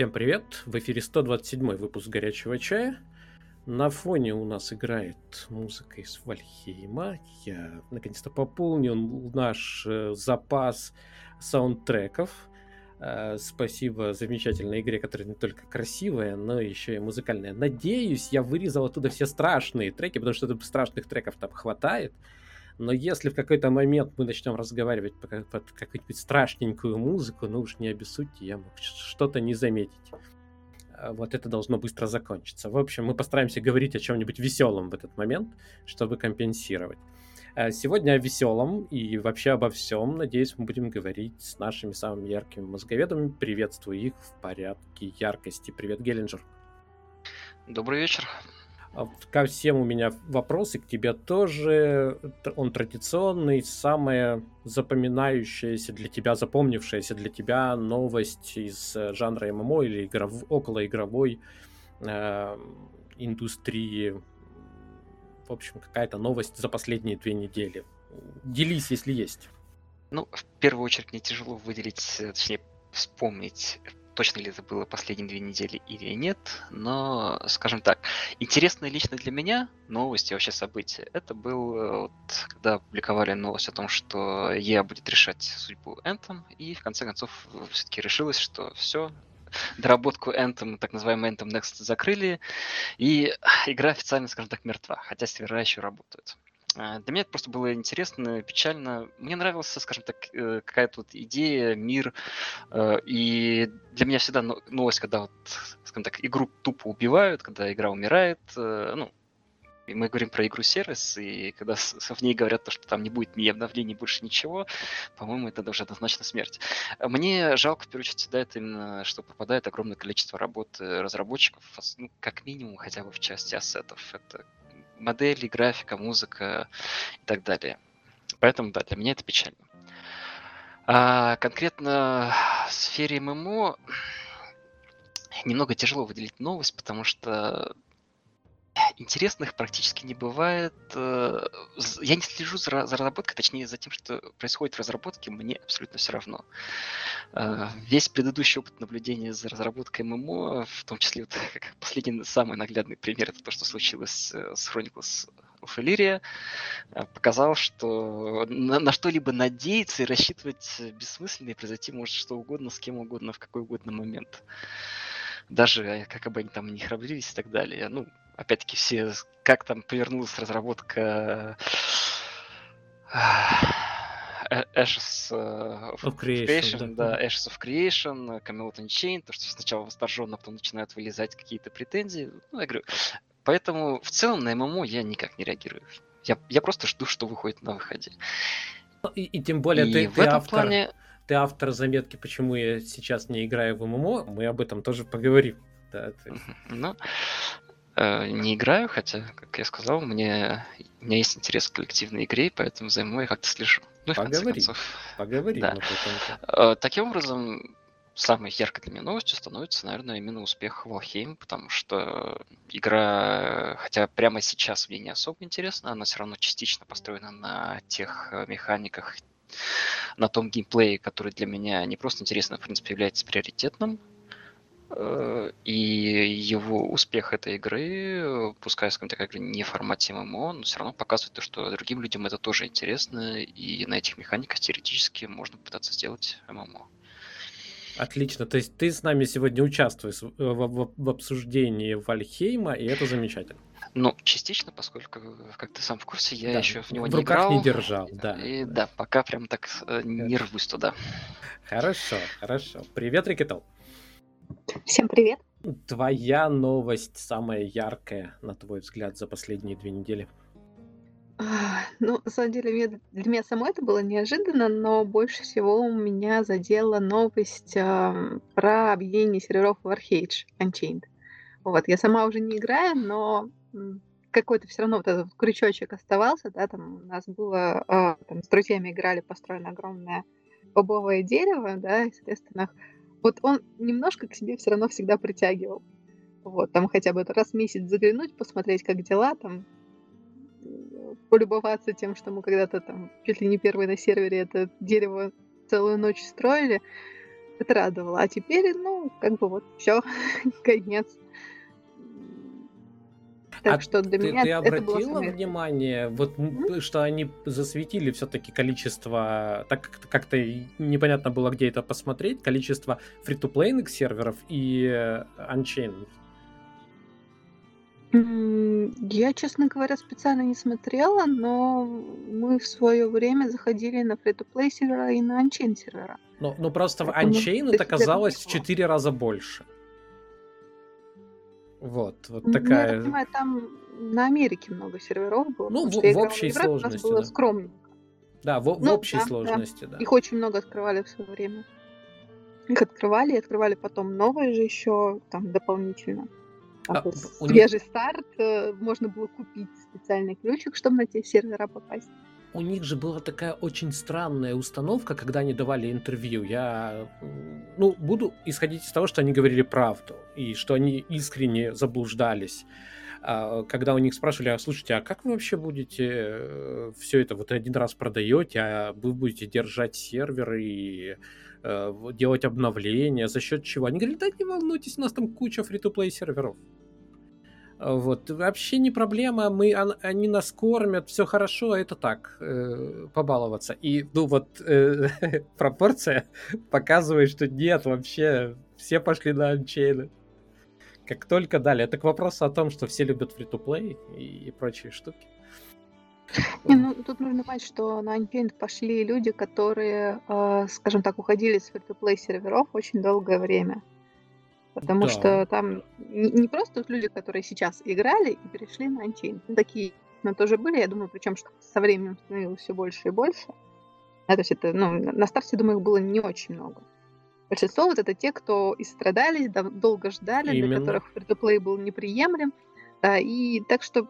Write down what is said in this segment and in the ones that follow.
Всем привет! В эфире 127 выпуск «Горячего чая». На фоне у нас играет музыка из Вальхейма. Я наконец-то пополнил наш э, запас саундтреков – Э, спасибо замечательной игре, которая не только красивая, но еще и музыкальная. Надеюсь, я вырезал оттуда все страшные треки, потому что страшных треков там хватает. Но если в какой-то момент мы начнем разговаривать под, какую-нибудь страшненькую музыку, ну уж не обессудьте, я мог что-то не заметить. А вот это должно быстро закончиться. В общем, мы постараемся говорить о чем-нибудь веселом в этот момент, чтобы компенсировать. Э, сегодня о веселом и вообще обо всем. Надеюсь, мы будем говорить с нашими самыми яркими мозговедами. Приветствую их в порядке яркости. Привет, Геллинджер. Добрый вечер. А ко всем у меня вопросы, к тебе тоже. Он традиционный. Самая запоминающаяся для тебя, запомнившаяся для тебя новость из э, жанра ММО или игров... околоигровой э, индустрии в общем, какая-то новость за последние две недели. Делись, если есть. Ну, в первую очередь, мне тяжело выделить, э, точнее, вспомнить, точно ли это было последние две недели или нет, но, скажем так, интересная лично для меня новость и вообще событие, это был, э, вот, когда опубликовали новость о том, что EA будет решать судьбу Anthem, и в конце концов все-таки решилось, что все, доработку Anthem, так называемый Anthem Next закрыли, и игра официально, скажем так, мертва, хотя сервера еще работают. А, для меня это просто было интересно, печально. Мне нравилась, скажем так, э, какая-то вот идея, мир. Э, и для меня всегда новость, когда вот, скажем так, игру тупо убивают, когда игра умирает. Э, ну, и мы говорим про игру-сервис, и когда в ней говорят то, что там не будет ни обновлений, больше ничего, по-моему, это уже однозначно смерть. Мне жалко, в первую очередь, всегда это именно, что пропадает огромное количество работы разработчиков, ну, как минимум, хотя бы в части ассетов. Это модели, графика, музыка и так далее. Поэтому, да, для меня это печально. А конкретно в сфере ММО немного тяжело выделить новость, потому что интересных практически не бывает. Э, я не слежу за, разработкой, точнее за тем, что происходит в разработке, мне абсолютно все равно. Э, весь предыдущий опыт наблюдения за разработкой ММО, в том числе вот, как последний самый наглядный пример, это то, что случилось э, с Chronicles of Illyria, показал, что на, на что-либо надеяться и рассчитывать бессмысленно, и произойти может что угодно, с кем угодно, в какой угодно момент. Даже как бы они там не храбрились и так далее. Ну, опять-таки, все, как там повернулась разработка э, Ashes э, of, of Creation, creation да. да, Ashes of Creation, Camelot Unchained, то, что сначала восторженно, потом начинают вылезать какие-то претензии. Ну, я говорю, поэтому в целом на ММО я никак не реагирую. Я, я просто жду, что выходит на выходе. Ну, и, и тем более и ты, в ты этом автор, плане... ты автор заметки, почему я сейчас не играю в ММО, мы об этом тоже поговорим. Да, ты... Ну, Э, не играю, хотя, как я сказал, мне, у меня есть интерес к коллективной игре, поэтому за мной как-то слежу. Ну, поговорим, концов, поговорим. Да. Э, таким образом, самой яркой для меня новостью становится, наверное, именно успех Valheim, потому что игра, хотя прямо сейчас мне не особо интересна, она все равно частично построена на тех э, механиках, на том геймплее, который для меня не просто интересно, а в принципе является приоритетным. Э, и его успех этой игры, пускай, скажем так, не в формате ММО, но все равно показывает то, что другим людям это тоже интересно, и на этих механиках теоретически можно пытаться сделать ММО. Отлично. То есть ты с нами сегодня участвуешь в, в, в обсуждении Вальхейма, и это замечательно. Ну, частично, поскольку, как ты сам в курсе, я да, еще в него в не руках играл. не держал, да. И да, пока прям так э, не рвусь туда. Хорошо, хорошо. Привет, Рикетал. Всем привет. Твоя новость самая яркая, на твой взгляд, за последние две недели? А, ну, на самом деле, для меня самой это было неожиданно, но больше всего меня задела новость, ам, про объединение серверов Warhage Unchained. Вот, я сама уже не играю, но, какой-то все равно вот этот вот крючочек оставался, да, там у нас было, а, там с друзьями играли, построено огромное бобовое дерево, да, и, соответственно, вот он немножко к себе все равно всегда притягивал. Вот, там хотя бы раз в месяц заглянуть, посмотреть, как дела, там полюбоваться тем, что мы когда-то там чуть ли не первые на сервере это дерево целую ночь строили. Это радовало. А теперь, ну, как бы вот все, конец. Так а что для ты, меня ты это обратила было внимание, вот mm-hmm. что они засветили все-таки количество, так как-то непонятно было, где это посмотреть, количество фри-то-плейных серверов и э, Unchained? Я, честно говоря, специально не смотрела, но мы в свое время заходили на free-to-play сервера и на Unchained сервера. Ну, ну просто в Unchained это оказалось в 4 раза больше. Вот, вот ну, такая... Я понимаю, там на Америке много серверов было. Ну, в, в общей Европе, сложности, у нас было да. скромненько. Да, в, в ну, общей да, сложности, да. да. Их очень много открывали в свое время. Их открывали, и открывали потом новые же еще, там, дополнительно. А, свежий них... старт, э, можно было купить специальный ключик, чтобы на те сервера попасть. У них же была такая очень странная установка, когда они давали интервью. Я, ну, буду исходить из того, что они говорили правду, и что они искренне заблуждались а, когда у них спрашивали, а слушайте, а как вы вообще будете э, все это вот один раз продаете, а вы будете держать серверы и э, делать обновления, за счет чего? Они говорили, да не волнуйтесь, у нас там куча фри-то-плей серверов. Вот, вообще не проблема, мы, они нас кормят, все хорошо, это так, э, побаловаться. И, ну вот, э, пропорция показывает, что нет, вообще, все пошли на анчейны. Как только дали. Это к вопросу о том, что все любят фри-то-плей и, и прочие штуки. Не, ну тут нужно понять, что на Unchained пошли люди, которые, э, скажем так, уходили с фри-то-плей серверов очень долгое время. Потому да. что там не просто люди, которые сейчас играли и перешли на Unchained. Ну, такие но тоже были, я думаю, причем что со временем становилось все больше и больше. А, то есть это, ну, на старте, думаю, их было не очень много. Большинство вот это те, кто и страдали, долго ждали, Именно. для которых фри был неприемлем. Да, и так что,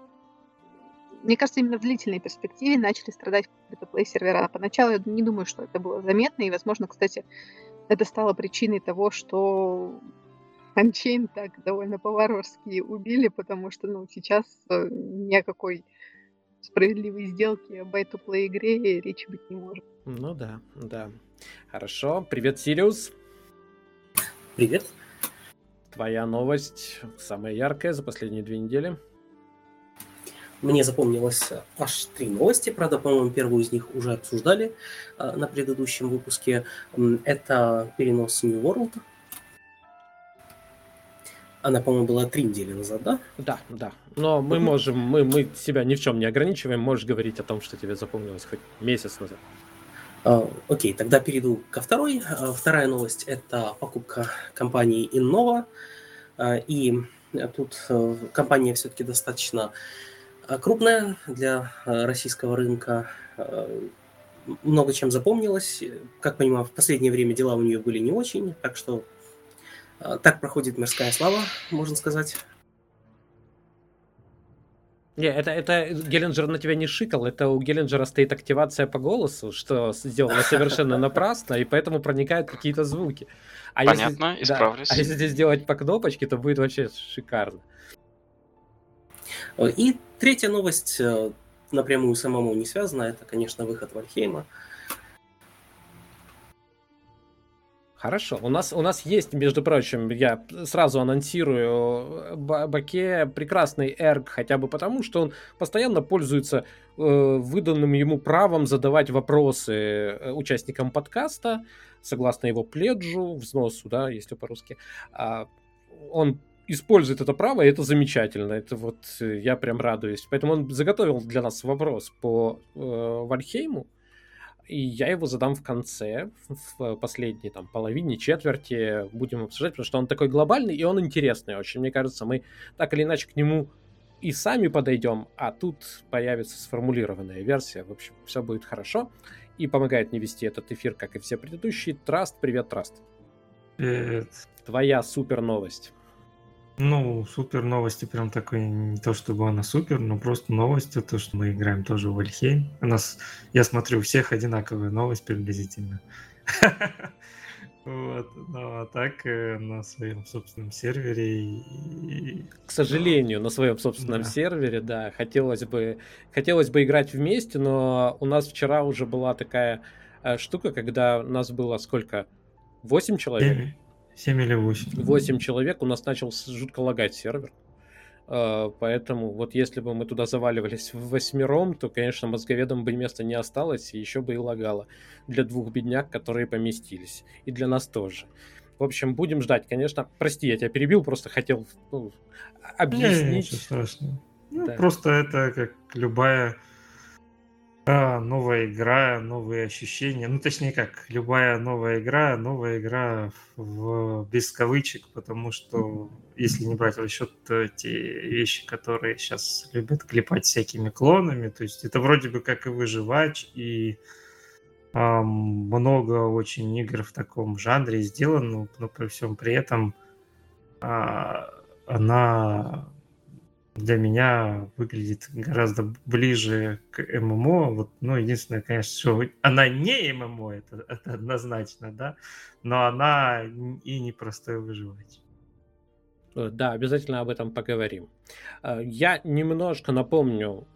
мне кажется, именно в длительной перспективе начали страдать фри сервера. Поначалу я не думаю, что это было заметно, и, возможно, кстати, это стало причиной того, что Unchained так довольно по-варварски убили, потому что, ну, сейчас э, ни о какой справедливой сделки о buy-to-play игре речи быть не может. Ну да, да. Хорошо. Привет, Сириус. Привет. Твоя новость самая яркая за последние две недели. Мне запомнилось аж три новости, правда, по-моему, первую из них уже обсуждали э, на предыдущем выпуске. Это перенос New World она, по-моему, была три недели назад, да? Да, да. Но мы можем, мы, мы себя ни в чем не ограничиваем, можешь говорить о том, что тебе запомнилось хоть месяц назад. Uh, окей, тогда перейду ко второй. Uh, вторая новость – это покупка компании Innova. Uh, и тут компания все-таки достаточно крупная для российского рынка. Много чем запомнилось. Как понимаю, в последнее время дела у нее были не очень, так что а, так проходит мирская слава, можно сказать. Не, это, это Геллинджер на тебя не шикал, это у Геллинджера стоит активация по голосу, что сделано совершенно напрасно, и поэтому проникают какие-то звуки. А Понятно, если, исправлюсь. Да, а если здесь сделать по кнопочке, то будет вообще шикарно. И третья новость, э, напрямую самому не связана, это, конечно, выход Вальхейма. Хорошо. У нас, у нас есть, между прочим, я сразу анонсирую, Баке прекрасный эрг, хотя бы потому, что он постоянно пользуется э, выданным ему правом задавать вопросы э, участникам подкаста, согласно его пледжу, взносу, да, если по-русски. А, он использует это право, и это замечательно. Это вот э, я прям радуюсь. Поэтому он заготовил для нас вопрос по э, Вальхейму и я его задам в конце, в последней там половине, четверти будем обсуждать, потому что он такой глобальный и он интересный очень. Мне кажется, мы так или иначе к нему и сами подойдем, а тут появится сформулированная версия. В общем, все будет хорошо. И помогает мне вести этот эфир, как и все предыдущие. Траст, привет, Траст. Привет. Твоя супер новость. Ну, супер новости прям такой, не то чтобы она супер, но просто новость, то, что мы играем тоже в Вальхейм. У нас, я смотрю, у всех одинаковая новость приблизительно. Вот, ну а так э, на своем собственном сервере. К сожалению, на своем собственном да. сервере, да, хотелось бы, хотелось бы играть вместе, но у нас вчера уже была такая э, штука, когда нас было сколько? Восемь человек? Семь или восемь. Восемь человек, у нас начал жутко лагать сервер. Uh, поэтому вот если бы мы туда заваливались в восьмером, то, конечно, мозговедам бы места не осталось, и еще бы и лагало для двух бедняк, которые поместились. И для нас тоже. В общем, будем ждать, конечно. Прости, я тебя перебил, просто хотел ну, объяснить. Не, ничего страшного. Ну, да. Просто это как любая а, новая игра, новые ощущения. Ну, точнее как, любая новая игра, новая игра в, без кавычек, потому что, если не брать в расчет те вещи, которые сейчас любят клепать всякими клонами, то есть это вроде бы как и выживач, и а, много очень игр в таком жанре сделано, но при всем при этом а, она для меня выглядит гораздо ближе к ММО. Вот, ну, единственное, конечно, что она не ММО, это, это однозначно, да, но она и не простой выживать. Э, да, обязательно об этом поговорим. Э, я немножко напомню,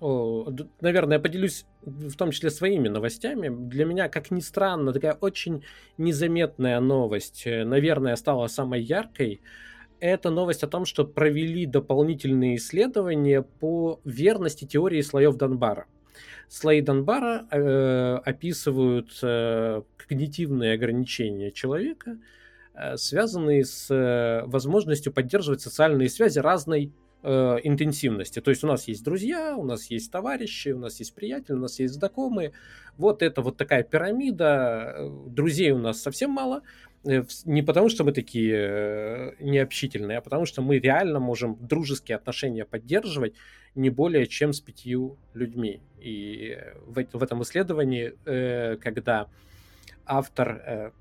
наверное, поделюсь в том числе своими новостями. Для меня, как ни странно, такая очень незаметная новость, э, наверное, стала самой яркой – это новость о том, что провели дополнительные исследования по верности теории слоев Донбара. Слои Донбара э, описывают э, когнитивные ограничения человека, э, связанные с э, возможностью поддерживать социальные связи разной э, интенсивности. То есть у нас есть друзья, у нас есть товарищи, у нас есть приятели, у нас есть знакомые. Вот это вот такая пирамида. Э, друзей у нас совсем мало. Э, не потому, что мы такие э, необщительные, а потому что мы реально можем дружеские отношения поддерживать не более чем с пятью людьми. И в, в этом исследовании, э, когда автор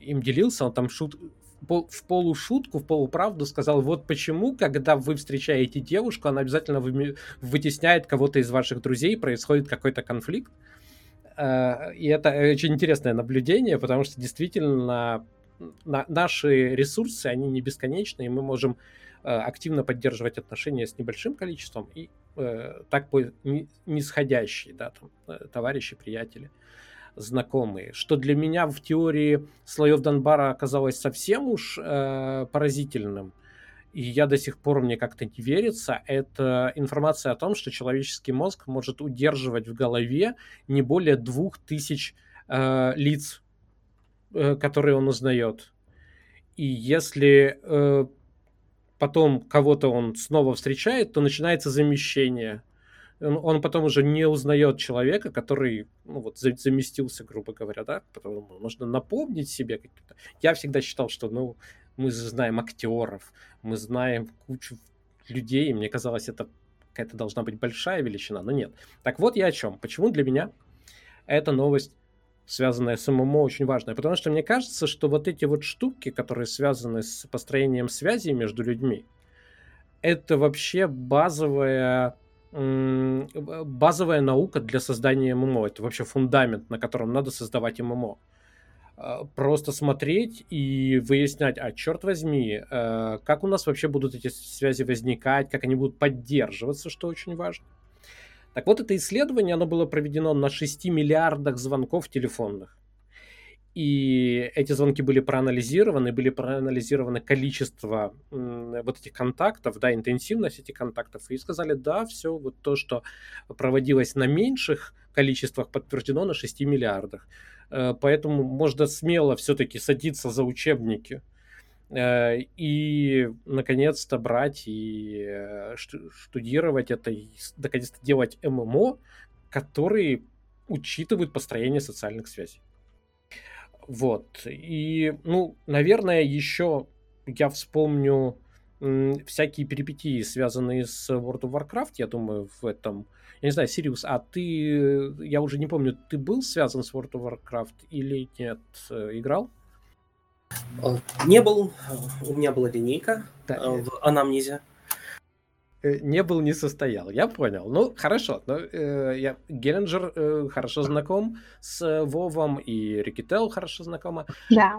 им делился, он там шут, в полушутку, в полуправду сказал, вот почему, когда вы встречаете девушку, она обязательно вытесняет кого-то из ваших друзей, происходит какой-то конфликт. И это очень интересное наблюдение, потому что действительно на, наши ресурсы, они не бесконечны, и мы можем э, активно поддерживать отношения с небольшим количеством и э, так по нисходящие, да, там, э, товарищи, приятели, знакомые. Что для меня в теории слоев Донбара оказалось совсем уж э, поразительным, и я до сих пор мне как-то не верится, это информация о том, что человеческий мозг может удерживать в голове не более двух тысяч э, лиц которые он узнает. И если э, потом кого-то он снова встречает, то начинается замещение. Он, он потом уже не узнает человека, который ну, вот, заместился, грубо говоря, да, потому нужно напомнить себе какие-то. Я всегда считал, что ну, мы знаем актеров, мы знаем кучу людей, и мне казалось, это какая-то должна быть большая величина, но нет. Так вот я о чем. Почему для меня эта новость связанная с ММО, очень важная. Потому что мне кажется, что вот эти вот штуки, которые связаны с построением связей между людьми, это вообще базовая базовая наука для создания ММО. Это вообще фундамент, на котором надо создавать ММО. А, просто смотреть и выяснять, а черт возьми, э, как у нас вообще будут эти связи возникать, как они будут поддерживаться, что очень важно. Так вот, это исследование, оно было проведено на 6 миллиардах звонков телефонных. И эти звонки были проанализированы, были проанализированы количество вот этих контактов, да, интенсивность этих контактов, и сказали, да, все вот то, что проводилось на меньших количествах, подтверждено на 6 миллиардах. Э, поэтому можно смело все-таки садиться за учебники и наконец-то брать и э, штудировать это, и наконец-то делать ММО, которые учитывают построение социальных связей. Вот. И, ну, наверное, еще я вспомню всякие перипетии, связанные с World of Warcraft, я думаю, в этом... Я не знаю, Сириус, а ты, я уже не помню, ты был связан с World of Warcraft или нет, э, играл? Э, не был. У меня была линейка да. Э, в анамнезе. Не был, не состоял. Я понял. Ну, хорошо. Но, э, я, Геленджер э, хорошо знаком с Вовом, и Рикетел хорошо знакома. Да.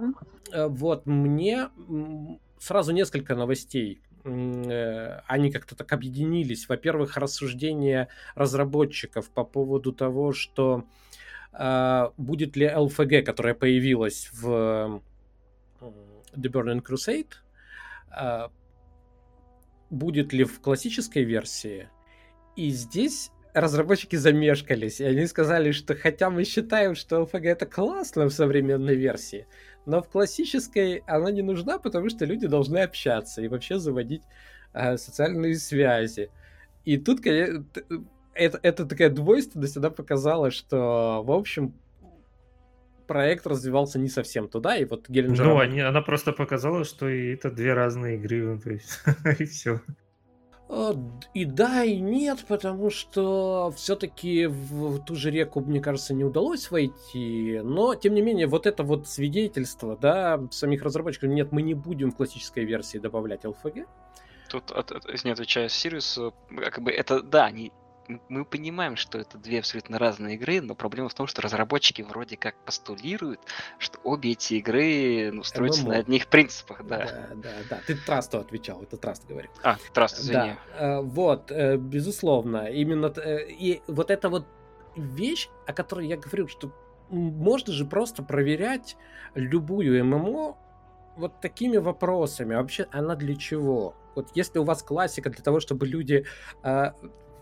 Э, вот, мне сразу несколько новостей. Они как-то так объединились. Во-первых, рассуждения разработчиков по поводу того, что э, будет ли LFG, которая появилась в The Burning Crusade, э, будет ли в классической версии. И здесь разработчики замешкались, и они сказали, что хотя мы считаем, что LFG это классно в современной версии, но в классической она не нужна, потому что люди должны общаться и вообще заводить э, социальные связи. И тут, конечно, это, это такая двойственность, она показала, что, в общем, проект развивался не совсем туда, и вот Геленджер... Ну, они, она просто показала, что и это две разные игры, ну, то есть, и все. Э, и да, и нет, потому что все-таки в ту же реку, мне кажется, не удалось войти. Но, тем не менее, вот это вот свидетельство, да, самих разработчиков, нет, мы не будем в классической версии добавлять LFG. Тут, от, от, не отвечая Сириусу, как бы это, да, они мы понимаем, что это две абсолютно разные игры, но проблема в том, что разработчики вроде как постулируют, что обе эти игры ну, строятся ММО. на одних принципах, да. Да, да, да. Ты Трасту отвечал, это Траст говорит. А, Траст, извини. Да, э, вот, э, безусловно, именно э, и вот эта вот вещь, о которой я говорю, что можно же просто проверять любую ММО вот такими вопросами. Вообще, она для чего? Вот если у вас классика для того, чтобы люди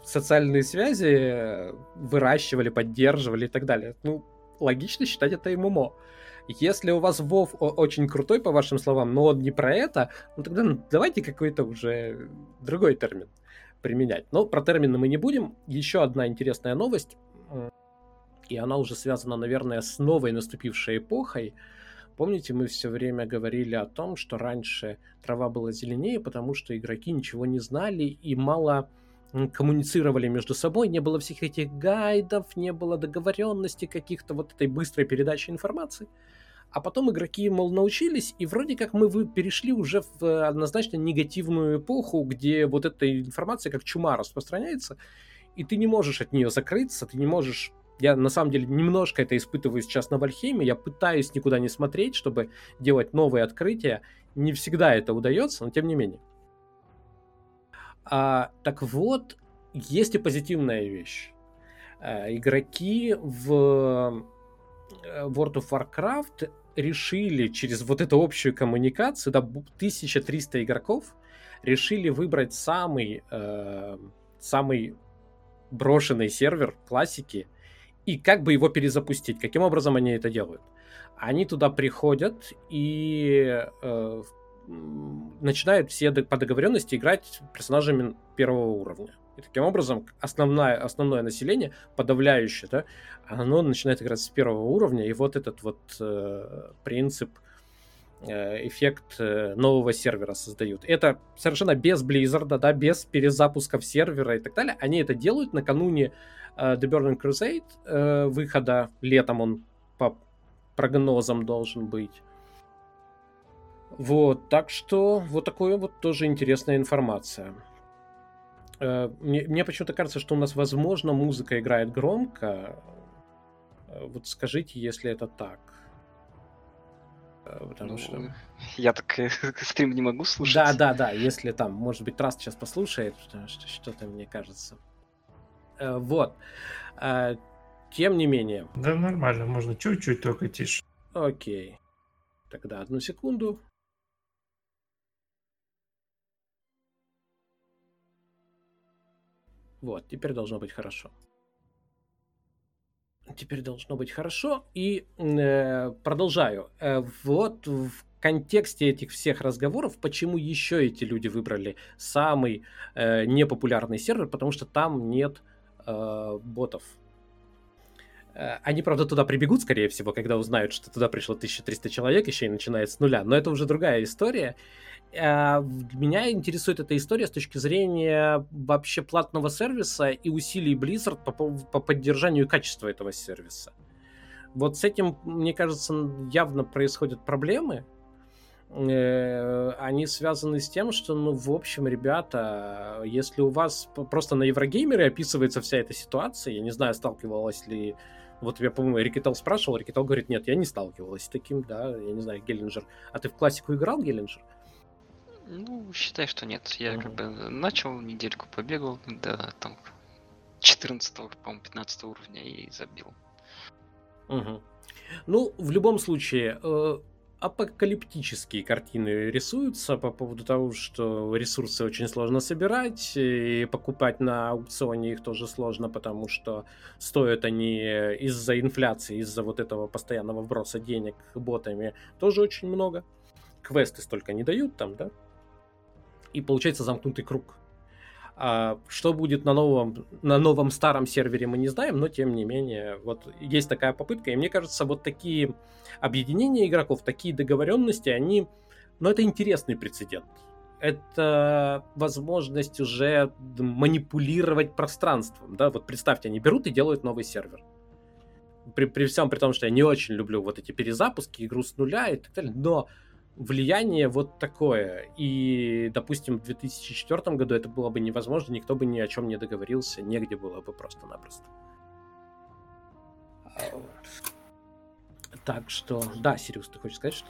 социальные связи выращивали, поддерживали и так далее. Ну, логично считать это ММО. Если у вас Вов очень крутой, по вашим словам, но он не про это, ну тогда давайте какой-то уже другой термин применять. Но про термины мы не будем. Еще одна интересная новость, и она уже связана, наверное, с новой наступившей эпохой. Помните, мы все время говорили о том, что раньше трава была зеленее, потому что игроки ничего не знали и мало коммуницировали между собой, не было всех этих гайдов, не было договоренности каких-то вот этой быстрой передачи информации. А потом игроки, мол, научились, и вроде как мы перешли уже в э, однозначно негативную эпоху, где вот эта информация как чума распространяется, и ты не можешь от нее закрыться, ты не можешь... Я на самом деле немножко это испытываю сейчас на Вальхейме, я пытаюсь никуда не смотреть, чтобы делать новые открытия. Не всегда это удается, но тем не менее. А, так вот, есть и позитивная вещь. А, игроки в э, World of Warcraft решили через вот эту общую коммуникацию, да, 1300 игроков, решили выбрать самый, э, самый брошенный сервер классики и как бы его перезапустить. Каким образом они это делают? Они туда приходят и э, начинают все по договоренности играть персонажами первого уровня. И таким образом основное, основное население, подавляющее, да, оно начинает играть с первого уровня, и вот этот вот э, принцип, э, эффект э, нового сервера создают. Это совершенно без Blizzard, да, без перезапусков сервера и так далее. Они это делают накануне э, The Burning Crusade э, выхода, летом он по прогнозам должен быть. Вот, так что вот такое вот тоже интересная информация. Э, мне, мне почему-то кажется, что у нас, возможно, музыка играет громко. Э, вот скажите, если это так. Э, потому ну, что... Я так стрим не могу слушать. Да, да, да. Если там, может быть, Траст сейчас послушает, потому что что-то мне кажется. Вот. Тем не менее. Да, нормально, можно чуть-чуть только тише. Окей. Тогда одну секунду. Вот, теперь должно быть хорошо. Теперь должно быть хорошо. И э, продолжаю. Э, вот в контексте этих всех разговоров, почему еще эти люди выбрали самый э, непопулярный сервер, потому что там нет э, ботов. Э, они, правда, туда прибегут, скорее всего, когда узнают, что туда пришло 1300 человек, еще и начинает с нуля. Но это уже другая история. Меня интересует эта история с точки зрения вообще платного сервиса и усилий Blizzard по, по поддержанию качества этого сервиса. Вот с этим, мне кажется, явно происходят проблемы. Э, они связаны с тем, что, ну, в общем, ребята, если у вас просто на Еврогеймере описывается вся эта ситуация, я не знаю, сталкивалась ли вот я, по-моему, Рикетал спрашивал, Рикетал говорит, нет, я не сталкивалась с таким, да, я не знаю, Геллинджер. А ты в классику играл, Геллинджер? Ну, считай, что нет. Я uh-huh. как бы начал, недельку побегал до там 14 по-моему, 15 уровня и забил. Угу. Ну, в любом случае, э, апокалиптические картины рисуются по поводу того, что ресурсы очень сложно собирать, и покупать на аукционе их тоже сложно, потому что стоят они из-за инфляции, из-за вот этого постоянного вброса денег ботами тоже очень много. Квесты столько не дают там, да? И получается замкнутый круг. А что будет на новом, на новом старом сервере, мы не знаем, но тем не менее, вот есть такая попытка, и мне кажется, вот такие объединения игроков, такие договоренности, они, ну, это интересный прецедент. Это возможность уже манипулировать пространством, да, вот представьте, они берут и делают новый сервер. При, при всем при том, что я не очень люблю вот эти перезапуски, игру с нуля и так далее, но влияние вот такое. И, допустим, в 2004 году это было бы невозможно, никто бы ни о чем не договорился, негде было бы просто-напросто. Так что, да, Сириус, ты хочешь сказать что?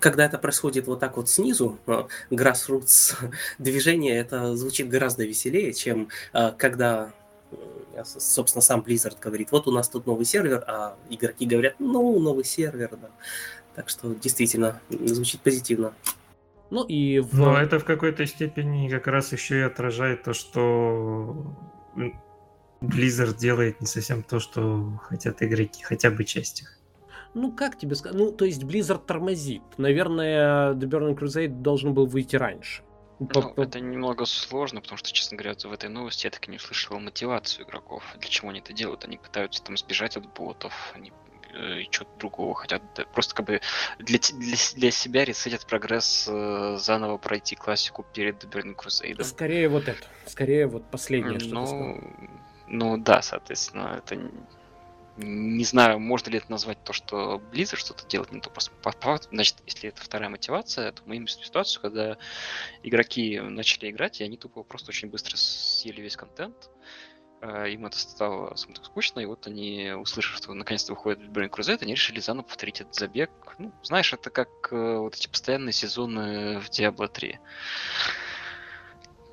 Когда это происходит вот так вот снизу, э, grassroots движение, это звучит гораздо веселее, чем э, когда э, собственно, сам Blizzard говорит, вот у нас тут новый сервер, а игроки говорят, ну, новый сервер, да. Так что действительно звучит позитивно. Ну и в... Но это в какой-то степени как раз еще и отражает то, что Blizzard делает не совсем то, что хотят игроки, хотя бы часть их. Ну, как тебе сказать? Ну, то есть Blizzard тормозит. Наверное, The Burning Crusade должен был выйти раньше. Ну, это немного сложно, потому что, честно говоря, в этой новости я так и не услышал мотивацию игроков. Для чего они это делают? Они пытаются там сбежать от ботов, они Э, и что-то другого хотят. Просто как бы для, для, для себя ресетят прогресс, э, заново пройти классику перед Burning Crusade. Скорее вот это. Скорее вот последнее, что ну, ну да, соответственно, это не знаю, можно ли это назвать то, что Blizzard что-то делает не то. Просто, значит, если это вторая мотивация, то мы имеем ситуацию, когда игроки начали играть, и они тупо просто очень быстро съели весь контент, им это стало скучно, и вот они, услышав, что наконец-то выходит Burning Crusade, они решили заново повторить этот забег. Ну, знаешь, это как э, вот эти постоянные сезоны в Diablo 3.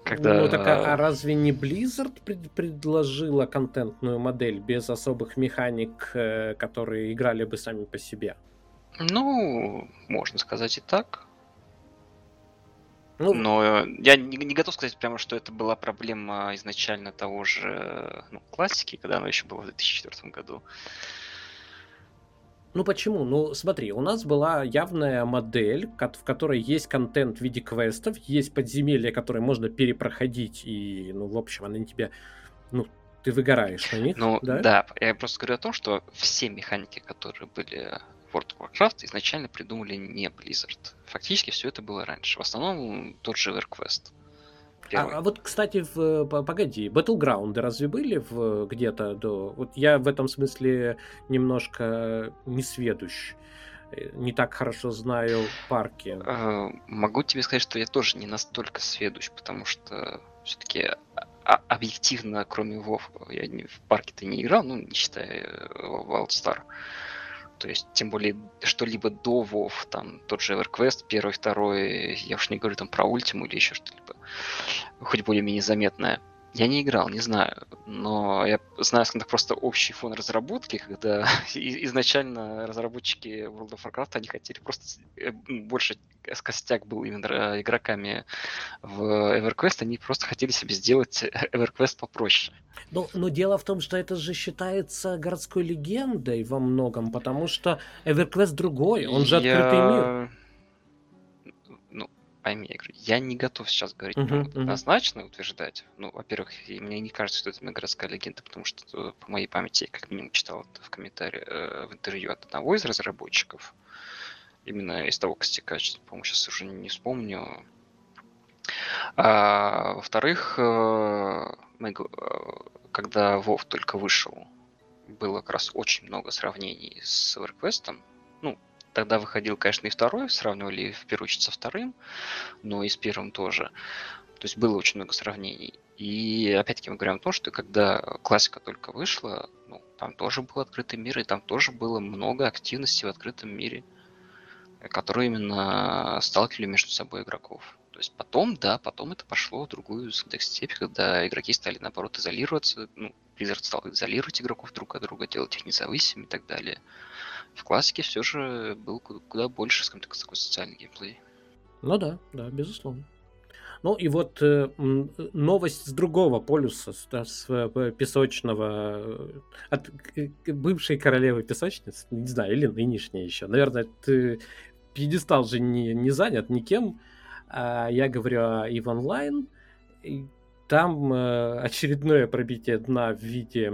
Когда... Ну, так а, а разве не Blizzard пред- предложила контентную модель без особых механик, э, которые играли бы сами по себе? Ну, можно сказать и так. Ну, Но я не, не готов сказать прямо, что это была проблема изначально того же ну, классики, когда она еще была в 2004 году. Ну почему? Ну смотри, у нас была явная модель, в которой есть контент в виде квестов, есть подземелья, которые можно перепроходить, и, ну, в общем, они тебе, ну, ты выгораешь на них. Ну, да? да, я просто говорю о том, что все механики, которые были World of Warcraft изначально придумали не Blizzard. Фактически все это было раньше. В основном тот же EverQuest. А, а вот, кстати, в, погоди, Battleground разве были в, где-то до... Вот я в этом смысле немножко не сведущ. Э, не так хорошо знаю парки. А, могу тебе сказать, что я тоже не настолько сведущ, потому что все-таки а, объективно, кроме WoW, я в парке-то не играл, ну, не считая WildStar. То есть, тем более, что-либо до WoW, там, тот же EverQuest, первый, второй, я уж не говорю там про Ультиму или еще что-либо, хоть более-менее заметное. Я не играл, не знаю, но я знаю, скажем так, просто общий фон разработки, когда изначально разработчики World of Warcraft, они хотели просто э, больше костяк был именно игроками в EverQuest, они просто хотели себе сделать EverQuest попроще. Но, но дело в том, что это же считается городской легендой во многом, потому что EverQuest другой, он же я... открытый мир пойми, я говорю, я не готов сейчас говорить uh-huh, uh-huh. однозначно утверждать. Ну, во-первых, мне не кажется, что это городская легенда, потому что, по моей памяти, я как минимум читал это в комментарии, э, в интервью от одного из разработчиков. Именно из того костяка, по-моему, сейчас уже не вспомню. А, во-вторых, э, мы, когда Вов только вышел, было как раз очень много сравнений с EverQuest. Ну, тогда выходил, конечно, и второй, сравнивали в первую очередь со вторым, но и с первым тоже. То есть было очень много сравнений. И опять-таки мы говорим о том, что когда классика только вышла, ну, там тоже был открытый мир, и там тоже было много активности в открытом мире, которые именно сталкивали между собой игроков. То есть потом, да, потом это пошло в другую степь, когда игроки стали, наоборот, изолироваться, ну, Blizzard стал изолировать игроков друг от друга, делать их независимыми и так далее. В классике все же был куда больше, скажем так, такой социальный геймплей. Ну да, да, безусловно. Ну и вот э, новость с другого полюса, с, с э, песочного, э, от бывшей королевы песочниц, не знаю, или нынешней еще. Наверное, ты, пьедестал же не, не занят никем. А я говорю о EVE Online. Там э, очередное пробитие дна в виде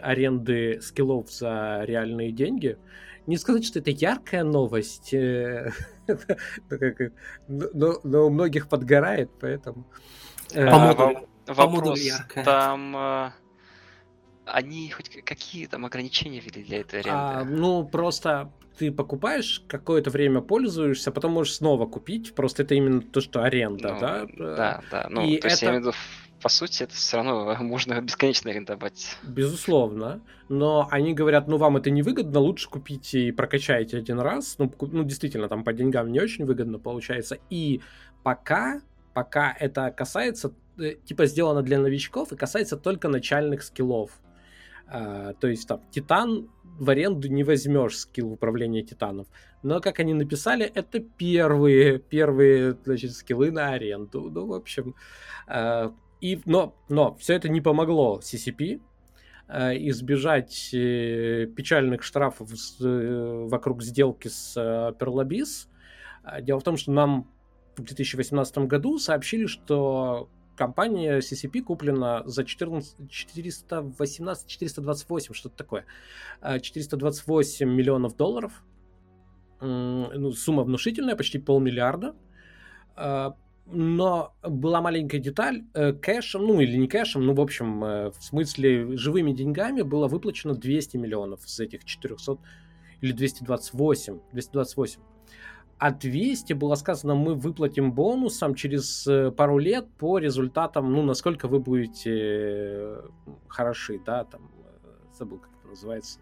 аренды скиллов за реальные деньги. Не сказать, что это яркая новость, э, но, но у многих подгорает, поэтому... Э, вопрос, там э, они хоть какие там ограничения ввели для этой аренды? А, ну, просто ты покупаешь, какое-то время пользуешься, потом можешь снова купить. Просто это именно то, что аренда, ну, да? Да, да. Ну, и то есть это... я имею в виду по сути, это все равно можно бесконечно арендовать. Безусловно. Но они говорят, ну вам это невыгодно, лучше купите и прокачайте один раз. Ну, ну, действительно, там по деньгам не очень выгодно получается. И пока, пока это касается, э, типа сделано для новичков и касается только начальных скиллов. А, то есть там Титан в аренду не возьмешь скилл управления Титанов. Но, как они написали, это первые, первые значит, скиллы на аренду. Ну, в общем, а, и, но, но все это не помогло CCP э, избежать э, печальных штрафов с, э, вокруг сделки с э, Perlabis. Дело в том, что нам в 2018 году сообщили, что компания CCP куплена за 418-428, что-то такое. 428 миллионов долларов. Ну, сумма внушительная, почти полмиллиарда но была маленькая деталь, э, кэшем, ну или не кэшем, ну в общем, э, в смысле живыми деньгами было выплачено 200 миллионов с этих 400 или 228, 228. А 200 было сказано, мы выплатим бонусом через э, пару лет по результатам, ну, насколько вы будете хороши, да, там, забыл, как это называется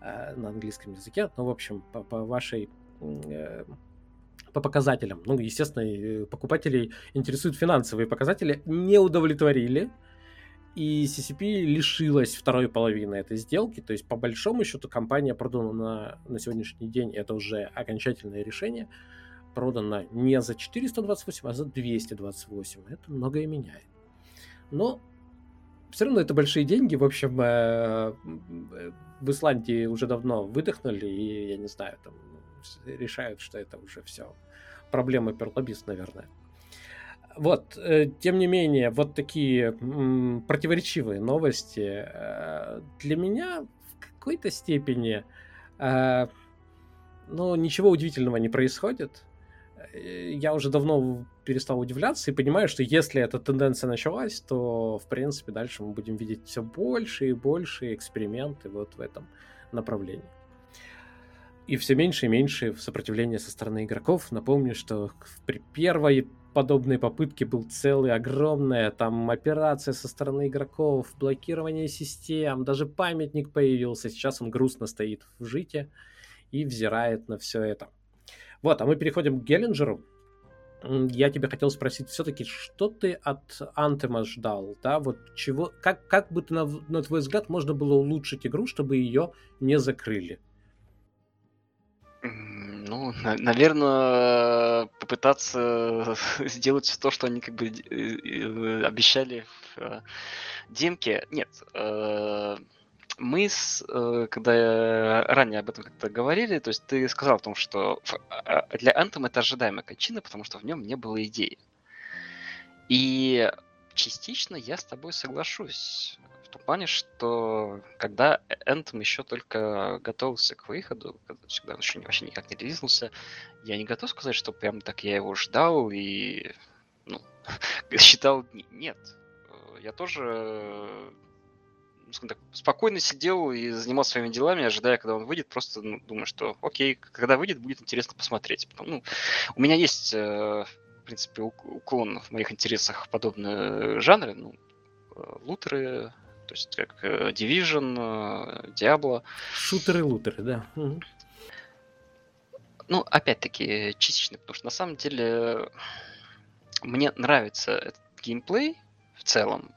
на английском языке, ну, в общем, по, по вашей по показателям. Ну, естественно, покупателей интересуют финансовые показатели. Не удовлетворили. И CCP лишилась второй половины этой сделки. То есть, по большому счету, компания продана на, на сегодняшний день, это уже окончательное решение, продана не за 428, а за 228. Это многое меняет. Но все равно это большие деньги. В общем, э, в Исландии уже давно выдохнули, и я не знаю, там решают, что это уже все проблемы перлобист, наверное. Вот, э, тем не менее, вот такие противоречивые новости э, для меня в какой-то степени, э, ну, ничего удивительного не происходит. Я уже давно перестал удивляться и понимаю, что если эта тенденция началась, то, в принципе, дальше мы будем видеть все больше и больше эксперименты вот в этом направлении и все меньше и меньше сопротивления со стороны игроков. Напомню, что при первой подобной попытке был целый огромная там операция со стороны игроков, блокирование систем, даже памятник появился. Сейчас он грустно стоит в жите и взирает на все это. Вот, а мы переходим к Геллинджеру. Я тебя хотел спросить, все-таки, что ты от Антема ждал, да, вот чего, как, как бы ты, на, на твой взгляд, можно было улучшить игру, чтобы ее не закрыли? Ну, наверное, попытаться сделать то, что они как бы э, обещали в э, демке. Нет, э, мы, с, когда ранее об этом как-то говорили, то есть ты сказал о том, что а, для Anthem это ожидаемая кончина, потому что в нем не было идеи. И частично я с тобой соглашусь том плане, что когда Anthem еще только готовился к выходу, когда он еще вообще никак не релизнулся, я не готов сказать, что прям так я его ждал и ну, считал... Нет. Я тоже так, спокойно сидел и занимался своими делами, ожидая, когда он выйдет, просто ну, думаю, что окей, когда выйдет, будет интересно посмотреть. Ну, у меня есть, э, в принципе, уклон в моих интересах подобные жанры, ну, э, лутеры, то есть как э, Division, Diablo. Шутеры-лутеры, да. Ну, опять-таки, частично, потому что на самом деле мне нравится этот геймплей в целом,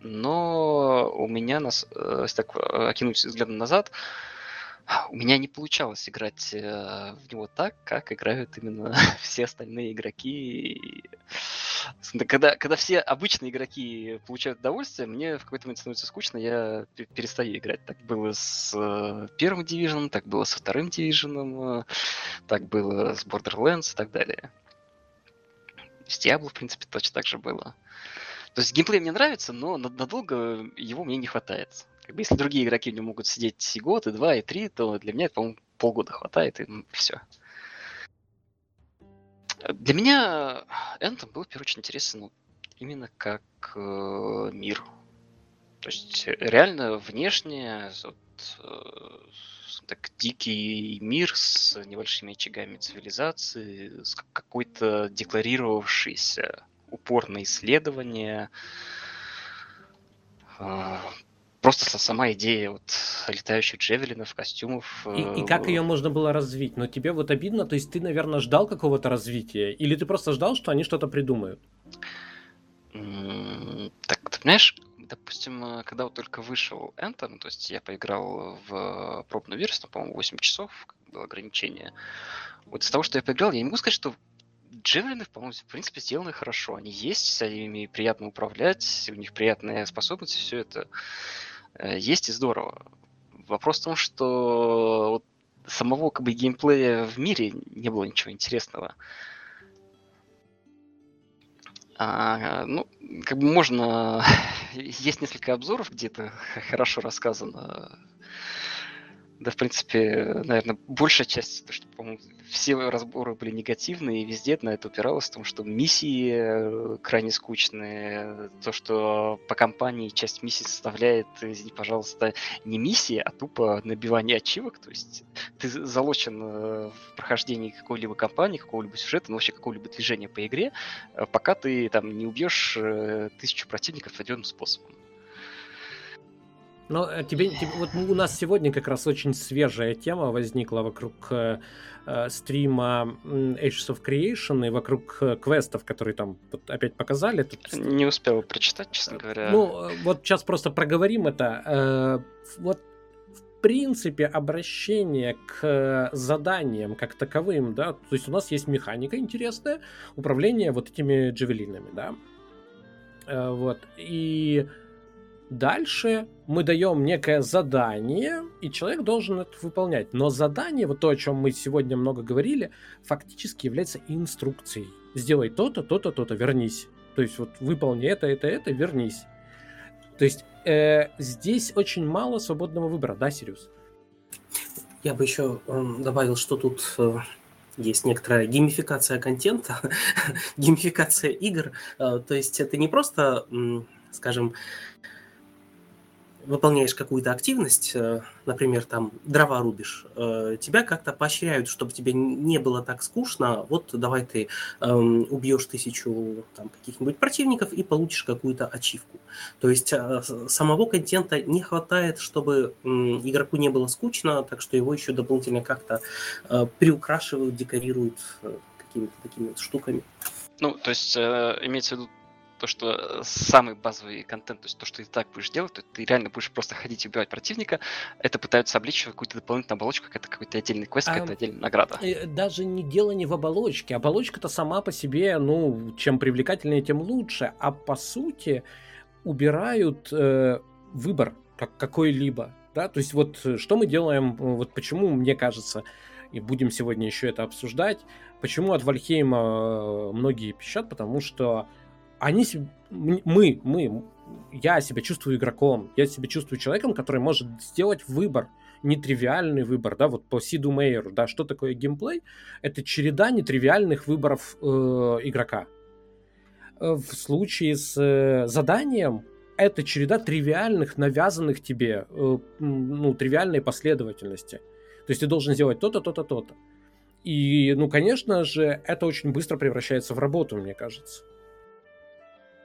но у меня, нас, э, если так э, окинуть взглядом назад, у меня не получалось играть э, в него так, как играют именно все остальные игроки. Когда, когда все обычные игроки получают удовольствие, мне в какой-то момент становится скучно, я перестаю играть. Так было с первым дивизионом, так было со вторым дивизионом, так было с Borderlands и так далее. С Diablo, в принципе, точно так же было. То есть геймплей мне нравится, но надолго его мне не хватает. Как бы, если другие игроки в нем могут сидеть и год, и два, и три, то для меня это, по-моему, полгода хватает, и все. Для меня Anthem был, в первую очередь, интересен ну, именно как э, мир. То есть реально внешне вот, э, так дикий мир с небольшими очагами цивилизации, с какой-то декларировавшейся упор на исследование. А, просто сама идея вот летающих джевелинов, костюмов. И, и как ее можно было развить? Но тебе вот обидно, то есть ты, наверное, ждал какого-то развития? Или ты просто ждал, что они что-то придумают? Так, ты понимаешь, допустим, э, когда вот только вышел Anthem, то есть я поиграл в пробную версию, по-моему, 8 часов было ограничение. Вот из того, что я поиграл, я не могу сказать, что Джевелины, по-моему, в принципе, сделаны хорошо. Они есть, ими приятно управлять, у них приятные способности, все это э, есть и здорово. Вопрос в том, что вот самого как бы геймплея в мире не было ничего интересного. А, ну, как бы можно... Есть несколько обзоров, где это хорошо рассказано. Да, в принципе, наверное, большая часть, то, что, по-моему, все разборы были негативные, и везде на это упиралось, в том, что миссии э, крайне скучные, то, что по компании часть миссий составляет, извини, пожалуйста, не миссии, а тупо набивание ачивок, то есть ты залочен э, в прохождении какой-либо кампании, какого-либо сюжета, ну, вообще какого-либо движения по игре, э, пока ты там не убьешь тысячу противников определенным способом. Но э, тебе, тебе вот у нас сегодня как раз очень свежая тема возникла вокруг э, э стрима Ages of Creation и вокруг э, квестов, которые там вот опять показали. Тут... Не успел прочитать, честно говоря. Ну, вот сейчас просто проговорим это. Э, вот в принципе обращение к заданиям как таковым, да, то есть у нас есть механика интересная, управление вот этими джавелинами, да, э, вот, и Дальше мы даем некое задание, и человек должен это выполнять. Но задание, вот то, о чем мы сегодня много говорили, фактически является инструкцией. Сделай то-то, то-то, то-то, вернись. То есть вот выполни это, это, это, вернись. То есть э, здесь очень мало свободного выбора, да, Сириус? Я бы еще э, добавил, что тут э, есть некоторая геймификация контента, геймификация игр. Э, то есть это не просто, скажем, выполняешь какую-то активность, э, например, там дрова рубишь, э, тебя как-то поощряют, чтобы тебе не было так скучно. Вот давай ты эм, убьешь тысячу там, каких-нибудь противников и получишь какую-то ачивку. То есть э, самого контента не хватает, чтобы игроку не было скучно, так что его еще дополнительно как-то приукрашивают, декорируют какими-то такими вот штуками. Ну, то есть имеется в виду то, что самый базовый контент, то есть то, что ты так будешь делать, то ты реально будешь просто ходить и убивать противника, это пытаются обличить в какую-то дополнительную оболочку, это какой-то отдельный квест, какая-то а, отдельная награда. Э, даже не дело не в оболочке. Оболочка-то сама по себе, ну, чем привлекательнее, тем лучше. А по сути убирают э, выбор как какой-либо. Да? То есть вот э, что мы делаем, вот почему, мне кажется, и будем сегодня еще это обсуждать, почему от Вальхейма э, многие пищат, потому что они, мы, мы, я себя чувствую игроком, я себя чувствую человеком, который может сделать выбор, нетривиальный выбор, да, вот по Сиду Мейеру, да, что такое геймплей? Это череда нетривиальных выборов э, игрока. Э, в случае с э, заданием это череда тривиальных, навязанных тебе, э, ну, тривиальной последовательности. То есть ты должен сделать то-то, то-то, то-то. И, ну, конечно же, это очень быстро превращается в работу, мне кажется.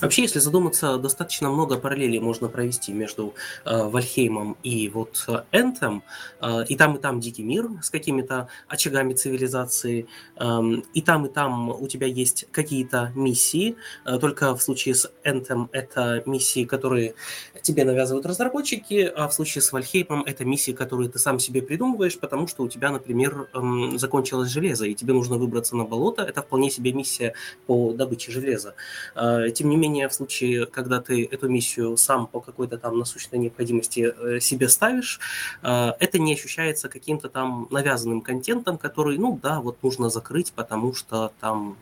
Вообще, если задуматься, достаточно много параллелей можно провести между э, Вальхеймом и вот Энтом. Э, и там, и там дикий мир с какими-то очагами цивилизации. Э, и там, и там у тебя есть какие-то миссии. Э, только в случае с Энтом это миссии, которые тебе навязывают разработчики, а в случае с Вальхеймом это миссии, которые ты сам себе придумываешь, потому что у тебя, например, э, закончилось железо, и тебе нужно выбраться на болото. Это вполне себе миссия по добыче железа. Э, тем не менее, менее, в случае, когда ты эту миссию сам по какой-то там насущной необходимости э, себе ставишь, э, это не ощущается каким-то там навязанным контентом, который, ну да, вот нужно закрыть, потому что там...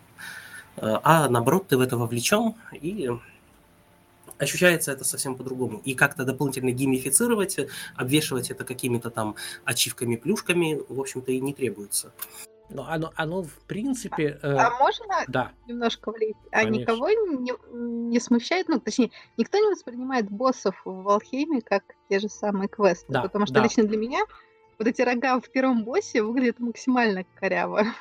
Э, а наоборот, ты в это вовлечен, и ощущается это совсем по-другому. И как-то дополнительно геймифицировать, обвешивать это какими-то там ачивками, плюшками, в общем-то, и не требуется. Но оно, оно в принципе... Э... А можно да. немножко влезть? А Конечно. никого не, не смущает, ну, точнее, никто не воспринимает боссов в Алхейме как те же самые квесты. Да, потому что да. лично для меня вот эти рога в первом боссе выглядят максимально коряво.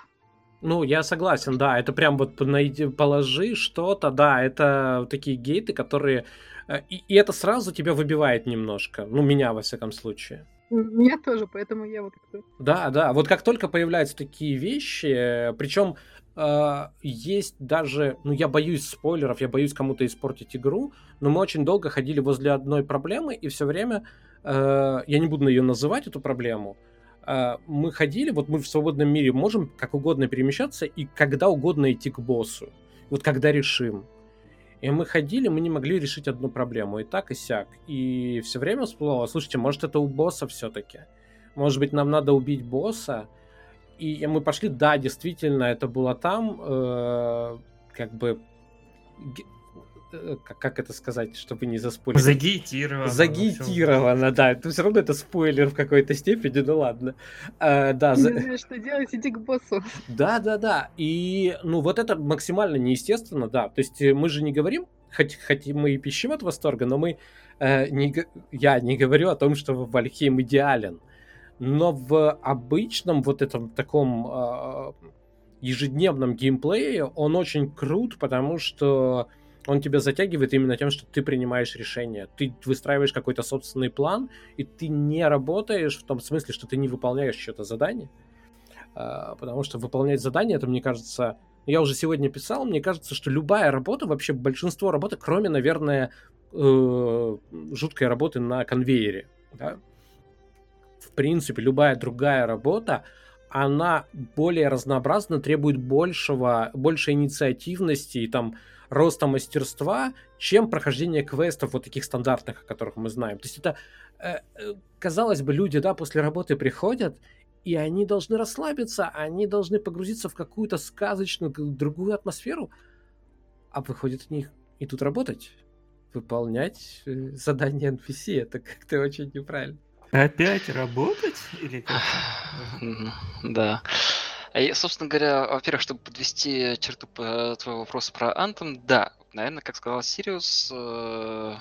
Ну, я согласен, да, это прям вот найди, положи что-то, да, это такие гейты, которые... Э, и, и это сразу тебя выбивает немножко, ну, меня, во всяком случае. Меня тоже, поэтому я вот Да, да, вот как только появляются такие вещи, причем Uh, есть даже, ну я боюсь спойлеров, я боюсь кому-то испортить игру, но мы очень долго ходили возле одной проблемы, и все время, uh, я не буду ее называть, эту проблему, uh, мы ходили, вот мы в свободном мире можем как угодно перемещаться и когда угодно идти к боссу, вот когда решим. И мы ходили, мы не могли решить одну проблему, и так, и сяк. И все время всплывало, слушайте, может это у босса все-таки? Может быть, нам надо убить босса? И мы пошли, да, действительно, это было там, э, как бы как, как это сказать, чтобы не заспойлерить? Загейтировано. Загейтировано, да. Это все равно это спойлер в какой-то степени, ну ладно. А, да, не за... знаю, что делать, иди к боссу. Да, да, да. И, ну, вот это максимально неестественно, да. То есть э, мы же не говорим, хоть, хоть мы и пищим от восторга, но мы, э, не, я не говорю о том, что Вальхейм идеален. Но в обычном вот этом таком э, ежедневном геймплее он очень крут, потому что он тебя затягивает именно тем, что ты принимаешь решение. Ты выстраиваешь какой-то собственный план, и ты не работаешь в том смысле, что ты не выполняешь что-то задание. А, потому что выполнять задание, это, мне кажется, я уже сегодня писал, мне кажется, что любая работа, вообще большинство работы, кроме, наверное, э, жуткой работы на конвейере, да? в принципе, любая другая работа, она более разнообразна, требует большего, большей инициативности и там роста мастерства, чем прохождение квестов вот таких стандартных, о которых мы знаем. То есть это, э, э, казалось бы, люди, да, после работы приходят, и они должны расслабиться, они должны погрузиться в какую-то сказочную, другую атмосферу, а выходят в них идут работать, выполнять э, задания NPC. Это как-то очень неправильно. Опять работать? Или как? Да. И, собственно говоря, во-первых, чтобы подвести черту по твоего вопроса про Anthem, да, наверное, как сказал Сириус, э,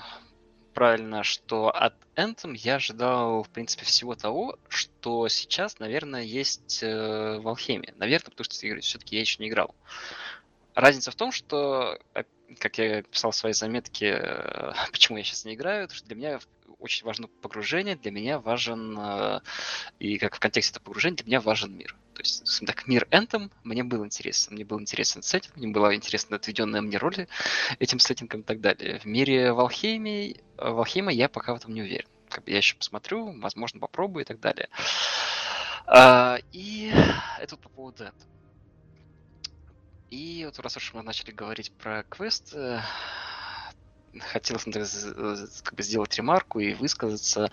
правильно, что от Anthem я ожидал, в принципе, всего того, что сейчас, наверное, есть э, в Алхеме. Наверное, потому что, все-таки я еще не играл. Разница в том, что, как я писал в своей заметке, э, почему я сейчас не играю, что для меня очень важно погружение, для меня важен, и как в контексте этого погружения, для меня важен мир. То есть, так, мир Anthem мне был интересен. Мне был интересен сеттинг, мне была интересна отведенная мне роль этим сеттингом и так далее. В мире Валхейме, Валхейма я пока в этом не уверен. Как бы я еще посмотрю, возможно, попробую и так далее. А, и это вот по поводу этого. И вот раз уж мы начали говорить про квест, хотелось как бы сделать ремарку и высказаться.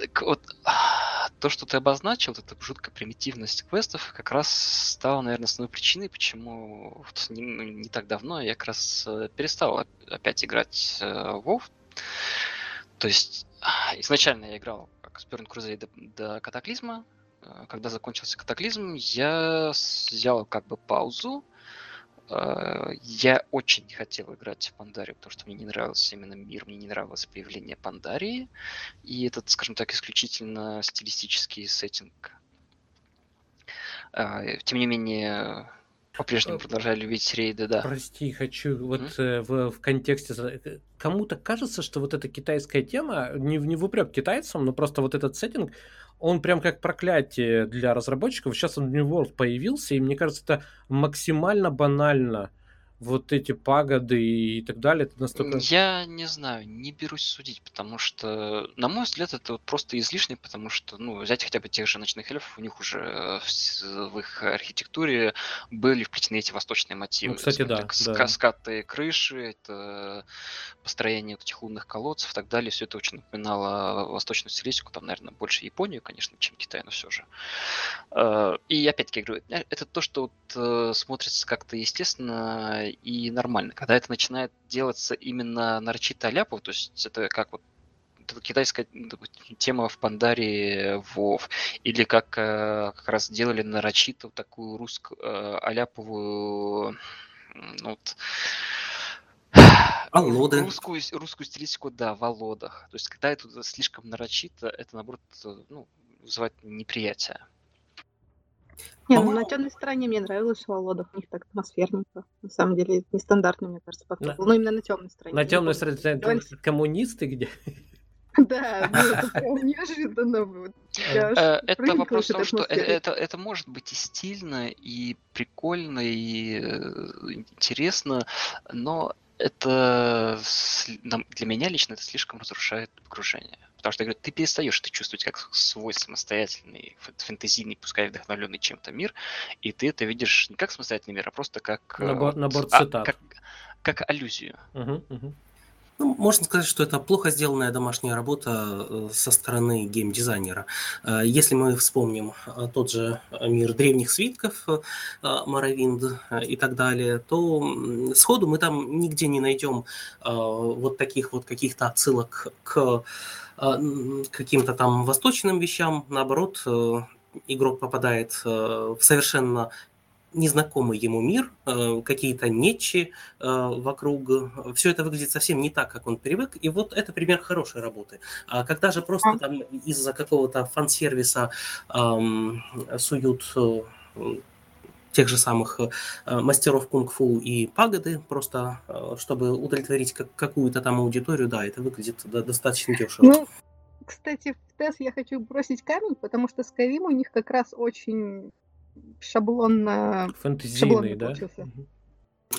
Это, вот, то, что ты обозначил, это жуткая примитивность квестов, как раз стала, наверное, основной причиной, почему вот не, ну, не так давно я как раз э, перестал опять играть э, WoW. То есть изначально я играл как с Burn до, до катаклизма. Э, когда закончился катаклизм, я взял как бы паузу, я очень хотел играть в Пандарию, потому что мне не нравился именно мир, мне не нравилось появление Пандарии. И этот, скажем так, исключительно стилистический сеттинг. Э, тем не менее, по-прежнему э, продолжаю любить рейды, да. Прости, хочу вот mm-hmm. в, в контексте... Кому-то кажется, что вот эта китайская тема, не, не в упрек китайцам, но просто вот этот сеттинг, он прям как проклятие для разработчиков. Сейчас он в New World появился, и мне кажется, это максимально банально вот эти пагоды и так далее, это настолько... Я не знаю, не берусь судить, потому что, на мой взгляд, это вот просто излишне, потому что, ну, взять хотя бы тех же ночных эльфов, у них уже в, в их архитектуре были вплетены эти восточные мотивы. Ну, кстати, да, так, да. Скаты крыши, это построение вот этих лунных колодцев и так далее, все это очень напоминало восточную стилистику, там, наверное, больше Японию, конечно, чем Китай, но все же. Э, и опять-таки говорю, э, это то, что вот э, смотрится как-то естественно и нормально. Когда это начинает делаться именно нарочито ляпов, то есть это как вот китайская тема в Пандаре Вов, или как э, как раз делали нарочито такую русскую э, аляповую ну, вот, Володы. Русскую, русскую стилистику, да, в Володах. То есть, когда это слишком нарочито, это, наоборот, ну, вызывает неприятие. Не, ну на темной стороне мне нравилось у Володов, у них так атмосферненько. На самом деле, это нестандартно, мне кажется, подход. На... Ну, именно на темной стороне. На темной стороне коммунисты где? Да, ну неожиданно. Э, это вопрос в том, что это, это может быть и стильно, и прикольно, и э, интересно, но это для меня лично это слишком разрушает погружение. Потому что, я говорю, ты перестаешь это чувствовать как свой самостоятельный, фэнтезийный, пускай вдохновленный чем-то мир, и ты это видишь не как самостоятельный мир, а просто как... Набор, набор цитат. А, как, как аллюзию. Угу, угу. Ну, можно сказать, что это плохо сделанная домашняя работа э, со стороны геймдизайнера. Э, если мы вспомним э, тот же мир древних свитков, Моровинд и так далее, то сходу мы там нигде не найдем вот таких вот каких-то отсылок к каким-то там восточным вещам. Наоборот, игрок попадает в совершенно незнакомый ему мир, э, какие-то нечи э, вокруг. Все это выглядит совсем не так, как он привык. И вот это пример хорошей работы. А когда же просто там из-за какого-то фан-сервиса эм, суют э, тех же самых мастеров кунг-фу и пагоды, просто чтобы удовлетворить какую-то там аудиторию, да, это выглядит достаточно дешево. Ну, кстати, в тест я хочу бросить камень, потому что Skyrim у них как раз очень шаблонно... Фэнтезийный, да? Получился.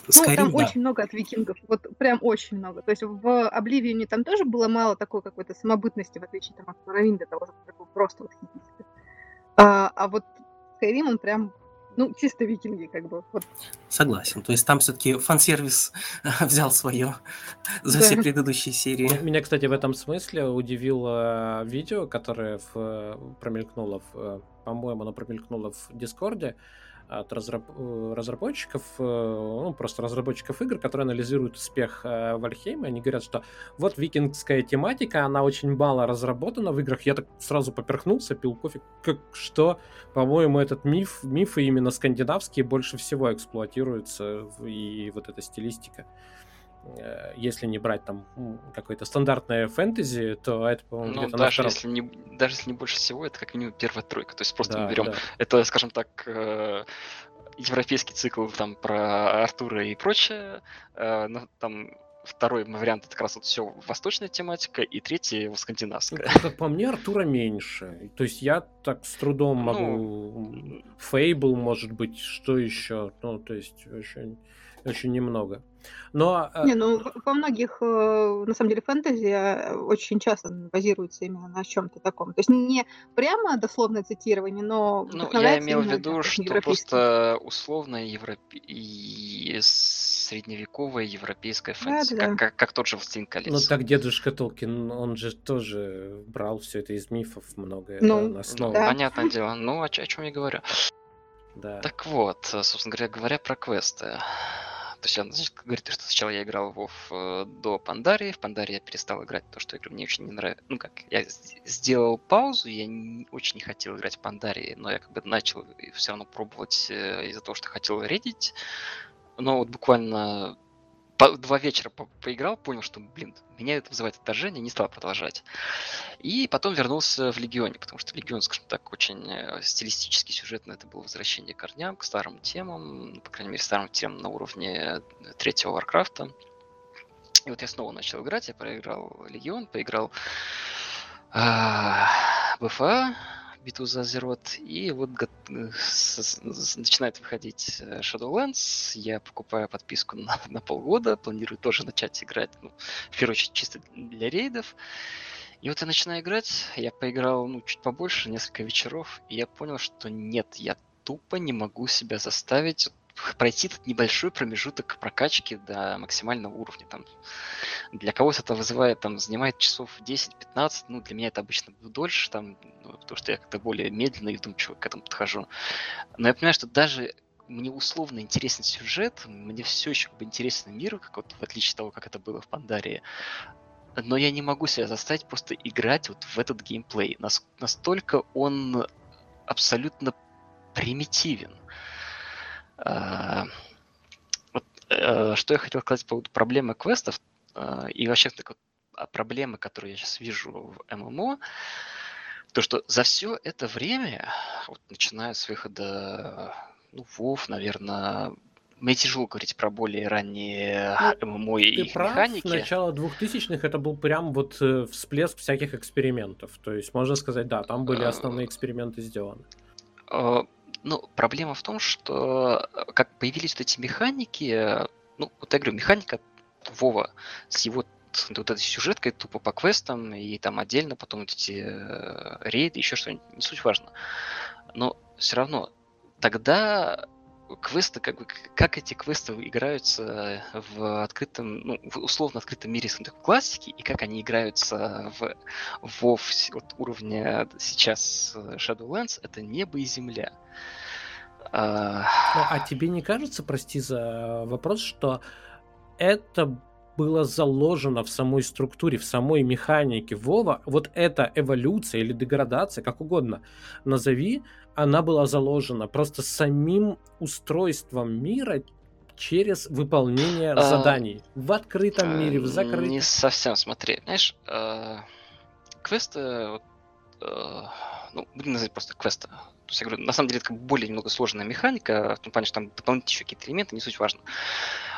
Ну, там да. очень много от викингов, вот прям очень много. То есть в Обливионе там тоже было мало такой какой-то самобытности, в отличие там, от Моровинда, того такого просто восхитительного. А, а вот Skyrim, он прям ну, чисто викинги, как бы. Вот. Согласен. То есть там все-таки фан-сервис взял свое за да. все предыдущие серии. Меня, кстати, в этом смысле удивило видео, которое в, промелькнуло, в, по-моему, оно промелькнуло в Дискорде, от разраб э, разработчиков, э, ну, просто разработчиков игр, которые анализируют успех э, Вальхейма. Они говорят, что вот викингская тематика, она очень мало разработана в играх. Я так сразу поперхнулся, пил кофе. Как что? По-моему, этот миф, мифы именно скандинавские больше всего эксплуатируются, и вот эта стилистика. Э, если не брать там какое-то стандартное фэнтези, то это, по-моему, ну, где-то даже на если не Даже если не больше всего, это как минимум первая тройка. То есть просто да, мы берем, да. это, скажем так, э, европейский цикл там про Артура и прочее, э, там второй вариант это как раз вот все восточная тематика, и третий ну, скандинавская. Ну, как по мне, Артура меньше. То есть я так с трудом ну, могу... Фейбл, может быть, что еще? Ну, то есть очень, очень немного. Но... Э, не, ну, во многих, э, на самом деле, фэнтези э, очень часто базируется именно на чем-то таком. То есть не прямо дословное цитирование, но... Ну, я имел в виду, что просто условно европе... средневековое европейское фэнтези, да, да. Как, как, как тот же «Властелин колец». Ну так дедушка Толкин, он же тоже брал все это из мифов многое ну, да, на основу. Да. Понятное дело. Ну, о, о чем я говорю. Да. Так вот, собственно говоря, говоря про квесты. То есть он значит, говорит, что сначала я играл в э, до Пандарии, в Пандарии я перестал играть, потому что игры мне очень не нравится. Ну как, я сделал паузу, я не, очень не хотел играть в Пандарии, но я как бы начал все равно пробовать э, из-за того, что хотел редить. Но вот буквально по, два вечера по, поиграл, понял, что, блин, меня это вызывает отторжение, не стал продолжать. И потом вернулся в Легионе, потому что Легион, скажем так, очень э, стилистически, сюжетно это было возвращение к корням, к старым темам, ну, по крайней мере, старым темам на уровне э, третьего Варкрафта. И вот я снова начал играть, я проиграл Легион, поиграл э, БФА, битву за Азерот, и вот э, начинает выходить э, Shadowlands, я покупаю подписку на, на полгода, планирую тоже начать играть, ну, в первую очередь чисто для рейдов, и вот я начинаю играть, я поиграл, ну, чуть побольше, несколько вечеров, и я понял, что нет, я тупо не могу себя заставить пройти этот небольшой промежуток прокачки до максимального уровня. Там, для кого-то это вызывает, там, занимает часов 10-15, ну, для меня это обычно дольше, там, ну, потому что я как-то более медленно и вдумчиво к этому подхожу. Но я понимаю, что даже мне условно интересен сюжет, мне все еще как бы интересен мир, как вот, в отличие от того, как это было в Пандарии, но я не могу себя заставить просто играть вот в этот геймплей. Нас, настолько он абсолютно примитивен. А, вот, э, что я хотел сказать по поводу проблемы квестов а, и вообще так вот, а, проблемы, которые я сейчас вижу в ММО, то что за все это время, вот, начиная с выхода ну, WoW, наверное, мне тяжело говорить про более ранние ну, ММО и ты их прав, механики. начало 2000-х это был прям вот э, всплеск всяких экспериментов. То есть можно сказать, да, там были основные эксперименты сделаны. Ну, проблема в том, что э, как появились вот эти механики, ну, вот я говорю, механика Вова с его вот этой сюжеткой тупо по квестам и там отдельно потом вот эти э, рейды, еще что-нибудь, не суть важно. Но все равно тогда квесты, как бы, как эти квесты играются в открытом, ну, в условно открытом мире классики, и как они играются в WoW от уровня сейчас э, Shadowlands, это небо и земля. А... Ну, а тебе не кажется, прости за вопрос, что это было заложено в самой структуре, в самой механике Вова, вот эта эволюция или деградация, как угодно назови, она была заложена просто самим устройством мира через выполнение а, заданий в открытом мире, в закрытом. Не совсем, смотри, знаешь, э, квесты, э, ну, будем называть просто квесты. То есть, я говорю, на самом деле это более немного сложная механика, в том плане, что там дополнительные еще какие-то элементы, не суть важно.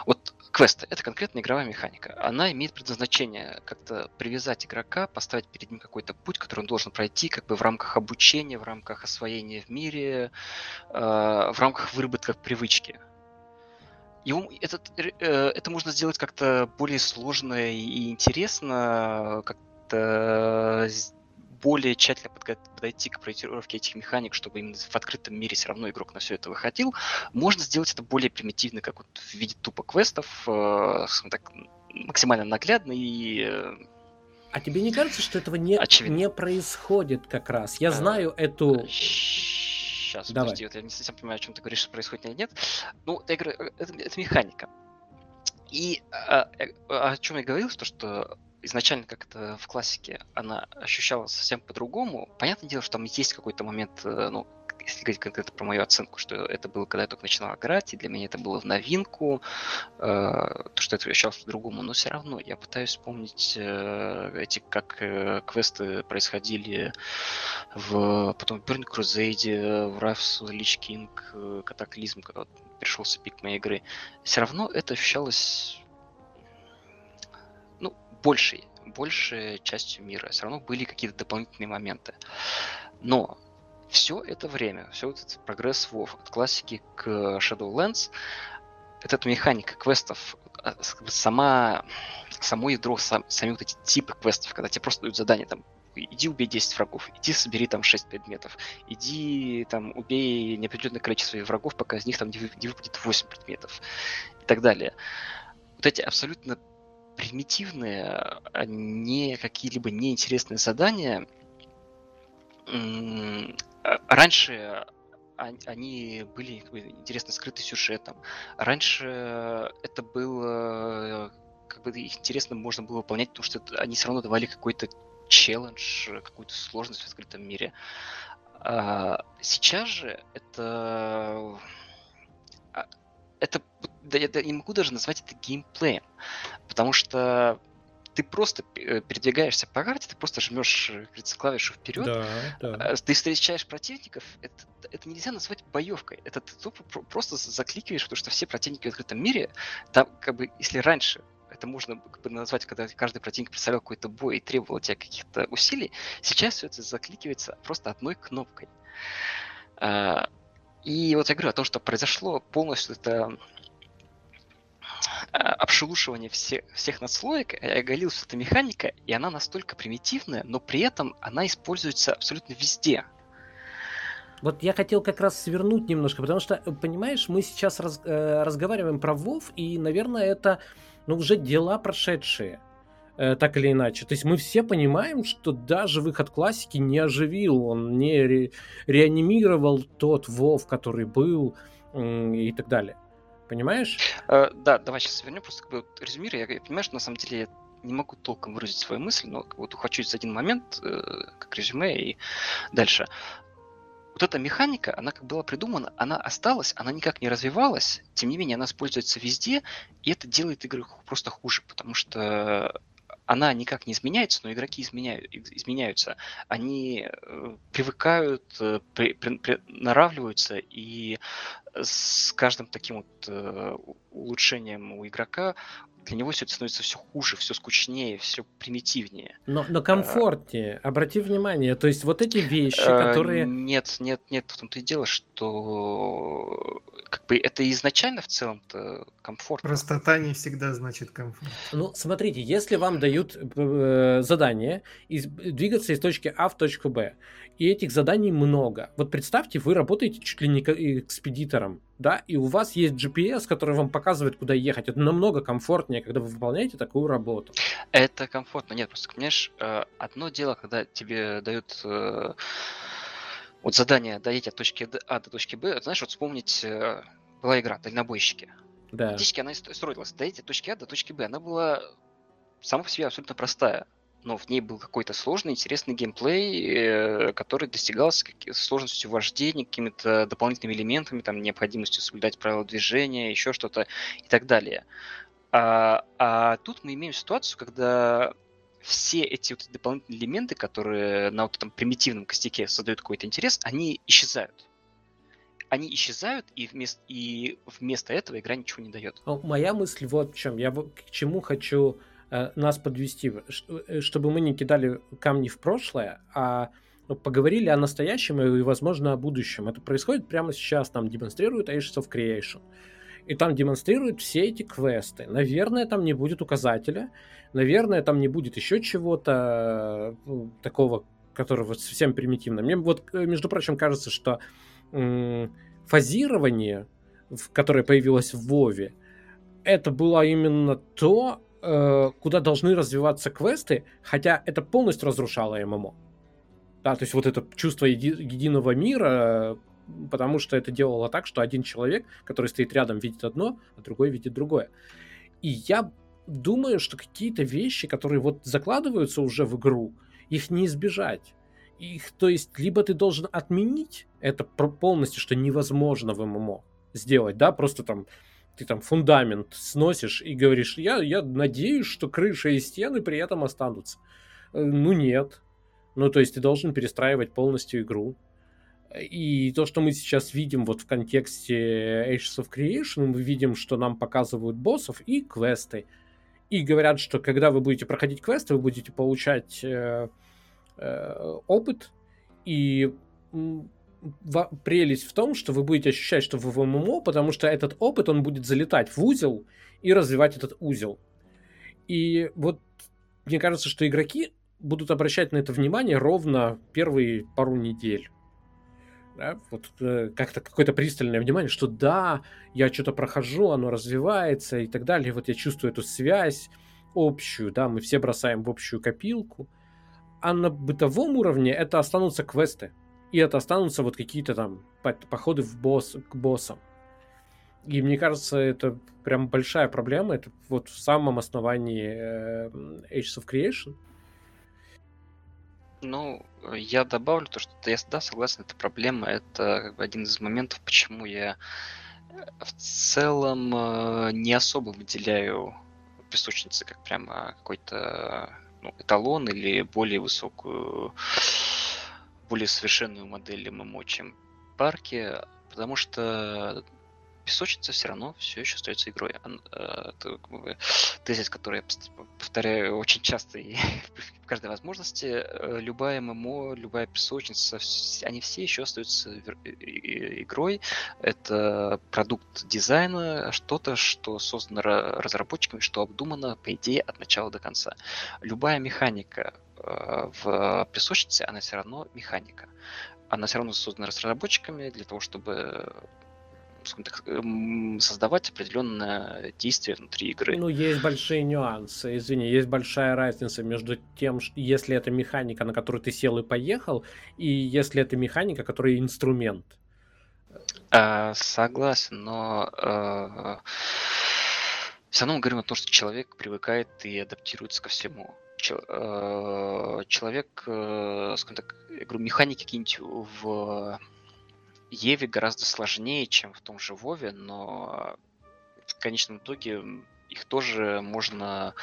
Вот квесты — это конкретная игровая механика. Она имеет предназначение как-то привязать игрока, поставить перед ним какой-то путь, который он должен пройти как бы в рамках обучения, в рамках освоения в мире, э, в рамках выработки привычки. Его, этот, э, это можно сделать как-то более сложно и интересно, как-то более тщательно подойти к проектировке этих механик, чтобы именно в открытом мире все равно игрок на все это выходил, можно сделать это более примитивно, как вот в виде тупо квестов, э, так, максимально наглядно и э, а тебе не кажется, что этого не, не происходит как раз? Я а, знаю эту... Сейчас, Давай. подожди, вот я не совсем понимаю, о чем ты говоришь, что происходит или нет. Ну, я говорю, это, это механика. И а, о чем я говорил, то, что изначально как то в классике она ощущалась совсем по-другому. Понятное дело, что там есть какой-то момент, э, ну, если говорить конкретно про мою оценку, что это было, когда я только начинал играть, и для меня это было в новинку, э, то, что это ощущалось по-другому, но все равно я пытаюсь вспомнить э, эти, как э, квесты происходили в потом в Crusade, в Lich King, э, Катаклизм, когда вот пришелся пик моей игры. Все равно это ощущалось большей, большей частью мира. Все равно были какие-то дополнительные моменты. Но все это время, все этот прогресс WoW от классики к Shadowlands, эта механика квестов, сама, само ядро, сам, сами вот эти типы квестов, когда тебе просто дают задание, там, иди убей 10 врагов, иди собери там 6 предметов, иди там убей неопределенное количество врагов, пока из них там не, не выпадет 8 предметов и так далее. Вот эти абсолютно примитивные, а не какие-либо неинтересные задания, а, раньше они были интересно скрыты сюжетом. Раньше это было как бы интересно можно было выполнять, потому что они все равно давали какой-то челлендж, какую-то сложность в открытом мире. А сейчас же это а, это да, я не могу даже назвать это геймплеем, потому что ты просто э, передвигаешься по карте, ты просто жмешь э, клавишу вперед, да, да. А, ты встречаешь противников, это, это нельзя назвать боевкой, это ты тупо просто закликиваешь, потому что все противники в открытом мире, там как бы, если раньше это можно как бы назвать, когда каждый противник представлял какой-то бой и требовал от тебя каких-то усилий, сейчас все это закликивается просто одной кнопкой. А, и вот я говорю о том, что произошло полностью это обшелушивание все, всех надслоек, я говорил, что это механика, и она настолько примитивная, но при этом она используется абсолютно везде. Вот я хотел как раз свернуть немножко, потому что, понимаешь, мы сейчас раз, э, разговариваем про Вов, и, наверное, это ну, уже дела прошедшие э, так или иначе. То есть мы все понимаем, что даже выход классики не оживил, он не ре- реанимировал тот Вов, который был э, и так далее. Понимаешь? Э, да, давай сейчас вернем, просто как бы вот, резюмирую. Я, я понимаю, что на самом деле я не могу толком выразить свою мысль, но вот хочу за один момент, э, как резюме, и дальше. Вот эта механика, она как была придумана, она осталась, она никак не развивалась, тем не менее она используется везде, и это делает игры просто хуже, потому что она никак не изменяется, но игроки изменяют, изменяются. Они э, привыкают, э, при, при, приноравливаются, и с каждым таким вот э, улучшением у игрока для него все это становится все хуже, все скучнее, все примитивнее. Но, но комфортнее. А... Обрати внимание, то есть вот эти вещи, а, которые... Нет, нет, нет, в том-то и дело, что как бы это изначально в целом-то комфортно. Простота не всегда значит комфорт. Ну, смотрите, если вам дают э, задание из, двигаться из точки А в точку Б, и этих заданий много. Вот представьте, вы работаете чуть ли не экспедитором, да, и у вас есть GPS, который вам показывает, куда ехать. Это намного комфортнее, когда вы выполняете такую работу. Это комфортно. Нет, просто, понимаешь, э, одно дело, когда тебе дают э, вот задание доедь от точки А до точки Б, знаешь, вот вспомнить, э, была игра «Дальнобойщики». Да. Фактически она строилась доедь от точки А до точки Б. Она была сама по себе абсолютно простая но в ней был какой-то сложный, интересный геймплей, э, который достигался сложностью вождения, какими-то дополнительными элементами, там, необходимостью соблюдать правила движения, еще что-то и так далее. А, а тут мы имеем ситуацию, когда все эти вот дополнительные элементы, которые на вот этом примитивном костяке создают какой-то интерес, они исчезают. Они исчезают, и вместо, и вместо этого игра ничего не дает. Моя мысль вот в чем. Я к чему хочу нас подвести, э, чтобы мы не кидали камни в прошлое, а ну, поговорили о настоящем и, возможно, о будущем. Это происходит прямо сейчас. Нам демонстрируют Ashes of Creation. И там демонстрируют все эти квесты. Наверное, там не будет указателя. Наверное, там не будет еще чего-то ну, такого, которого совсем примитивно. Мне вот, между прочим, кажется, что фазирование, которое появилось в Вове, это было именно то, Э, куда должны развиваться квесты, хотя это полностью разрушало ММО. Да, то есть вот это чувство еди- единого мира, потому что это делало так, что один человек, который стоит рядом, видит одно, а другой видит другое. И я думаю, что какие-то вещи, которые вот закладываются уже в игру, их не избежать. Их, то есть, либо ты должен отменить это полностью, что невозможно в ММО сделать, да, просто там ты там фундамент сносишь и говоришь, я, я надеюсь, что крыша и стены при этом останутся. Э, ну нет. Ну то есть ты должен перестраивать полностью игру. И то, что мы сейчас видим вот в контексте Ashes of Creation, мы видим, что нам показывают боссов и квесты. И говорят, что когда вы будете проходить квесты, вы будете получать э, э, опыт, и прелесть в том, что вы будете ощущать, что вы в ММО, потому что этот опыт, он будет залетать в узел и развивать этот узел. И вот мне кажется, что игроки будут обращать на это внимание ровно первые пару недель. Да, вот э, как-то какое-то пристальное внимание, что да, я что-то прохожу, оно развивается и так далее. Вот я чувствую эту связь общую, да, мы все бросаем в общую копилку. А на бытовом уровне это останутся квесты. И это останутся вот какие-то там походы в босс, к боссам. И мне кажется, это прям большая проблема. Это вот в самом основании э, Ages of Creation. Ну, я добавлю то, что я да, согласен, это проблема. Это как бы один из моментов, почему я э, в целом э, не особо выделяю песочницы как прямо какой-то ну, эталон или более высокую, более совершенную модель ММО, чем парки, потому что песочница все равно все еще остается игрой. Э, тезис, который я повторяю очень часто и в каждой возможности. Э, любая ММО, любая песочница, они все еще остаются игрой. Это продукт дизайна, что-то, что создано разработчиками, что обдумано, по идее, от начала до конца. Любая механика в песочнице, она все равно механика она все равно создана разработчиками для того, чтобы так, эм, создавать определенное действие внутри игры. Ну, есть большие нюансы, извини, есть большая разница между тем, что, если это механика, на которую ты сел и поехал, и если это механика, которая инструмент. А, согласен, но а, все равно мы говорим о том, что человек привыкает и адаптируется ко всему э, человек, скажем так, говорю, механики какие-нибудь в Еве гораздо сложнее, чем в том же Вове, но в конечном итоге их тоже можно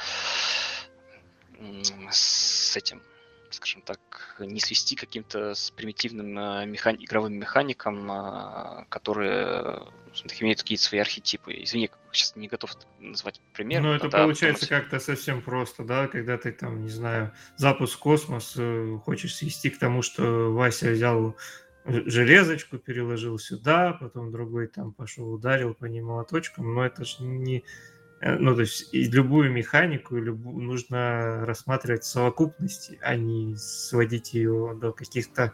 с этим, скажем так, не свести каким-то с примитивным э, механи- игровым механикам, э, которые имеют какие-то свои архетипы. Извини, сейчас не готов назвать пример. Ну, это получается думать... как-то совсем просто, да, когда ты там, не знаю, запуск в космос э, хочешь свести к тому, что Вася взял железочку переложил сюда, потом другой там пошел, ударил по ней молоточком, но это же не... Э, ну, то есть и любую механику любую, нужно рассматривать в совокупности, а не сводить ее до каких-то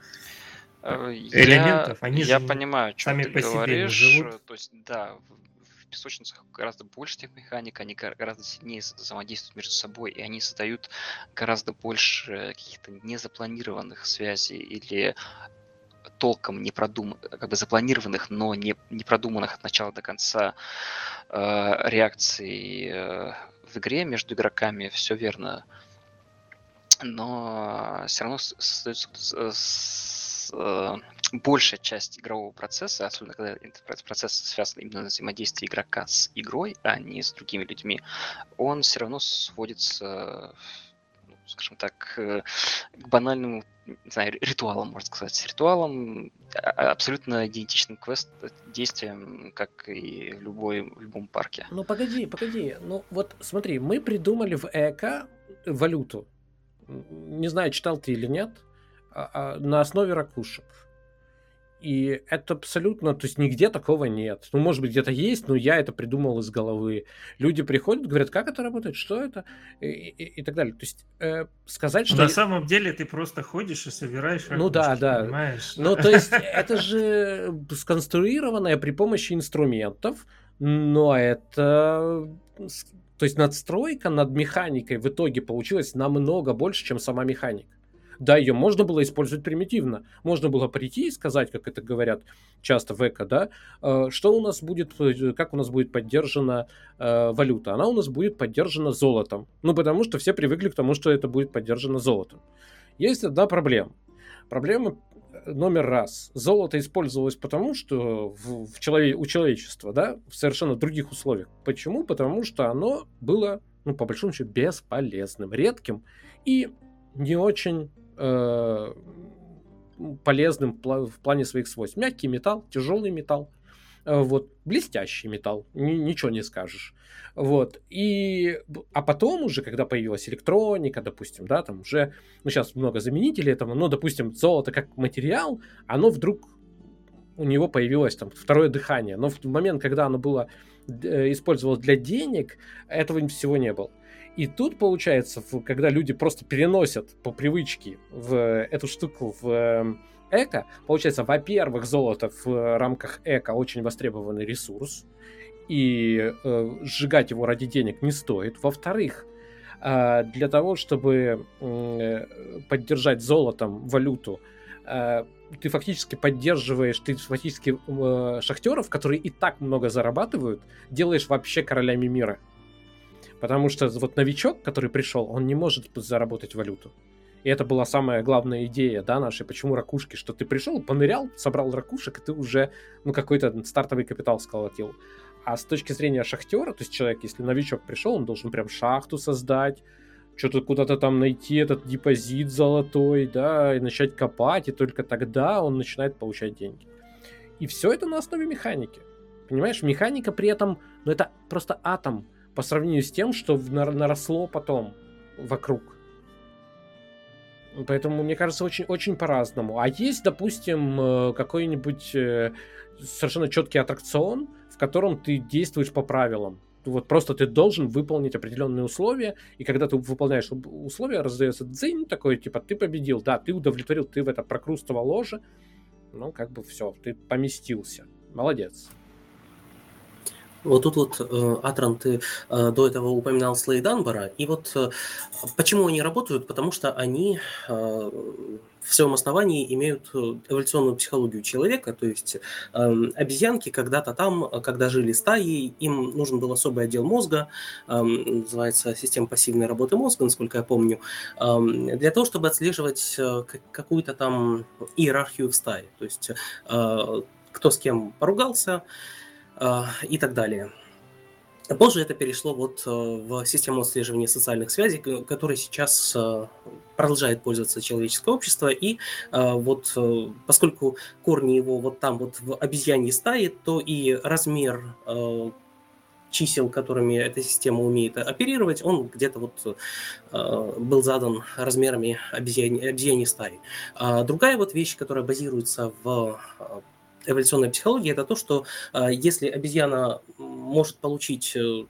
э, элементов. Они я же понимаю, что сами ты по говоришь. Себе живут. То есть, да, в песочницах гораздо больше тех механик, они гораздо сильнее взаимодействуют между собой, и они создают гораздо больше каких-то незапланированных связей или толком не продуманных, как бы запланированных, но не, не продуманных от начала до конца э, реакций э, в игре между игроками, все верно. Но все равно остается э, большая часть игрового процесса, особенно когда этот процесс связан именно на взаимодействии игрока с игрой, а не с другими людьми, он все равно сводится скажем так, э, к банальному, не знаю, ритуалам, можно сказать. Ритуалам а, а, абсолютно идентичным квест действиям, как и в, любой, в любом парке. Ну, погоди, погоди. Ну, вот смотри, мы придумали в ЭК валюту. Не знаю, читал ты или нет, а, на основе ракушек. И это абсолютно, то есть нигде такого нет. Ну, может быть, где-то есть, но я это придумал из головы. Люди приходят, говорят, как это работает, что это, и, и, и так далее. То есть э, сказать, что... На самом деле ты просто ходишь и собираешь Ну да, да. Понимаешь? Ну, то есть это же сконструированное при помощи инструментов, но это... То есть надстройка над механикой в итоге получилась намного больше, чем сама механика. Да, ее можно было использовать примитивно. Можно было прийти и сказать, как это говорят часто в эко, да, э, что у нас будет, э, как у нас будет поддержана э, валюта. Она у нас будет поддержана золотом. Ну, потому что все привыкли к тому, что это будет поддержано золотом. Есть одна проблема. Проблема номер раз. Золото использовалось потому, что в, в челове, у человечества, да, в совершенно других условиях. Почему? Потому что оно было, ну, по большому счету, бесполезным, редким и не очень э, полезным в плане своих свойств. Мягкий металл, тяжелый металл, э, вот, блестящий металл, ни, ничего не скажешь. Вот, и, а потом уже, когда появилась электроника, допустим, да, там уже, ну, сейчас много заменителей этому, но, допустим, золото как материал, оно вдруг, у него появилось там второе дыхание, но в момент, когда оно было, э, использовалось для денег, этого всего не было. И тут получается, когда люди просто переносят по привычке в эту штуку в эм, эко, получается, во-первых, золото в рамках эко очень востребованный ресурс, и э, сжигать его ради денег не стоит. Во-вторых, э, для того, чтобы э, поддержать золотом валюту, э, ты фактически поддерживаешь, ты фактически э, шахтеров, которые и так много зарабатывают, делаешь вообще королями мира. Потому что вот новичок, который пришел, он не может заработать валюту. И это была самая главная идея, да, нашей, почему ракушки, что ты пришел, понырял, собрал ракушек, и ты уже, ну, какой-то стартовый капитал сколотил. А с точки зрения шахтера, то есть человек, если новичок пришел, он должен прям шахту создать, что-то куда-то там найти этот депозит золотой, да, и начать копать, и только тогда он начинает получать деньги. И все это на основе механики. Понимаешь, механика при этом, ну это просто атом по сравнению с тем, что наросло потом вокруг. Поэтому, мне кажется, очень, очень по-разному. А есть, допустим, э, какой-нибудь э, совершенно четкий аттракцион, в котором ты действуешь по правилам. Вот просто ты должен выполнить определенные условия, и когда ты выполняешь условия, раздается дзынь такой, типа, ты победил, да, ты удовлетворил, ты в это прокрустово ложе, ну, как бы все, ты поместился. Молодец. Вот тут вот, э, Атран, ты э, до этого упоминал Слей Данбора, и вот э, почему они работают? Потому что они в своем основании имеют эволюционную психологию человека, то есть обезьянки когда-то там, когда жили стаи, им нужен был особый отдел мозга, называется система пассивной работы мозга, насколько я помню, для того, чтобы отслеживать какую-то там иерархию в стае, то есть кто с кем поругался, а, и так далее. Позже это перешло вот э, в систему отслеживания социальных связей, которая сейчас э, продолжает пользоваться человеческое общество. И э, вот поскольку корни его вот там вот в обезьяньей стае, то и размер чисел, которыми эта система умеет оперировать, он где-то вот был задан размерами обезьяни, обезьяньей стаи. А другая вот вещь, которая базируется в эволюционной психологии, это то, что э, если обезьяна может получить э,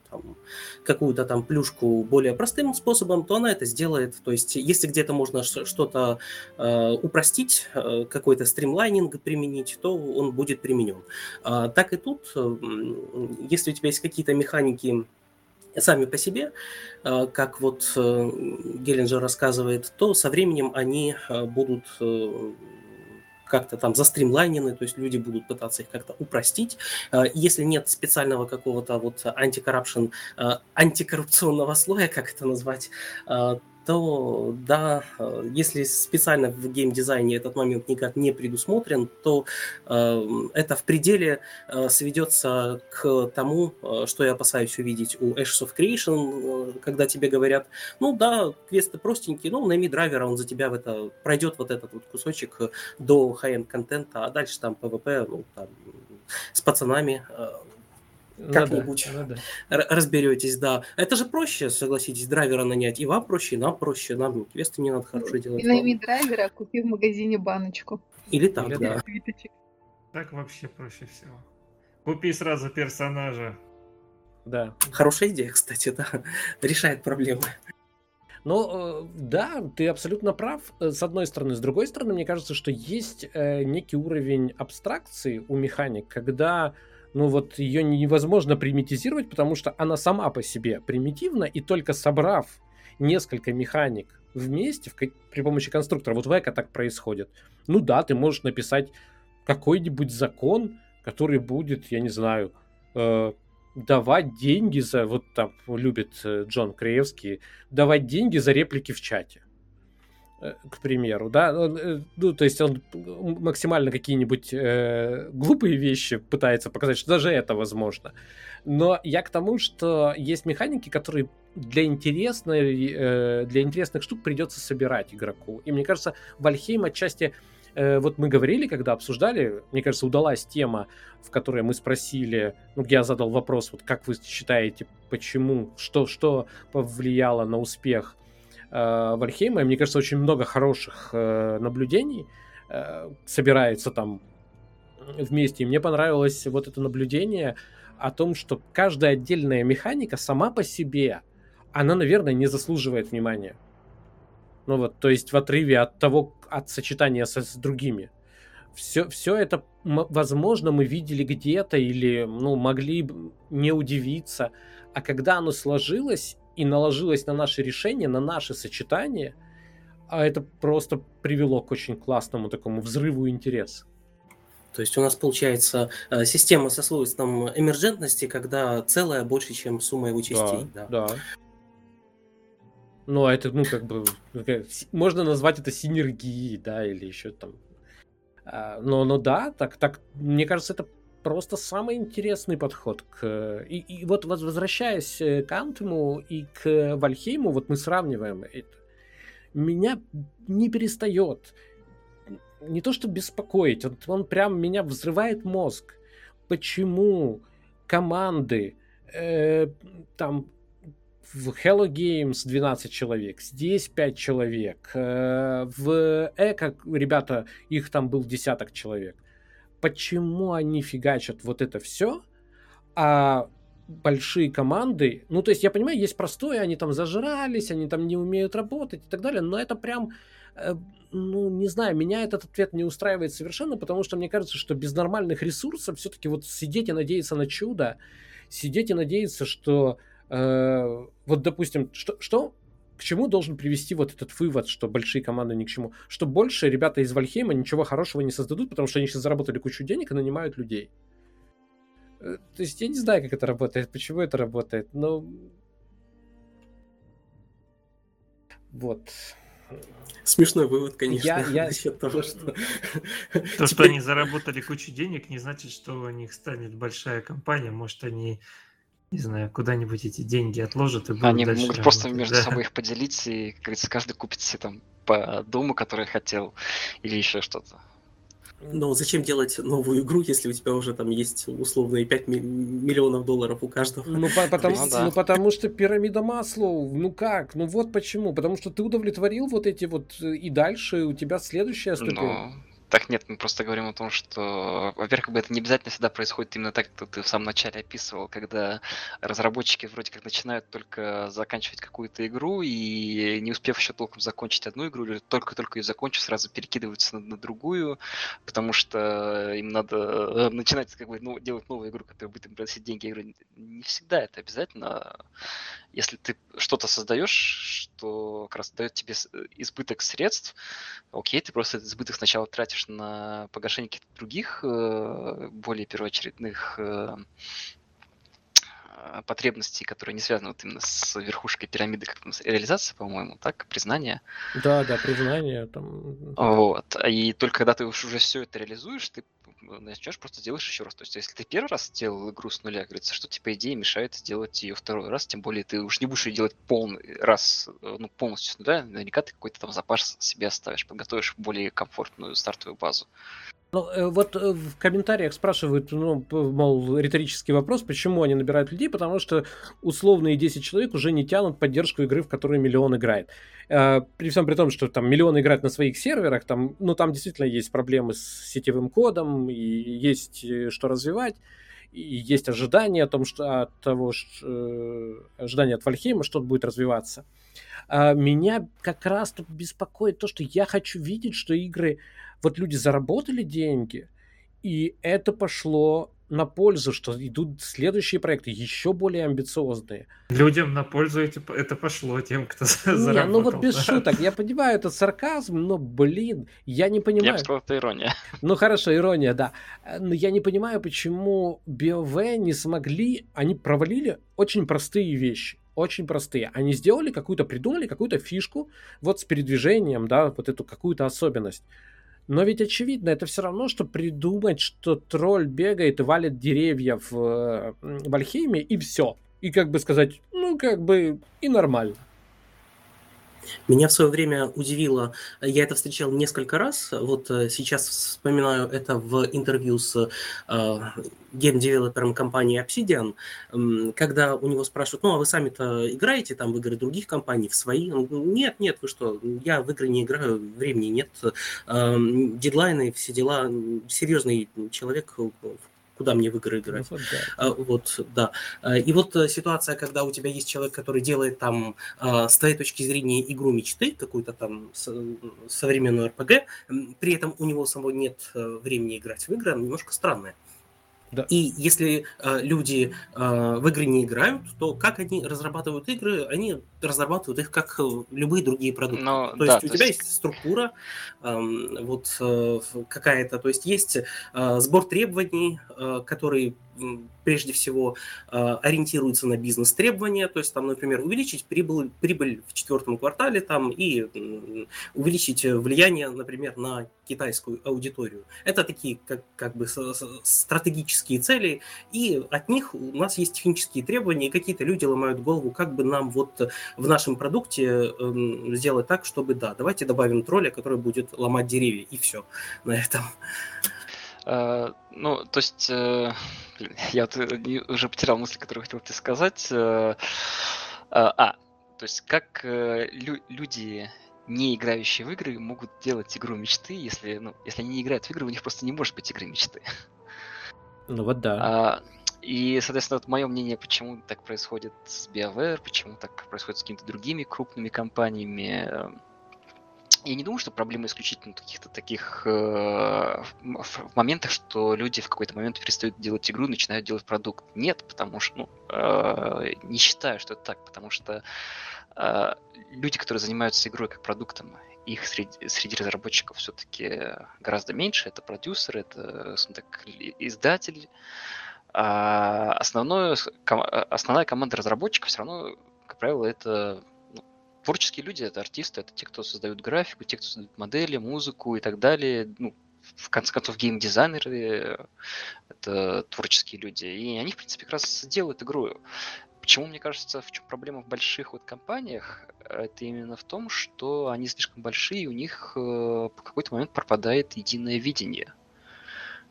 какую-то там плюшку более простым способом, то она это сделает. То есть, если где-то можно что-то э, упростить, какой-то стримлайнинг применить, то он будет применен. Э, так и тут, если у тебя есть какие-то механики сами по себе, как вот Геллинджер рассказывает, то со временем они будут как-то там застримлайнены, то есть люди будут пытаться их как-то упростить. Э, если нет специального какого-то вот антикоррупшн, э, антикоррупционного слоя, как это назвать, э, то да, э, если специально в геймдизайне этот момент никак не предусмотрен, то э, это в пределе э, сведется к тому, э, что я опасаюсь увидеть у Ashes of Creation, э, когда тебе говорят, ну да, квесты простенькие, ну найми драйвера, он за тебя в это пройдет вот этот вот кусочек до high-end контента, а дальше там PvP, ну там с пацанами э, как-нибудь ну, да, ну, да. разберетесь, да. Это же проще, согласитесь, драйвера нанять. И вам проще, и нам проще, нам квесты не надо хорошие делать. И найми драйвера, а купи в магазине баночку. Или так, Или да. Так вообще проще всего. Купи сразу персонажа. Да. Хорошая идея, кстати, да. Решает проблемы. Ну, э, да, ты абсолютно прав, э, с одной стороны. С другой стороны, мне кажется, что есть э, некий уровень абстракции у механик, когда ну вот ее невозможно примитизировать, потому что она сама по себе примитивна, и только собрав несколько механик вместе в, при помощи конструктора, вот в Эко так происходит. Ну да, ты можешь написать какой-нибудь закон, который будет, я не знаю, э, давать деньги за, вот там любит э, Джон Краевский, давать деньги за реплики в чате. Э, к примеру, да, э, ну, то есть он максимально какие-нибудь э, глупые вещи пытается показать, что даже это возможно. Но я к тому, что есть механики, которые для интересной, э, для интересных штук придется собирать игроку. И мне кажется, Вальхейм отчасти э, вот мы говорили, когда обсуждали, мне кажется, удалась тема, в которой мы спросили, ну, я задал вопрос, вот как вы считаете, почему, что, что повлияло на успех э, Вальхейма. И мне кажется, очень много хороших э, наблюдений э, собирается там вместе. И мне понравилось вот это наблюдение о том, что каждая отдельная механика сама по себе, она, наверное, не заслуживает внимания. Ну вот, то есть в отрыве от того, от сочетания со, с другими. Все, все это, возможно, мы видели где-то или, ну, могли не удивиться. А когда оно сложилось и наложилось на наши решения, на наши сочетания, а это просто привело к очень классному такому взрыву интереса. То есть у нас получается э, система со свойством эмерджентности, когда целая больше, чем сумма его частей. Да, да. да. Ну, а это, ну, как бы, можно назвать это синергией, да, или еще там. А, но, но да, так, так, мне кажется, это просто самый интересный подход к... И, и вот возвращаясь э, к Антему и к Вальхейму, вот мы сравниваем это. Меня не перестает не то что беспокоить, он, он прям меня взрывает мозг. Почему команды э, там в Hello Games 12 человек, здесь 5 человек, э, в Эко, ребята, их там был десяток человек. Почему они фигачат вот это все, а большие команды, ну, то есть я понимаю, есть простое, они там зажрались, они там не умеют работать и так далее, но это прям, э, ну, не знаю, меня этот ответ не устраивает совершенно, потому что мне кажется, что без нормальных ресурсов все-таки вот сидеть и надеяться на чудо, сидеть и надеяться, что Э, вот, допустим, что, что к чему должен привести вот этот вывод, что большие команды ни к чему? Что больше ребята из Вальхейма ничего хорошего не создадут, потому что они сейчас заработали кучу денег и нанимают людей. Э, то есть я не знаю, как это работает, почему это работает, но... Вот. Смешной вывод, конечно, я, я... насчет того, что... То, что они заработали кучу денег, не значит, что у них станет большая компания. Может, они не знаю, куда-нибудь эти деньги отложат и будут Они дальше могут просто между да. собой их поделить, и, как говорится, каждый купит себе там по дому, который хотел, или еще что-то. Но зачем делать новую игру, если у тебя уже там есть условные 5 миллионов долларов у каждого? Ну, по потому, ну, да. ну потому что пирамида Маслоу, ну как? Ну вот почему. Потому что ты удовлетворил вот эти вот, э, и дальше у тебя следующая ступень. Но так нет, мы просто говорим о том, что, во-первых, это не обязательно всегда происходит именно так, как ты в самом начале описывал, когда разработчики вроде как начинают только заканчивать какую-то игру и не успев еще толком закончить одну игру, или только-только ее закончив, сразу перекидываются на, на другую, потому что им надо э, начинать как бы ну, делать новую игру, которая будет им приносить деньги. Я говорю, не всегда это обязательно. Если ты что-то создаешь, что как раз дает тебе избыток средств, окей, ты просто этот избыток сначала тратишь на погашение каких-то других э, более первоочередных э, потребностей, которые не связаны вот именно с верхушкой пирамиды, как нас реализация, по-моему, так, признание. Да, да, признание там. Вот. И только когда ты уже все это реализуешь, ты начнешь просто делаешь еще раз. То есть, если ты первый раз сделал игру с нуля, говорится, что тебе идея мешает сделать ее второй раз, тем более ты уж не будешь ее делать полный раз, э, ну, полностью с нуля, наверняка ты какой-то там запас себе оставишь, подготовишь более комфортную стартовую базу. Ну, э, вот э, в комментариях спрашивают, ну, мол, риторический вопрос, почему они набирают людей, потому что условные 10 человек уже не тянут поддержку игры, в которой миллион играет. Э, при всем при том, что там миллион играет на своих серверах, там, ну, там действительно есть проблемы с сетевым кодом, и есть что развивать, и есть ожидания о том, что от того, что, ожидания от Вальхейма, что будет развиваться. А меня как раз тут беспокоит то, что я хочу видеть, что игры вот люди заработали деньги, и это пошло на пользу, что идут следующие проекты еще более амбициозные. Людям на пользу это пошло тем, кто не, заработал. ну вот без да. шуток. Я понимаю, это сарказм, но, блин, я не понимаю. Я бы сказал, это ирония. Ну хорошо, ирония, да. Но я не понимаю, почему BioWare не смогли, они провалили очень простые вещи очень простые. Они сделали какую-то, придумали какую-то фишку вот с передвижением, да, вот эту какую-то особенность. Но ведь очевидно, это все равно, что придумать, что тролль бегает и валит деревья в, э, в Вальхейме, и все. И как бы сказать, ну, как бы и нормально. Меня в свое время удивило, я это встречал несколько раз, вот э, сейчас вспоминаю это в интервью с э, гейм-девелопером компании Obsidian, когда у него спрашивают, ну а вы сами-то играете там в игры других компаний, в свои? Он говорит, нет, нет, вы что, я в игры не играю, времени нет, э, дедлайны, все дела, серьезный человек, куда мне в игры играть. Ну, вот, да. А, вот, да. А, и вот э, ситуация, когда у тебя есть человек, который делает там а, с твоей точки зрения игру мечты, какую-то там современную РПГ, при этом у него самого нет э, времени играть в игры, немножко странная. Да. И если э, люди э, в игры не играют, то как они разрабатывают игры? Они разрабатывают их как э, любые другие продукты. Но, то да, есть у то тебя есть, есть структура, э, вот э, какая-то, то есть есть э, сбор требований, э, который прежде всего э, ориентируется на бизнес-требования, то есть там, например, увеличить прибыль, прибыль в четвертом квартале там, и увеличить влияние, например, на китайскую аудиторию. Это такие как, как бы стратегические цели, и от них у нас есть технические требования, и какие-то люди ломают голову, как бы нам вот в нашем продукте э, сделать так, чтобы, да, давайте добавим тролля, который будет ломать деревья, и все на этом. Uh, ну, то есть, uh, я вот э, уже потерял мысль, которую хотел тебе сказать. Uh, а, то есть, как лю- люди, не играющие в игры, могут делать игру мечты, если, ну, если они не играют в игры, у них просто не может быть игры мечты. Ну вот да. Uh, и, соответственно, вот мое мнение, почему так происходит с BioWare, почему так происходит с какими-то другими крупными компаниями. Я не думаю, что проблема исключительно в каких-то таких э, моментах, что люди в какой-то момент перестают делать игру начинают делать продукт. Нет, потому что, ну, э, не считаю, что это так, потому что э, люди, которые занимаются игрой как продуктом, их среди, среди разработчиков все-таки гораздо меньше. Это продюсер, это так, издатель, а основное, основная команда разработчиков все равно, как правило, это творческие люди, это артисты, это те, кто создают графику, те, кто создают модели, музыку и так далее. Ну, в конце концов, геймдизайнеры — это творческие люди. И они, в принципе, как раз делают игру. Почему, мне кажется, в чем проблема в больших вот компаниях, это именно в том, что они слишком большие, и у них э, в какой-то момент пропадает единое видение.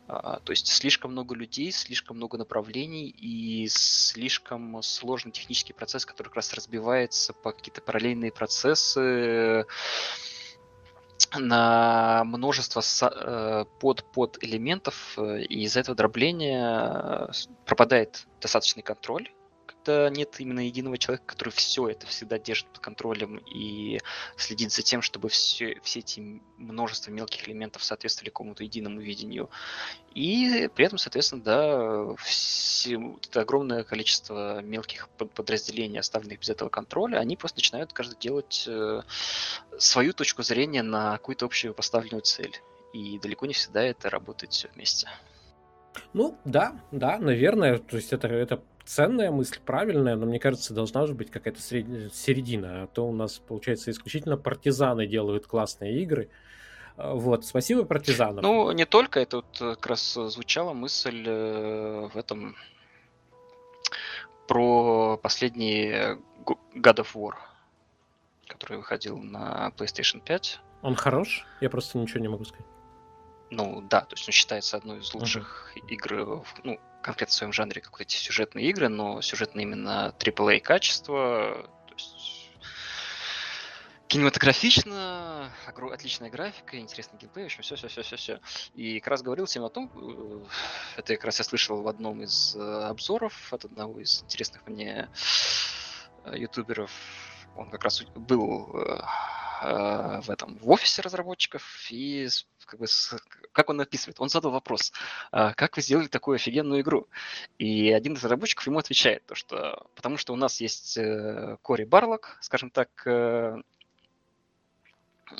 А, то есть слишком много людей, слишком много направлений и слишком сложный технический процесс, который как раз разбивается по какие-то параллельные процессы на множество э, под под элементов, э, и из-за этого дробления пропадает достаточный контроль что нет именно единого человека, который все это всегда держит под контролем и следит за тем, чтобы все, все эти множество мелких элементов соответствовали какому-то единому видению. И при этом, соответственно, да, все, это огромное количество мелких подразделений, оставленных без этого контроля, они просто начинают каждый делать э, свою точку зрения на какую-то общую поставленную цель. И далеко не всегда это работает все вместе. Ну, да, да, наверное. То есть это, это ценная мысль, правильная, но мне кажется, должна же быть какая-то сред... середина, а то у нас, получается, исключительно партизаны делают классные игры. А, вот, спасибо партизанам. Ну, не только, это вот как раз звучала мысль э, в этом про последний God of War, который выходил на PlayStation 5. Он хорош? Я просто ничего не могу сказать. Ну да, то есть он считается одной из лучших uh-huh. игр, ну, конкретно в своем жанре, как вот эти сюжетные игры, но сюжетные именно AAA качество, то есть кинематографично, отличная графика, интересный геймплей, в общем, все, все, все, все, все. И как раз говорил всем о том, э, это как раз я слышал в одном из э, обзоров от одного из интересных мне э, ютуберов, он как раз был в этом в офисе разработчиков и как бы как он описывает? Он задал вопрос, «А как вы сделали такую офигенную игру? И один из разработчиков ему отвечает, то, что потому что у нас есть э, Кори Барлок, скажем так, э,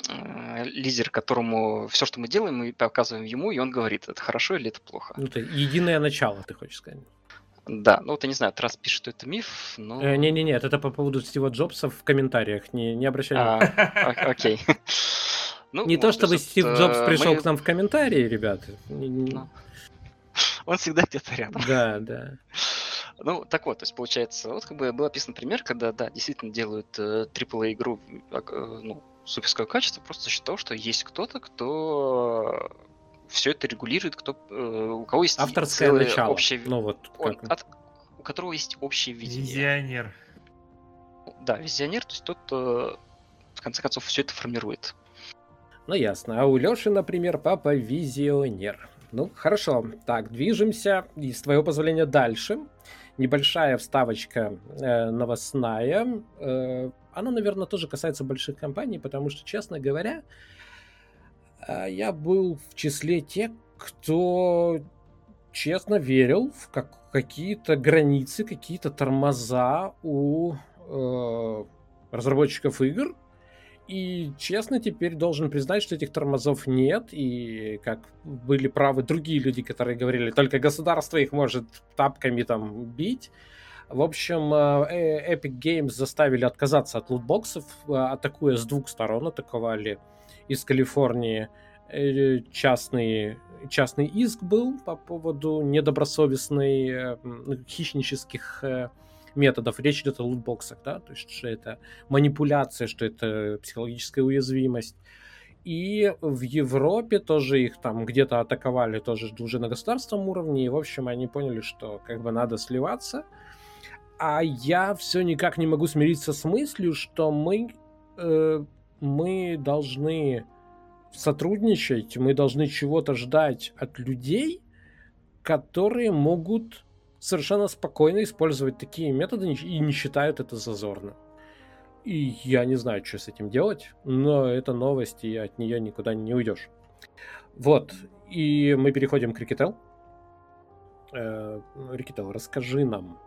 э, лидер, которому все, что мы делаем, мы показываем ему, и он говорит, это хорошо или это плохо. Ну, это единое начало, ты хочешь сказать. Да, ну вот я не знаю, Трас пишет, что это миф, но... Не-не-не, это по поводу Стива Джобса в комментариях, не, не обращай а, Окей. Ну, не то, чтобы Стив Джобс пришел мы... к нам в комментарии, ребята. Ну, он всегда где-то рядом. Да, да. Ну, так вот, то есть, получается, вот как бы был описан пример, когда, да, действительно делают э, AAA игру, э, ну, суперского качества, просто за счет того, что есть кто-то, кто все это регулирует, кто, э, у кого есть авторское начало. Общее, ну, вот, он, от, у которого есть общее видение. Визионер. Да, визионер, то есть тот, кто, в конце концов, все это формирует. Ну ясно. А у Лёши, например, папа визионер. Ну, хорошо. Так, движемся, и с твоего позволения, дальше. Небольшая вставочка э, новостная. Э, она, наверное, тоже касается больших компаний, потому что, честно говоря, э, я был в числе тех, кто честно верил в как, какие-то границы, какие-то тормоза у э, разработчиков игр, и честно теперь должен признать, что этих тормозов нет, и как были правы другие люди, которые говорили, только государство их может тапками там бить. В общем, э, Epic Games заставили отказаться от лутбоксов, э, атакуя с двух сторон, атаковали из Калифорнии э, частный, частный иск был по поводу недобросовестной хищнических методов. Речь идет о лутбоксах, да, то есть что это манипуляция, что это психологическая уязвимость. И в Европе тоже их там где-то атаковали тоже уже на государственном уровне, и, в общем, они поняли, что как бы надо сливаться. А я все никак не могу смириться с мыслью, что мы, э, мы должны сотрудничать, мы должны чего-то ждать от людей, которые могут совершенно спокойно использовать такие методы и не считают это зазорным. И я не знаю, что с этим делать, но это новость, и от нее никуда не уйдешь. Вот, и мы переходим к Рикетел. Э, Рикетел, расскажи нам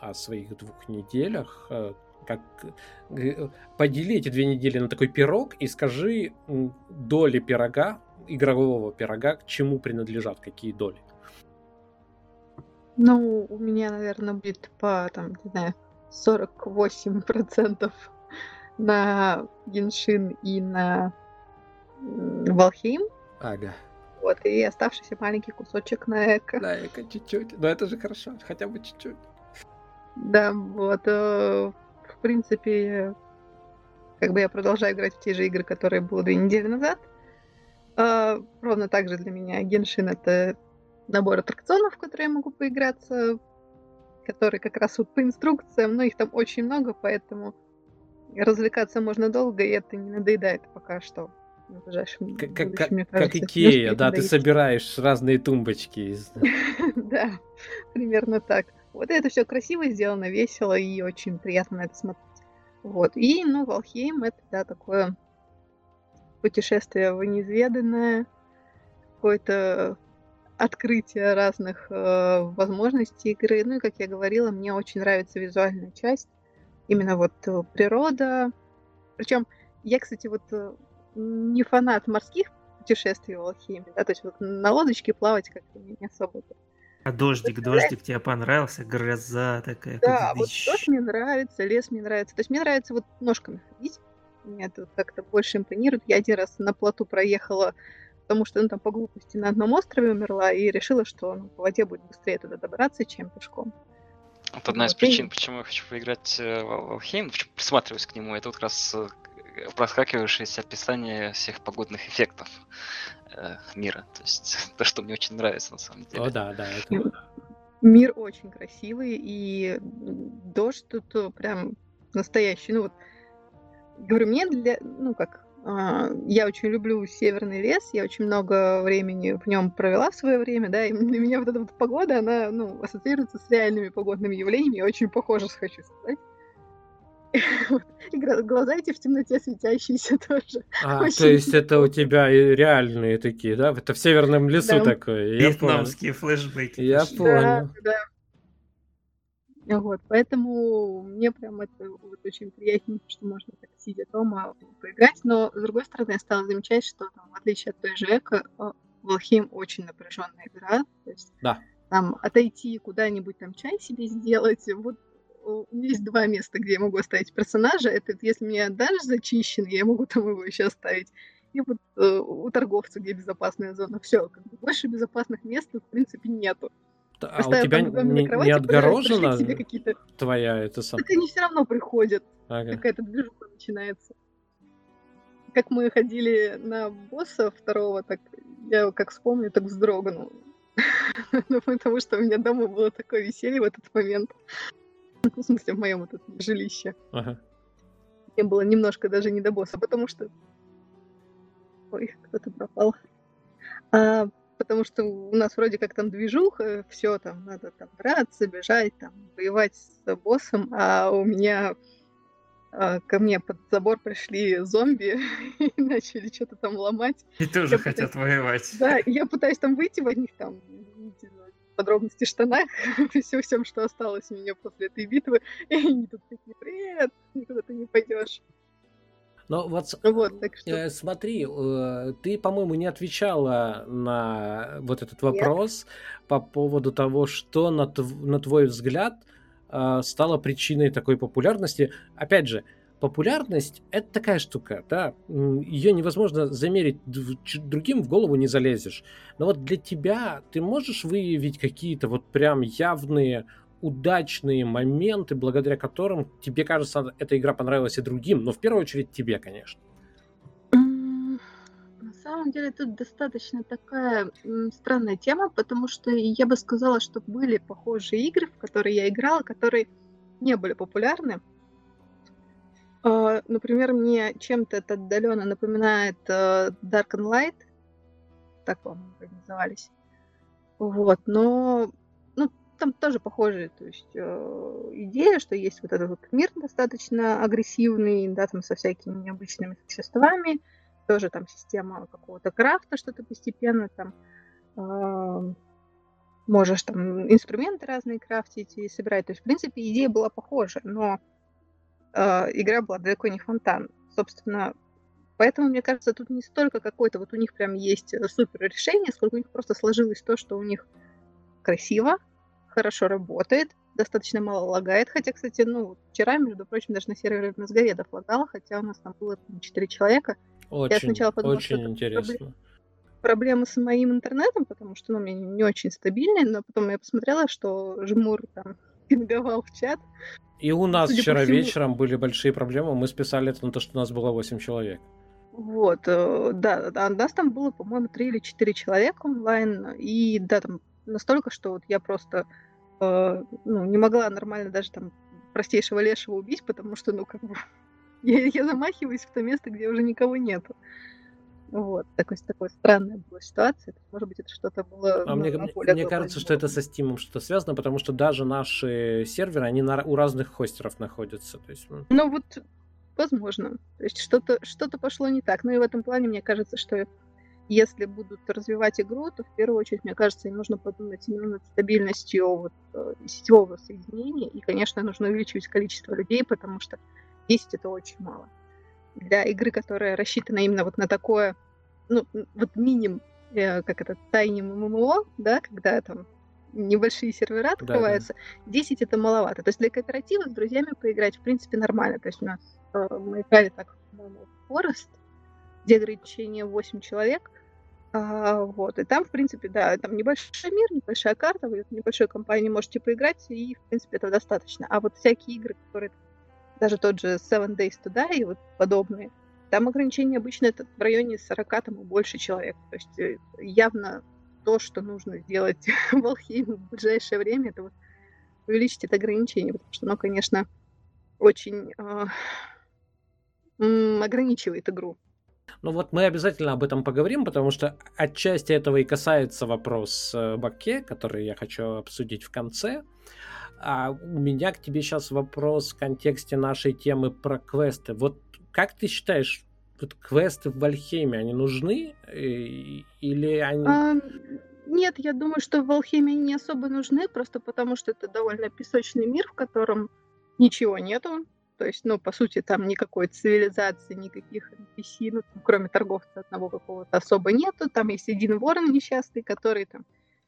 о своих двух неделях, э, как подели эти две недели на такой пирог и скажи доли пирога, игрового пирога, к чему принадлежат, какие доли. Ну, у меня, наверное, будет по, там, не знаю, 48% на Геншин и на Валхейм. Ага. Вот, и оставшийся маленький кусочек на Эко. На Эко чуть-чуть. Но это же хорошо, хотя бы чуть-чуть. Да, вот. В принципе, как бы я продолжаю играть в те же игры, которые было две недели назад. Э, ровно так же для меня Геншин это набор аттракционов, в которые я могу поиграться, которые как раз вот по инструкциям, но их там очень много, поэтому развлекаться можно долго, и это не надоедает пока что. Ближайшем как, как, кажется, как Икея, да, ты собираешь разные тумбочки. Да, примерно так. Вот это все красиво сделано, весело и очень приятно на это смотреть. Вот. И, ну, Валхейм это, да, такое путешествие в неизведанное, какое-то открытие разных э, возможностей игры. Ну и, как я говорила, мне очень нравится визуальная часть. Именно вот э, природа. Причем я, кстати, вот э, не фанат морских путешествий в Алхимии, да, то есть вот на лодочке плавать как-то не особо. А дождик, дождик тебе понравился, гроза такая. Да, вот дождь мне нравится, лес мне нравится. То есть мне нравится вот ножками ходить. Мне это как-то больше импонирует. Я один раз на плоту проехала потому что ну, там по глупости на одном острове умерла и решила, что ну, по воде будет быстрее туда добраться, чем пешком. Вот одна из причин, почему я хочу поиграть э, в Алхейм, присматриваюсь к нему, это вот как раз проскакивающееся описание всех погодных эффектов э, мира. То есть то, что мне очень нравится на самом деле. О, да, да. Это... Мир очень красивый, и дождь тут э, прям настоящий. Ну вот, говорю, мне для, ну как, а, я очень люблю северный лес, я очень много времени в нем провела в свое время, да, и для меня вот эта вот погода, она, ну, ассоциируется с реальными погодными явлениями, очень похоже, хочу сказать. И глаза эти в темноте светящиеся тоже. А, Очень то есть это у тебя реальные такие, да? Это в северном лесу да. такое. Вьетнамские флешбеки. Я понял. Да, да. Вот, поэтому мне прям это вот очень приятно, что можно так сидя дома поиграть. Но, с другой стороны, я стала замечать, что там, в отличие от той же Эко, Волхейм очень напряженная игра. То есть да. там отойти куда-нибудь, там чай себе сделать. Вот есть два места, где я могу оставить персонажа. Это если меня даже зачищен, я могу там его еще оставить. И вот э, у торговца, где безопасная зона. Все, как бы больше безопасных мест, в принципе, нету. А у тебя не, кровати, не отгорожена твоя это сам? Так они все равно приходят. Ага. Какая-то движуха начинается. Как мы ходили на босса второго, так я как вспомню, так вздрогнул. ну, потому что у меня дома было такое веселье в этот момент. в смысле, в моем этот жилище. Ага. Мне было немножко даже не до босса, потому что... Ой, кто-то пропал. А, потому что у нас вроде как там движуха, все там, надо там драться, бежать, там, воевать с боссом, а у меня а, ко мне под забор пришли зомби и начали что-то там ломать. И тоже я хотят пытаюсь... воевать. Да, я пытаюсь там выйти в них там подробности штанах, все всем, что осталось у меня после этой битвы, и они тут такие, привет, никуда ты не пойдешь. Но вот, вот так что... э, смотри, э, ты, по-моему, не отвечала на вот этот вопрос Нет. по поводу того, что на, на твой взгляд э, стало причиной такой популярности. Опять же, популярность это такая штука, да, ее невозможно замерить другим в голову не залезешь. Но вот для тебя ты можешь выявить какие-то вот прям явные удачные моменты, благодаря которым тебе кажется, эта игра понравилась и другим, но в первую очередь тебе, конечно. На самом деле тут достаточно такая странная тема, потому что я бы сказала, что были похожие игры, в которые я играла, которые не были популярны. А, например, мне чем-то это отдаленно напоминает э, Dark and Light, так, по-моему, назывались. Вот, но там тоже похожая, то есть э, идея, что есть вот этот вот мир достаточно агрессивный, да, там со всякими необычными существами, тоже там система какого-то крафта, что то постепенно там можешь там инструменты разные крафтить и собирать. То есть, в принципе, идея была похожа, но э, игра была далеко не фонтан. Собственно, поэтому, мне кажется, тут не столько какой-то вот у них прям есть супер решение, сколько у них просто сложилось то, что у них красиво, хорошо работает, достаточно мало лагает. Хотя, кстати, ну, вчера, между прочим, даже на сервере мозговедов лагало, хотя у нас там было 4 человека. Очень, Я сначала подумала, очень что интересно. Проблема с моим интернетом, потому что ну, у меня не очень стабильный, но потом я посмотрела, что Жмур там пинговал в чат. И у нас Судя вчера всему... вечером были большие проблемы. Мы списали это на то, что у нас было 8 человек. Вот, э, да, да, у нас там было, по-моему, 3 или 4 человека онлайн, и да, там настолько, что вот я просто э, ну, не могла нормально даже там простейшего лешего убить, потому что, ну, как бы, я, я замахиваюсь в то место, где уже никого нету. Вот, такой, такой странная была ситуация. Может быть, это что-то было... А ну, мне, мне, мне кажется, что это со Steam что-то связано, потому что даже наши серверы, они на, у разных хостеров находятся. То есть... Ну вот, возможно. То есть что-то что пошло не так. Ну и в этом плане мне кажется, что если будут развивать игру, то в первую очередь, мне кажется, им нужно подумать именно над стабильностью вот, э, сетевого соединения. И, конечно, нужно увеличивать количество людей, потому что 10 это очень мало. Для игры, которая рассчитана именно вот на такое, ну, вот миним, э, как это, тайним ММО, да, когда там небольшие сервера открываются, да, да. 10 это маловато. То есть для кооператива с друзьями поиграть, в принципе, нормально. То есть у нас э, мы играли так, по-моему, Forest, где ограничение 8 человек, а, вот, и там, в принципе, да, там небольшой мир, небольшая карта, вы в небольшой компании можете поиграть, и, в принципе, этого достаточно. А вот всякие игры, которые, даже тот же Seven Days to Die и вот подобные, там ограничение обычно это в районе 40 там и больше человек. То есть э, явно то, что нужно сделать в Алхейме в ближайшее время, это вот увеличить это ограничение, потому что оно, конечно, очень э, ограничивает игру. Ну вот мы обязательно об этом поговорим, потому что отчасти этого и касается вопрос э, Баке, который я хочу обсудить в конце. А у меня к тебе сейчас вопрос в контексте нашей темы про квесты. Вот как ты считаешь, вот квесты в Вальхейме, они нужны? Э, или они... А, нет, я думаю, что в Вальхейме они не особо нужны, просто потому что это довольно песочный мир, в котором ничего нету. То есть, ну, по сути, там никакой цивилизации, никаких NPC, ну, там, кроме торговца одного какого-то особо нету. Там есть один ворон несчастный, который там...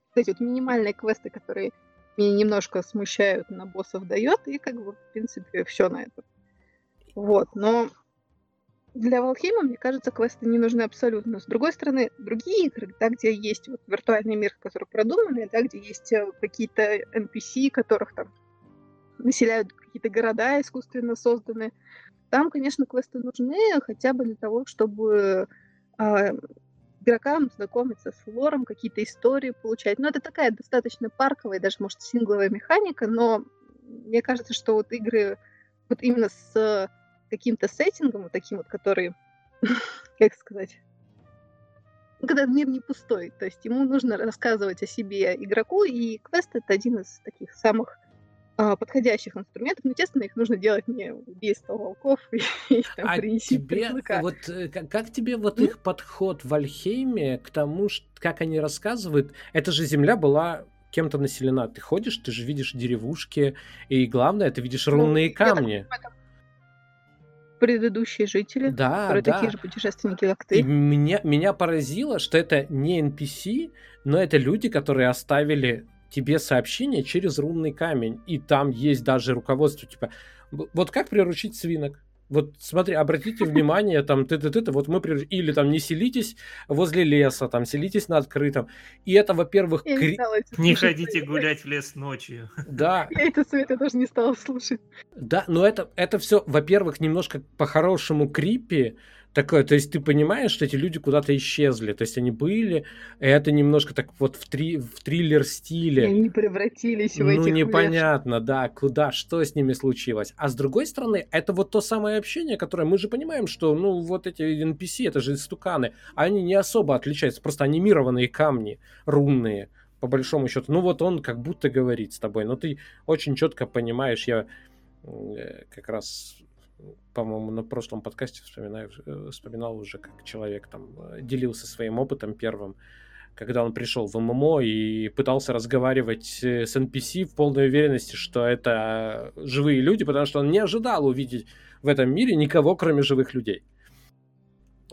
Кстати, вот минимальные квесты, которые меня немножко смущают, на боссов дает, и как бы, в принципе, все на это. Вот, но для Валхейма, мне кажется, квесты не нужны абсолютно. С другой стороны, другие игры, да, где есть вот виртуальный мир, который продуманный, да, где есть э, какие-то NPC, которых там населяют какие-то города искусственно созданы. Там, конечно, квесты нужны хотя бы для того, чтобы э, игрокам знакомиться с лором, какие-то истории получать. Но это такая достаточно парковая, даже, может, сингловая механика, но мне кажется, что вот игры вот именно с каким-то сеттингом, вот таким вот, который, как сказать, когда мир не пустой, то есть ему нужно рассказывать о себе игроку, и квест это один из таких самых подходящих инструментов, но, естественно, их нужно делать не убийство волков и, и там, а тебе, вот, э, как, как тебе вот mm? их подход в Альхейме к тому, как они рассказывают, эта же земля была кем-то населена. Ты ходишь, ты же видишь деревушки, и главное, ты видишь ну, рунные камни. Так предыдущие жители, да, которые да. такие же путешественники, как ты. И меня, меня поразило, что это не NPC, но это люди, которые оставили тебе сообщение через рунный камень. И там есть даже руководство, типа, вот как приручить свинок? Вот смотри, обратите внимание, там, ты ты ты вот мы при... или там не селитесь возле леса, там селитесь на открытом. И это, во-первых, кри... не ходите гулять в лес ночью. Да. Я это совет тоже не стала слушать. Да, но это это все, во-первых, немножко по-хорошему крипи, такое, то есть ты понимаешь, что эти люди куда-то исчезли, то есть они были, и это немножко так вот в, три, в триллер стиле. И они превратились в ну, этих Ну, непонятно, веш. да, куда, что с ними случилось. А с другой стороны, это вот то самое общение, которое мы же понимаем, что, ну, вот эти NPC, это же стуканы, они не особо отличаются, просто анимированные камни рунные, по большому счету. Ну, вот он как будто говорит с тобой, но ты очень четко понимаешь, я э, как раз по-моему, на прошлом подкасте вспоминаю, э, вспоминал уже, как человек там э, делился своим опытом первым, когда он пришел в ММО и пытался разговаривать э, с NPC в полной уверенности, что это живые люди, потому что он не ожидал увидеть в этом мире никого, кроме живых людей.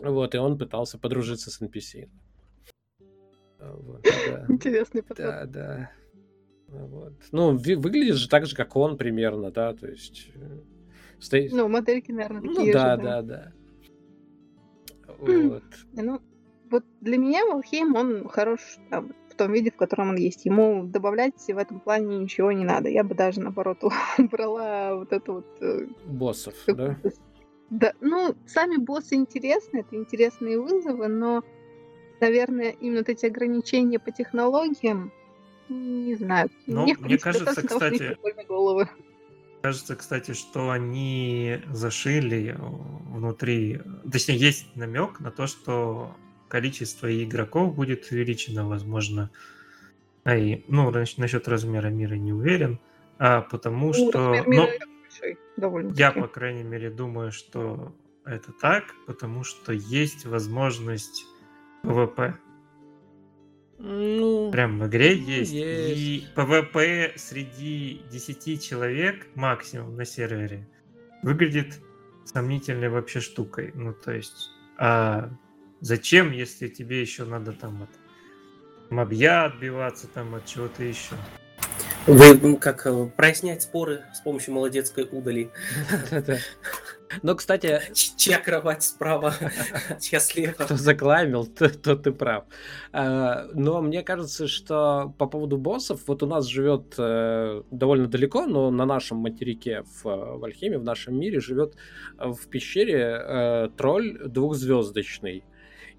Вот, и он пытался подружиться с NPC. Вот, да. Интересный подход. Да, да. Вот. Ну, выглядит же так же, как он примерно, да, то есть Стоит... Ну, модельки, наверное, ну такие ну, да, же, да, да, да. Вот. Ну, вот для меня Валхейм, он хорош там, в том виде, в котором он есть. Ему добавлять в этом плане ничего не надо. Я бы даже, наоборот, убрала вот это вот... Э, Боссов, да? Да, ну, сами боссы интересны, это интересные вызовы, но, наверное, именно вот эти ограничения по технологиям, не знаю. Ну, мне, мне кажется, кстати, головы. Кажется, кстати, что они зашили внутри... Точнее, есть намек на то, что количество игроков будет увеличено, возможно. А и, ну, насчет размера мира не уверен, а потому ну, что... Но... Большой, я, по крайней мере, думаю, что это так, потому что есть возможность PvP. Ну, Прям в игре есть. есть. И PvP среди 10 человек максимум на сервере выглядит сомнительной вообще штукой. Ну, то есть, а зачем, если тебе еще надо там от мобья отбиваться, там от чего-то еще? Вы как э, прояснять споры с помощью молодецкой удали. Но, кстати... Чья кровать справа, чья слева. Кто заклаймил, то, то ты прав. А, но мне кажется, что по поводу боссов, вот у нас живет э, довольно далеко, но на нашем материке в Вальхеме, в нашем мире, живет в пещере э, тролль двухзвездочный.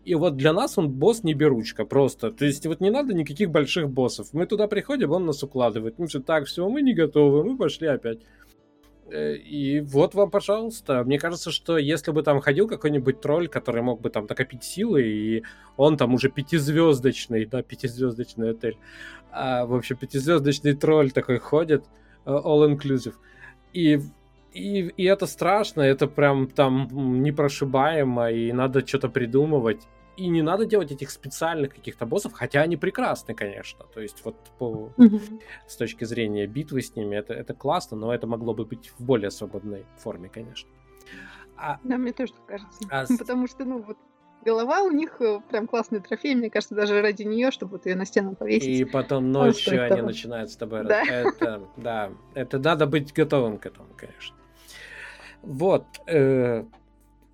И вот для нас он босс не беручка просто. То есть вот не надо никаких больших боссов. Мы туда приходим, он нас укладывает. Мы все так, все, мы не готовы, мы пошли опять. Э, и вот вам, пожалуйста. Мне кажется, что если бы там ходил какой-нибудь тролль, который мог бы там накопить силы, и он там уже пятизвездочный, да, пятизвездочный отель, а, в общем, пятизвездочный тролль такой ходит, э, all-inclusive, и и, и это страшно, это прям там непрошибаемо, и надо что-то придумывать. И не надо делать этих специальных каких-то боссов, хотя они прекрасны, конечно. То есть вот по, mm-hmm. с точки зрения битвы с ними это, это классно, но это могло бы быть в более свободной форме, конечно. А... Да, мне тоже кажется. А... Потому что, ну, вот голова у них э, прям классный трофей, мне кажется, даже ради нее, чтобы вот ее на стену повесить. И потом ночью они того. начинают с тобой... Да. Это, да, это надо быть готовым к этому, конечно. Вот. Э,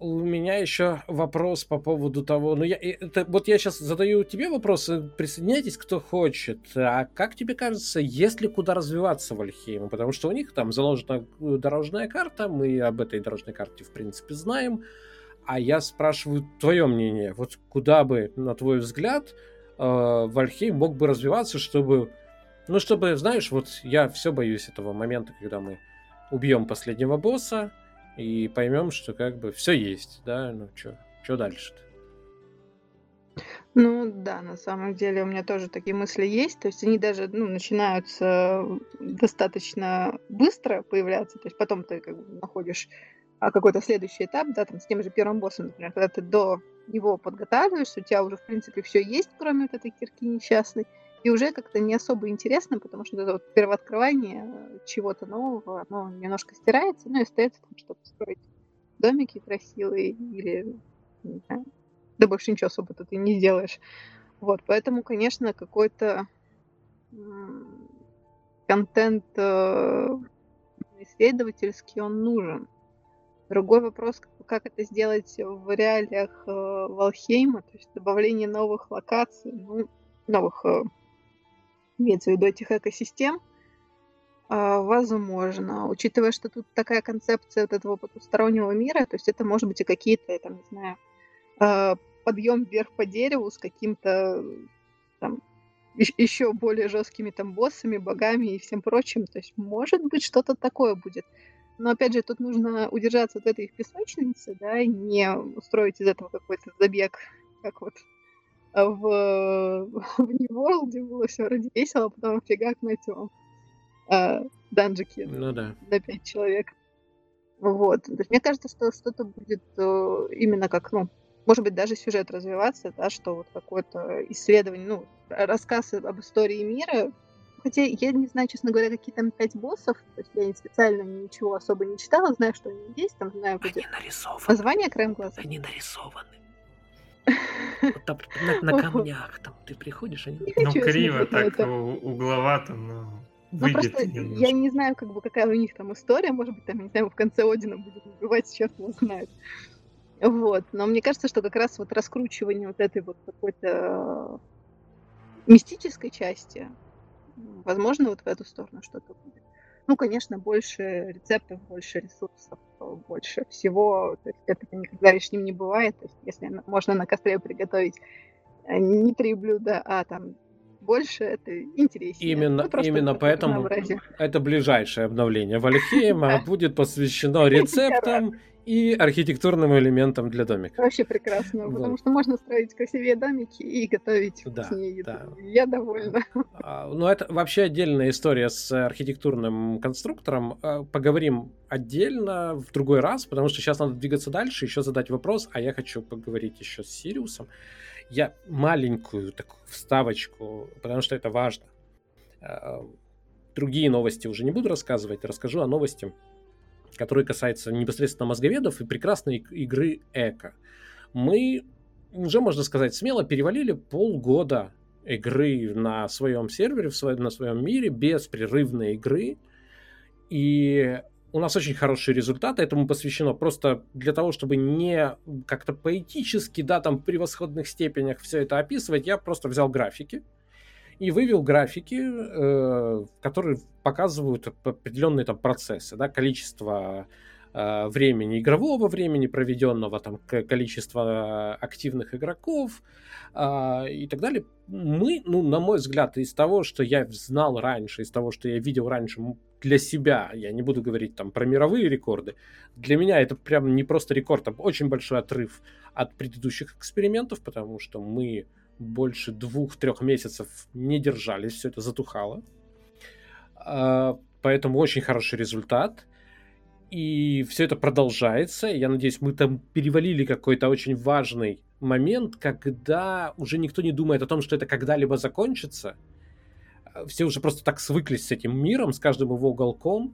у меня еще вопрос по поводу того, ну я, это, вот я сейчас задаю тебе вопросы, присоединяйтесь, кто хочет. А как тебе кажется, есть ли куда развиваться в Альхейму? Потому что у них там заложена э, дорожная карта, мы об этой дорожной карте в принципе знаем. А я спрашиваю твое мнение. Вот куда бы, на твой взгляд, э, Вальхейм мог бы развиваться, чтобы, ну чтобы, знаешь, вот я все боюсь этого момента, когда мы убьем последнего босса, и поймем, что как бы все есть, да, ну что, что дальше-то? Ну да, на самом деле у меня тоже такие мысли есть. То есть они даже ну, начинаются достаточно быстро появляться. То есть потом ты как бы находишь а, какой-то следующий этап, да, там с тем же первым боссом, например, когда ты до него подготавливаешься, у тебя уже, в принципе, все есть, кроме вот этой кирки несчастной, и уже как-то не особо интересно, потому что это вот первооткрывание чего-то нового, оно немножко стирается, ну и остается там, чтобы строить домики красивые или, не знаю, да больше ничего особо тут и не сделаешь. Вот, поэтому, конечно, какой-то контент э, исследовательский он нужен. Другой вопрос, как это сделать в реалиях э, Валхейма, то есть добавление новых локаций, ну, новых, э, имеется в виду этих экосистем, э, возможно, учитывая, что тут такая концепция вот этого потустороннего мира, то есть это может быть и какие-то, там, не знаю, э, подъем вверх по дереву с каким-то там еще более жесткими там боссами, богами и всем прочим. То есть, может быть, что-то такое будет. Но опять же, тут нужно удержаться от этой песочницы, да, и не устроить из этого какой-то забег, как вот в, в New World было все вроде весело, а потом фигак на этом э, данжике ну, да. на пять человек. Вот. То есть мне кажется, что что-то будет э, именно как, ну, может быть, даже сюжет развиваться, да, что вот какое-то исследование, ну, рассказ об истории мира. Хотя я не знаю, честно говоря, какие там пять боссов, то есть я специально ничего особо не читала, знаю, что они есть, там знаю, вроде... Они нарисованы. Название краем глаза? Они нарисованы. Вот там, на, на камнях там ты приходишь, они... Ну, криво, так угловато, но... Ну, просто я не знаю, как бы, какая у них там история. Может быть, там, не знаю, в конце Одина будет убивать, черт его знает. Вот. Но мне кажется, что как раз вот раскручивание вот этой вот какой-то мистической части, возможно, вот в эту сторону что-то будет. Ну, конечно, больше рецептов, больше ресурсов, больше всего. То есть это никогда лишним не бывает. То есть если можно на костре приготовить э, не три блюда, а там больше, это интереснее. Именно, ну, именно поэтому это ближайшее обновление Вальхейма будет посвящено рецептам и архитектурным элементам для домика. Вообще прекрасно, вот. потому что можно строить красивее домики и готовить да, вкуснее еду. Да. Я довольна. А, ну, это вообще отдельная история с архитектурным конструктором. А, поговорим отдельно в другой раз, потому что сейчас надо двигаться дальше, еще задать вопрос, а я хочу поговорить еще с Сириусом. Я маленькую такую вставочку, потому что это важно. А, другие новости уже не буду рассказывать, расскажу о новости который касается непосредственно мозговедов и прекрасной игры Эко. Мы уже, можно сказать, смело перевалили полгода игры на своем сервере, в своем, на своем мире, беспрерывной игры. И у нас очень хорошие результаты, этому посвящено просто для того, чтобы не как-то поэтически, да, там в превосходных степенях все это описывать, я просто взял графики, и вывел графики, э, которые показывают определенные там процессы, да, количество э, времени игрового времени проведенного, там количество активных игроков э, и так далее. Мы, ну, на мой взгляд, из того, что я знал раньше, из того, что я видел раньше для себя, я не буду говорить там про мировые рекорды, для меня это прям не просто рекорд, а очень большой отрыв от предыдущих экспериментов, потому что мы больше двух-трех месяцев не держались, все это затухало. А, поэтому очень хороший результат. И все это продолжается. Я надеюсь, мы там перевалили какой-то очень важный момент, когда уже никто не думает о том, что это когда-либо закончится. Все уже просто так свыклись с этим миром, с каждым его уголком,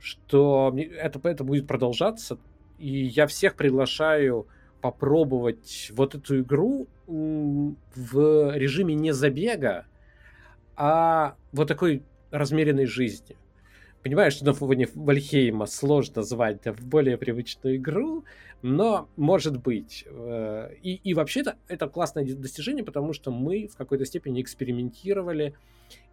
что это, это будет продолжаться. И я всех приглашаю попробовать вот эту игру в режиме не забега, а вот такой размеренной жизни. Понимаешь, что на фоне Вальхейма сложно звать в более привычную игру, но может быть. Э, и, и вообще это, это классное достижение, потому что мы в какой-то степени экспериментировали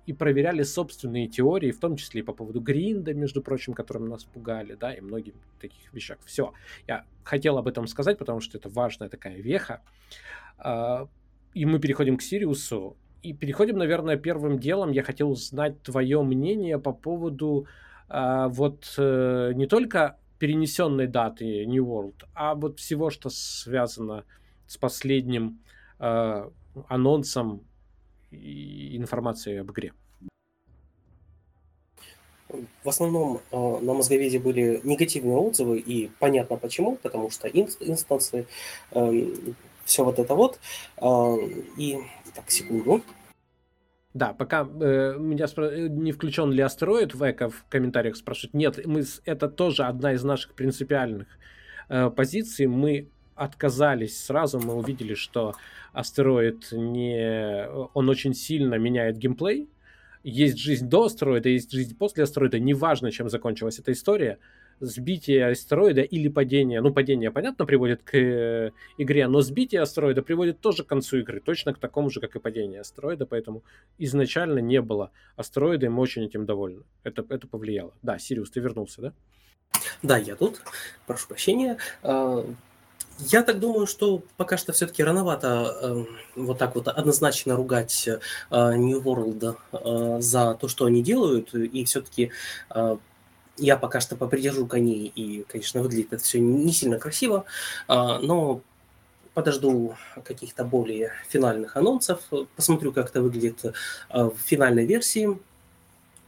и проверяли собственные теории, в том числе и по поводу гринда, между прочим, которым нас пугали, да, и многих таких вещах. Все. Я хотел об этом сказать, потому что это важная такая веха. А, и мы переходим к Сириусу. И переходим, наверное, первым делом. Я хотел узнать твое мнение по поводу а, вот э, не только перенесенной даты New World, а вот всего, что связано с последним э, анонсом и информацией об игре? В основном э, на Мозговеде были негативные отзывы, и понятно почему, потому что инстансы, э, все вот это вот. Э, и так, секунду. Да, пока э, меня спро... Э, не включен ли астероид, Века в комментариях спрашивает. Нет, мы, это тоже одна из наших принципиальных э, позиций. Мы отказались сразу, мы увидели, что астероид не... Он очень сильно меняет геймплей. Есть жизнь до астероида, есть жизнь после астероида. Неважно, чем закончилась эта история сбитие астероида или падение, ну, падение, понятно, приводит к э, игре, но сбитие астероида приводит тоже к концу игры, точно к такому же, как и падение астероида, поэтому изначально не было астероида, и мы очень этим довольны. Это, это повлияло. Да, Сириус, ты вернулся, да? Да, я тут. Прошу прощения. Я так думаю, что пока что все-таки рановато э, вот так вот однозначно ругать э, New World э, за то, что они делают, и все-таки э, я пока что попридержу коней, и, конечно, выглядит это все не сильно красиво, а, но подожду каких-то более финальных анонсов, посмотрю, как это выглядит а, в финальной версии.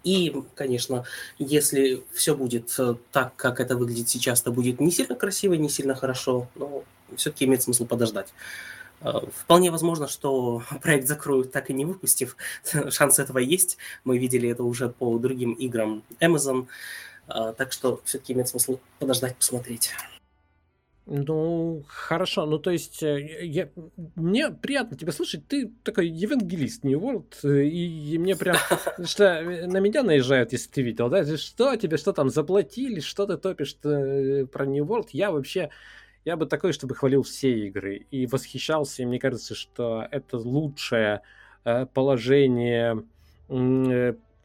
И, конечно, если все будет так, как это выглядит сейчас, то будет не сильно красиво, не сильно хорошо, но все-таки имеет смысл подождать. А, вполне возможно, что проект закроют, так и не выпустив. Шанс этого есть. Мы видели это уже по другим играм Amazon. А, так что все-таки имеет смысл подождать, посмотреть. Ну, хорошо. Ну, то есть, э, я, мне приятно тебя слышать. Ты такой евангелист New World, э, и, и мне прям, что э, на меня наезжают, если ты видел, да? Что тебе, что там, заплатили, что ты топишь про New World? Я вообще, я бы такой, чтобы хвалил все игры и восхищался, и мне кажется, что это лучшее положение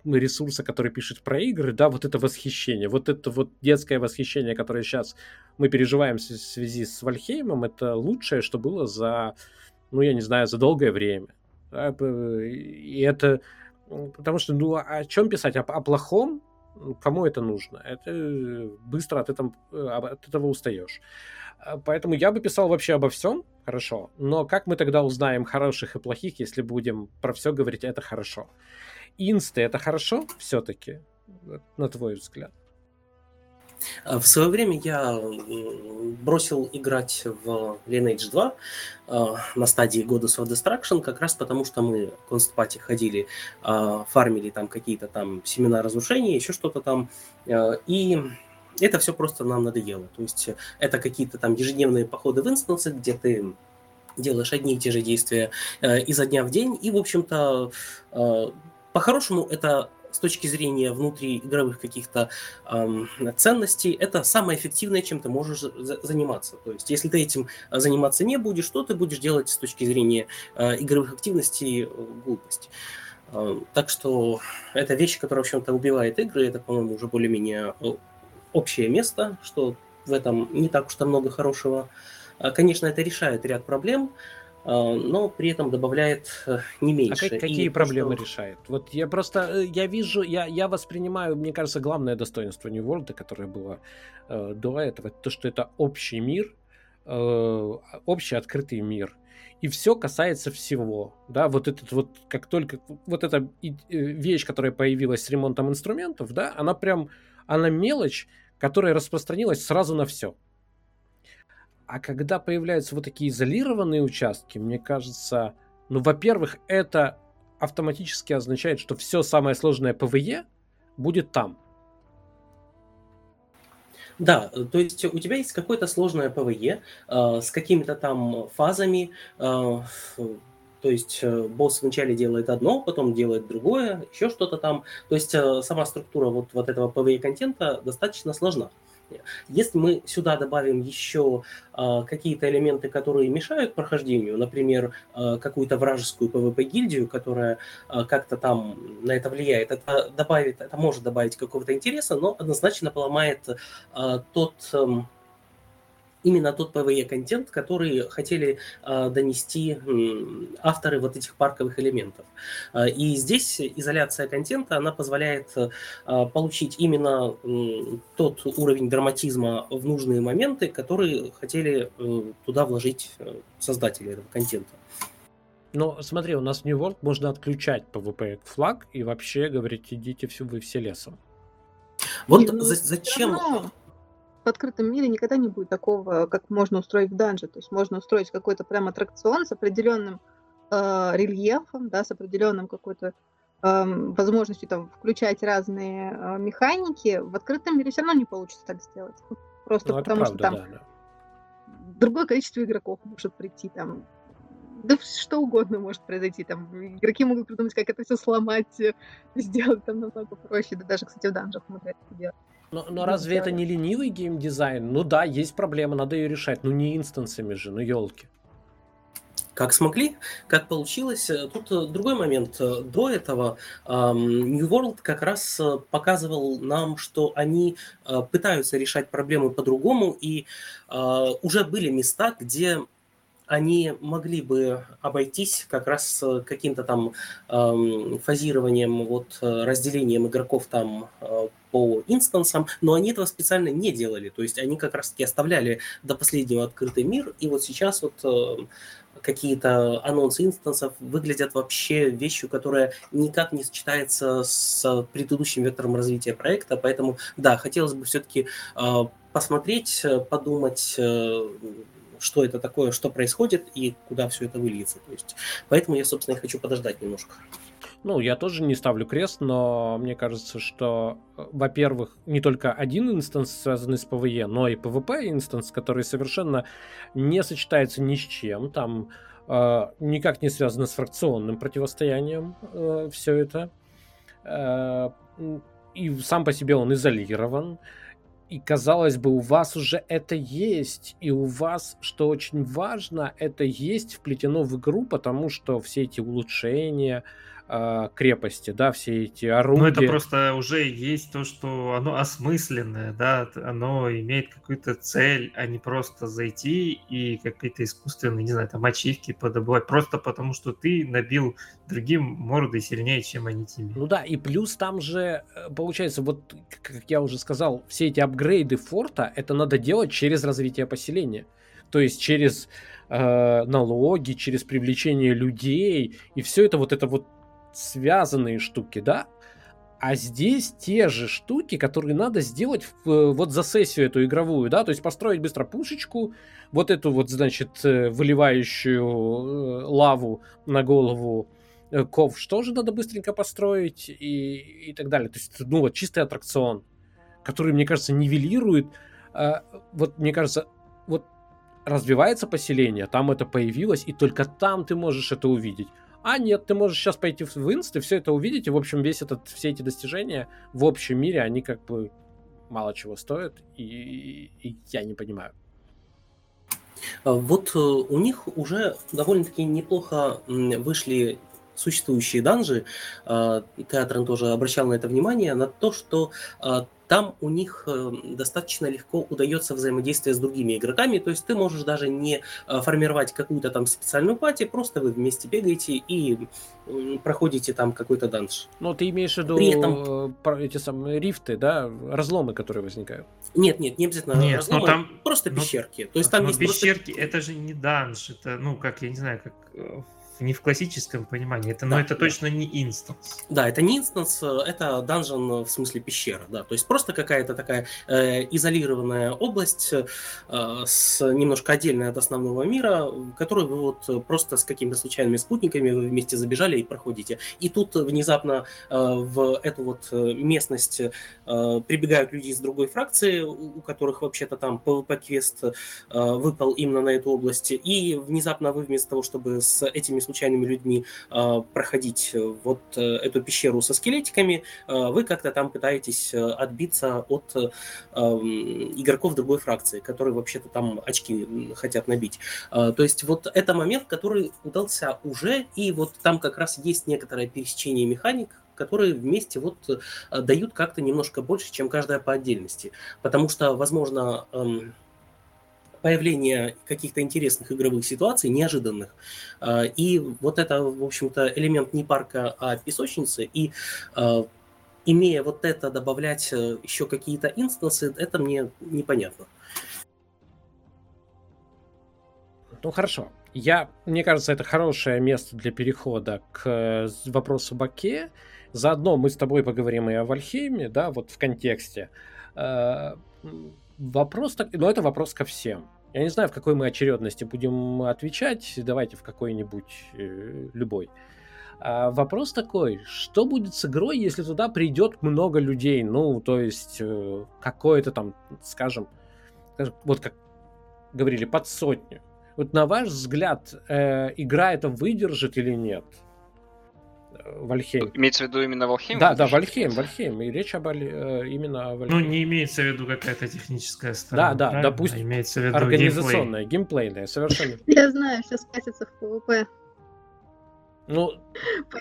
ресурса, который пишет про игры, да, вот это восхищение, вот это вот детское восхищение, которое сейчас мы переживаем в связи с Вальхеймом, это лучшее, что было за, ну, я не знаю, за долгое время. И это, потому что, ну, о чем писать? О, о плохом? Кому это нужно? Это быстро от этого, от этого устаешь. А, поэтому я бы писал вообще обо всем, хорошо. Но как мы тогда узнаем хороших и плохих, если будем про все говорить, это хорошо? Инсты это хорошо все-таки, на твой взгляд? А, в свое время я бросил играть в Lineage 2 а, на стадии Goddess of Destruction, как раз потому, что мы в Констпати ходили, а, фармили там какие-то там семена разрушения, еще что-то там, и это все просто нам надоело. То есть это какие-то там ежедневные походы в инстансы, где ты делаешь одни и те же действия изо дня в день, и, в общем-то, по-хорошему, это с точки зрения внутриигровых каких-то эм, ценностей, это самое эффективное, чем ты можешь за- заниматься. То есть, если ты этим заниматься не будешь, что ты будешь делать с точки зрения э, игровых активностей, э, глупость. Э, так что это вещь, которая, в общем-то, убивает игры. Это, по-моему, уже более-менее общее место, что в этом не так уж то много хорошего. Конечно, это решает ряд проблем, а, но при этом добавляет э, не меньше. А как, какие и проблемы что... решает? Вот я просто, э, я вижу, я, я воспринимаю, мне кажется, главное достоинство New World, которое было э, до этого, то, что это общий мир, э, общий открытый мир. И все касается всего, да, вот этот вот, как только, вот эта э, вещь, которая появилась с ремонтом инструментов, да, она прям, она мелочь, которая распространилась сразу на все. А когда появляются вот такие изолированные участки, мне кажется, ну, во-первых, это автоматически означает, что все самое сложное PvE будет там. Да, то есть у тебя есть какое-то сложное PvE э, с какими-то там фазами, э, то есть э, босс вначале делает одно, потом делает другое, еще что-то там. То есть э, сама структура вот, вот этого PvE-контента достаточно сложна. Если мы сюда добавим еще э, какие-то элементы, которые мешают прохождению, например, э, какую-то вражескую PvP-гильдию, которая э, как-то там на это влияет, это добавит, это может добавить какого-то интереса, но однозначно поломает э, тот э, именно тот PvE-контент, который хотели э, донести э, авторы вот этих парковых элементов. Э, и здесь изоляция контента, она позволяет э, получить именно э, тот уровень драматизма в нужные моменты, которые хотели э, туда вложить э, создатели этого контента. Но смотри, у нас в New World можно отключать PvP флаг и вообще говорить, идите все, вы все лесом. Вот ну, за, зачем... В открытом мире никогда не будет такого, как можно устроить в данже. То есть можно устроить какой-то прям аттракцион с определенным э, рельефом, да, с определенным какой-то э, возможностью там включать разные э, механики. В открытом мире все равно не получится так сделать. Просто ну, потому правда, что там да, да. другое количество игроков может прийти там да что угодно может произойти. Там игроки могут придумать, как это все сломать, э, сделать там намного проще. Да даже, кстати, в данжах могут это делать. Но, но разве это не ленивый геймдизайн? Ну да, есть проблема, надо ее решать. Ну не инстансами же, ну елки. Как смогли, как получилось. Тут э, другой момент. До этого New World как раз э, показывал нам, что они пытаются решать проблемы по-другому, и уже были места, где они могли бы обойтись как раз каким-то там э, фазированием, вот э, разделением игроков там э, по инстансам, но они этого специально не делали. То есть они как раз-таки оставляли до последнего открытый мир, и вот сейчас вот э, какие-то анонсы инстансов выглядят вообще вещью, которая никак не сочетается с предыдущим вектором развития проекта, поэтому да, хотелось бы все-таки э, посмотреть, подумать, э, что это такое, что происходит и куда все это выльется. То есть, поэтому я, собственно, и хочу подождать немножко. Ну, я тоже не ставлю крест, но мне кажется, что, э, во-первых, не только один инстанс, связанный с PvE, но и PvP инстанс, который совершенно не сочетается ни с чем. Там э, никак не связано с фракционным противостоянием э, все это. Э, и сам по себе он изолирован. И казалось бы, у вас уже это есть, и у вас, что очень важно, это есть вплетено в игру, потому что все эти улучшения, крепости, да, все эти орудия. Ну, это просто уже есть то, что оно осмысленное, да, оно имеет какую-то цель, а не просто зайти и какие-то искусственные, не знаю, там, ачивки подобывать, просто потому что ты набил другим морды сильнее, чем они тебе. Ну да, и плюс там же, э, получается, вот, как я уже сказал, все эти апгрейды форта, это надо делать через развитие поселения. То есть через э, налоги, через привлечение людей, и все это вот это вот связанные штуки, да? А здесь те же штуки, которые надо сделать в, вот за сессию эту игровую, да, то есть построить быстро пушечку, вот эту вот, значит, э, выливающую э, лаву на голову э, ков, что же надо быстренько построить и, и так далее. То есть, ну вот чистый аттракцион, который, мне кажется, нивелирует, вот, мне кажется, вот развивается поселение, там это появилось, и только там ты можешь это увидеть. А нет, ты можешь сейчас пойти в инст и все это увидеть, и, в общем, весь этот, все эти достижения в общем мире, они как бы мало чего стоят, и, и я не понимаю. А вот э, у них уже довольно-таки неплохо вышли существующие данжи. А, Театрон тоже обращал на это внимание, на то, что а, там у них э, достаточно легко удается взаимодействие с другими игроками, то есть ты можешь даже не э, формировать какую-то там специальную пати, просто вы вместе бегаете и проходите там какой-то данж. Ну, ты имеешь в виду При этом... Э, эти самые рифты, да, разломы, которые возникают? Нет, нет, не обязательно нет, разломы, там... просто пещерки. То есть там есть пещерки, просто... это же не данж, это, ну, как, я не знаю, как не в классическом понимании. Это, да, но это да. точно не инстанс. Да, это не инстанс, это dungeon в смысле пещера, да. То есть просто какая-то такая э, изолированная область э, с немножко отдельной от основного мира, которую вы вот просто с какими-то случайными спутниками вы вместе забежали и проходите. И тут внезапно э, в эту вот э, местность э, прибегают люди из другой фракции, у которых вообще-то там PvP-квест э, выпал именно на эту область, и внезапно вы вместо того, чтобы с этими случайными людьми а, проходить э, вот э, эту пещеру со скелетиками, вы как-то там пытаетесь э, отбиться от игроков другой фракции, которые вообще-то там очки хотят набить. То есть вот это момент, который удался уже, и вот там как раз есть некоторое пересечение механик, которые вместе вот дают как-то немножко больше, чем каждая по отдельности. Потому что, возможно, эм, появление каких-то интересных игровых ситуаций, неожиданных. И вот это, в общем-то, элемент не парка, а песочницы. И имея вот это, добавлять еще какие-то инстансы, это мне непонятно. Ну хорошо. Я, мне кажется, это хорошее место для перехода к э, вопросу Баке. Заодно мы с тобой поговорим и о Вальхейме, да, вот в контексте. Вопрос, так, но это вопрос ко всем. Я не знаю, в какой мы очередности будем отвечать. Давайте в какой-нибудь э, любой. А вопрос такой, что будет с игрой, если туда придет много людей? Ну, то есть э, какое-то там, скажем, вот как говорили, под сотню. Вот на ваш взгляд, э, игра это выдержит или нет? Вальхейм. Имеется в виду именно Вальхейм? Да, да, Вальхейм, Вальхейм. И речь об, э, именно о Вальхейме. Ну, не имеется в виду какая-то техническая сторона. Да, да, допустим, а имеется в виду организационная, геймплей. геймплейная, совершенно. Я знаю, все скатится в PvP. Ну,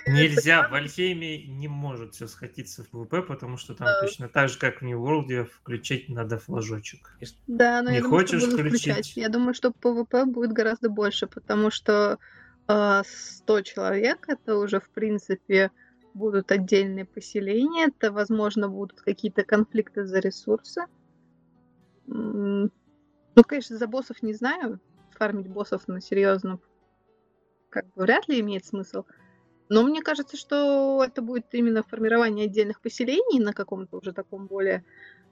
нельзя, в Вальхейме не может все сходиться в PvP, потому что там да. точно так же, как в New World, включать надо флажочек. Да, но не я думаю, хочешь что включить? включать. Я думаю, что PvP будет гораздо больше, потому что 100 человек это уже, в принципе, будут отдельные поселения, это, возможно, будут какие-то конфликты за ресурсы. Ну, конечно, за боссов не знаю, фармить боссов на серьезном как бы вряд ли имеет смысл. Но мне кажется, что это будет именно формирование отдельных поселений на каком-то уже таком более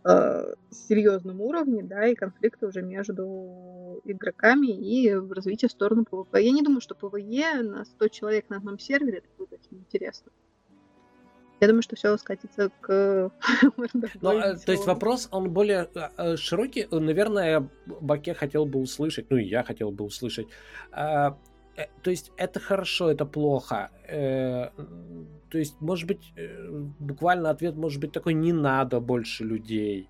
э, серьезном уровне, да, и конфликты уже между игроками и развитие в сторону PvP. Я не думаю, что PvE на 100 человек на одном сервере это будет очень интересно. Я думаю, что все скатится к... Ну, э, то есть вопрос, он более э, широкий. Наверное, Баке хотел бы услышать, ну и я хотел бы услышать, то есть это хорошо, это плохо. Э, то есть, может быть, э, буквально ответ может быть такой, не надо больше людей.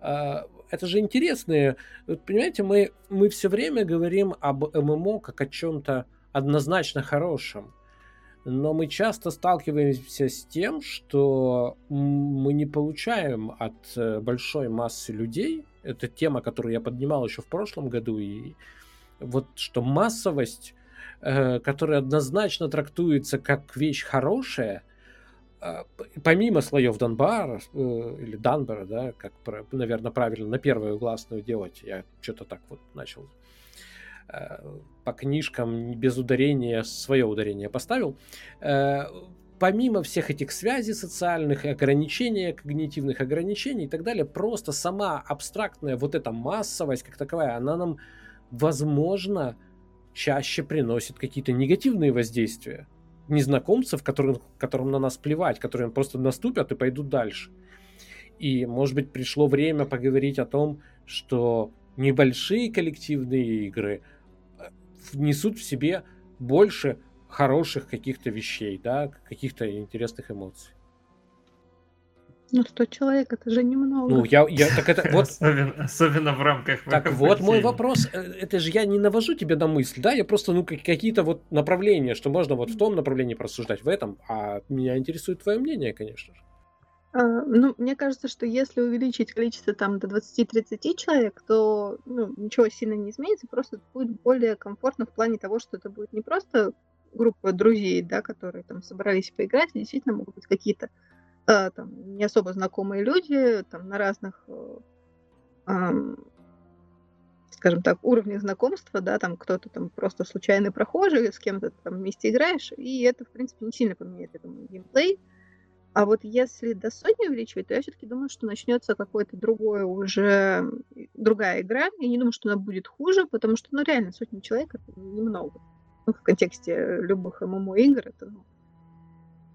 Это же интересно. Вот, понимаете, мы, мы все время говорим об ММО как о чем-то однозначно хорошем. Но мы часто сталкиваемся с тем, что мы не получаем от большой массы людей. Это тема, которую я поднимал еще в прошлом году. И вот что массовость Э, который однозначно трактуется как вещь хорошая, э, помимо слоев Донбара э, или Данбара, да, как, наверное, правильно на первую гласную делать, я что-то так вот начал по книжкам без ударения свое ударение поставил. Помимо всех этих связей социальных, ограничений, когнитивных ограничений и так далее, просто сама абстрактная вот эта массовость как таковая, она нам, возможно, чаще приносит какие-то негативные воздействия. Незнакомцев, которым, которым на нас плевать, которые просто наступят и пойдут дальше. И, может быть, пришло время поговорить о том, что небольшие коллективные игры э, несут в себе больше хороших каких-то вещей, да, каких-то интересных эмоций. Ну, 100 человек это же немного. Ну, я, я так это вот. Особенно, особенно в рамках. Так вот мой вопрос. Э, это же я не навожу тебе на мысль, да? Я просто, ну, какие-то вот направления, что можно вот в том направлении просуждать, в этом. А меня интересует твое мнение, конечно же. А, ну, мне кажется, что если увеличить количество там до 20-30 человек, то ну, ничего сильно не изменится, просто будет более комфортно в плане того, что это будет не просто группа друзей, да, которые там собрались поиграть, а действительно могут быть какие-то э, там, не особо знакомые люди, там, на разных, э, скажем так, уровнях знакомства, да, там кто-то там просто случайный прохожий, с кем-то там вместе играешь, и это, в принципе, не сильно поменяет этому геймплей. А вот если до сотни увеличивать, то я все-таки думаю, что начнется какой-то другой уже, другая игра. Я не думаю, что она будет хуже, потому что, ну, реально, сотни человек это немного. Ну, в контексте любых ММО игр это, ну,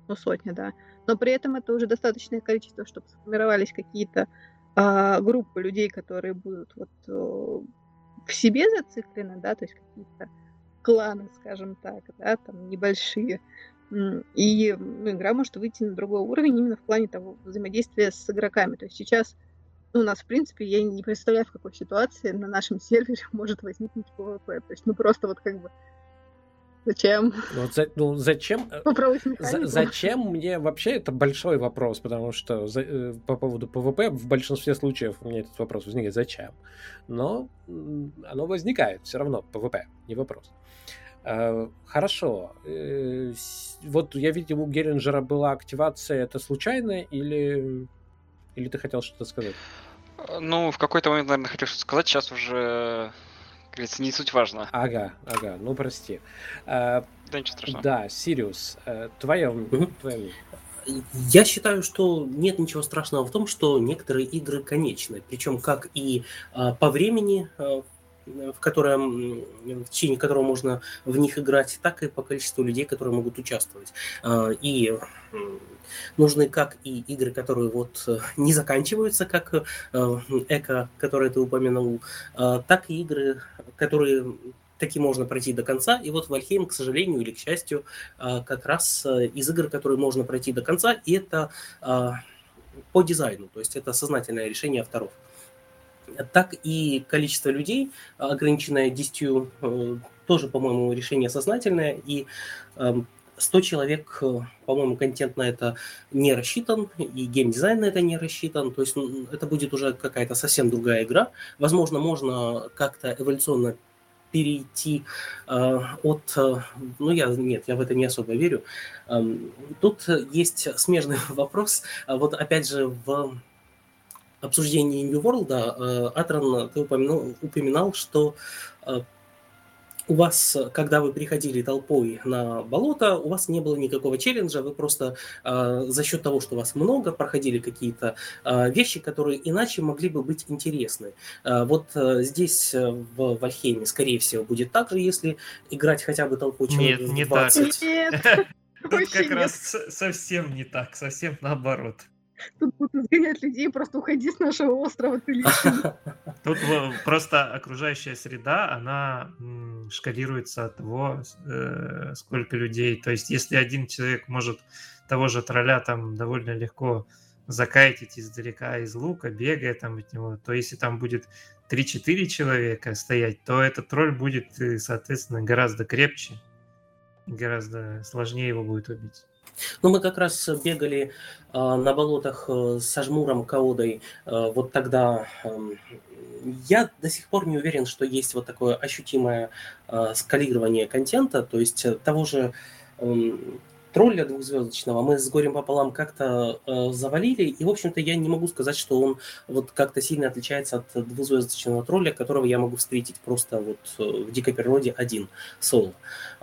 ну, сотня, да но при этом это уже достаточное количество, чтобы сформировались какие-то а, группы людей, которые будут вот о, в себе зациклены, да, то есть какие-то кланы, скажем так, да, там небольшие. И ну, игра может выйти на другой уровень именно в плане того взаимодействия с игроками. То есть сейчас ну, у нас, в принципе, я не представляю, в какой ситуации на нашем сервере может возникнуть PvP. То есть, ну, просто вот как бы Зачем? Ну, за, ну зачем? Э, за, зачем мне вообще это большой вопрос, потому что за, э, по поводу ПВП в большинстве случаев у меня этот вопрос возникает зачем. Но оно возникает все равно ПВП, не вопрос. Э, хорошо. Вот я видел, у Геринджера была активация, это случайно или, или ты хотел что-то сказать? Ну, в какой-то момент, наверное, хотел что-то сказать, сейчас уже говорится, не суть важно. Ага, ага, ну прости. А, да ничего страшного. Да, Сириус, э, твое, угу. твое я считаю, что нет ничего страшного в том, что некоторые игры конечны. Причем как и а, по времени, а, в, котором, в течение которого можно в них играть, так и по количеству людей, которые могут участвовать. А, и нужны как и игры, которые вот э, не заканчиваются, как э, Эко, который ты упомянул, а, так и игры, которые таки можно пройти до конца. И вот Вальхейм, к сожалению или к счастью, а, как раз э, из игр, которые можно пройти до конца, и это по дизайну, то есть это сознательное решение авторов так и количество людей, ограниченное 10, э, тоже, по-моему, решение сознательное, и 100 эм, человек, э, по-моему, контент на это не рассчитан, и геймдизайн на это не рассчитан, то есть это будет уже какая-то совсем другая игра. Возможно, можно как-то эволюционно перейти э, от... Э, ну, я нет, я в это не особо верю. Э, тут есть смежный вопрос. Вот опять же, в обсуждении New World, э, Атран, ты упомянул, упоминал, что э, у вас, когда вы приходили толпой на болото, у вас не было никакого челленджа, вы просто э, за счет того, что вас много, проходили какие-то э, вещи, которые иначе могли бы быть интересны. Э, вот э, здесь в Вальхейме, скорее всего, будет так же, если играть хотя бы толпой человек Нет, не 20. так. Нет. Тут как раз совсем не так, совсем наоборот. Тут будут изгонять людей, просто уходи с нашего острова, ты Тут просто окружающая среда, она шкалируется от того, э, сколько людей. То есть, если один человек может того же тролля там довольно легко закайтить издалека из лука, бегая там от него, то если там будет 3-4 человека стоять, то этот тролль будет, э, соответственно, гораздо крепче, гораздо сложнее его будет убить. Ну, мы как раз бегали э, на болотах э, с Ажмуром, Каодой. Э, вот тогда э, я до сих пор не уверен, что есть вот такое ощутимое э, скалирование контента, то есть э, того же э, тролля двухзвездочного мы с горем пополам как-то э, завалили, и, в общем-то, я не могу сказать, что он вот как-то сильно отличается от двухзвездочного тролля, которого я могу встретить просто вот э, в дикой природе один, соло.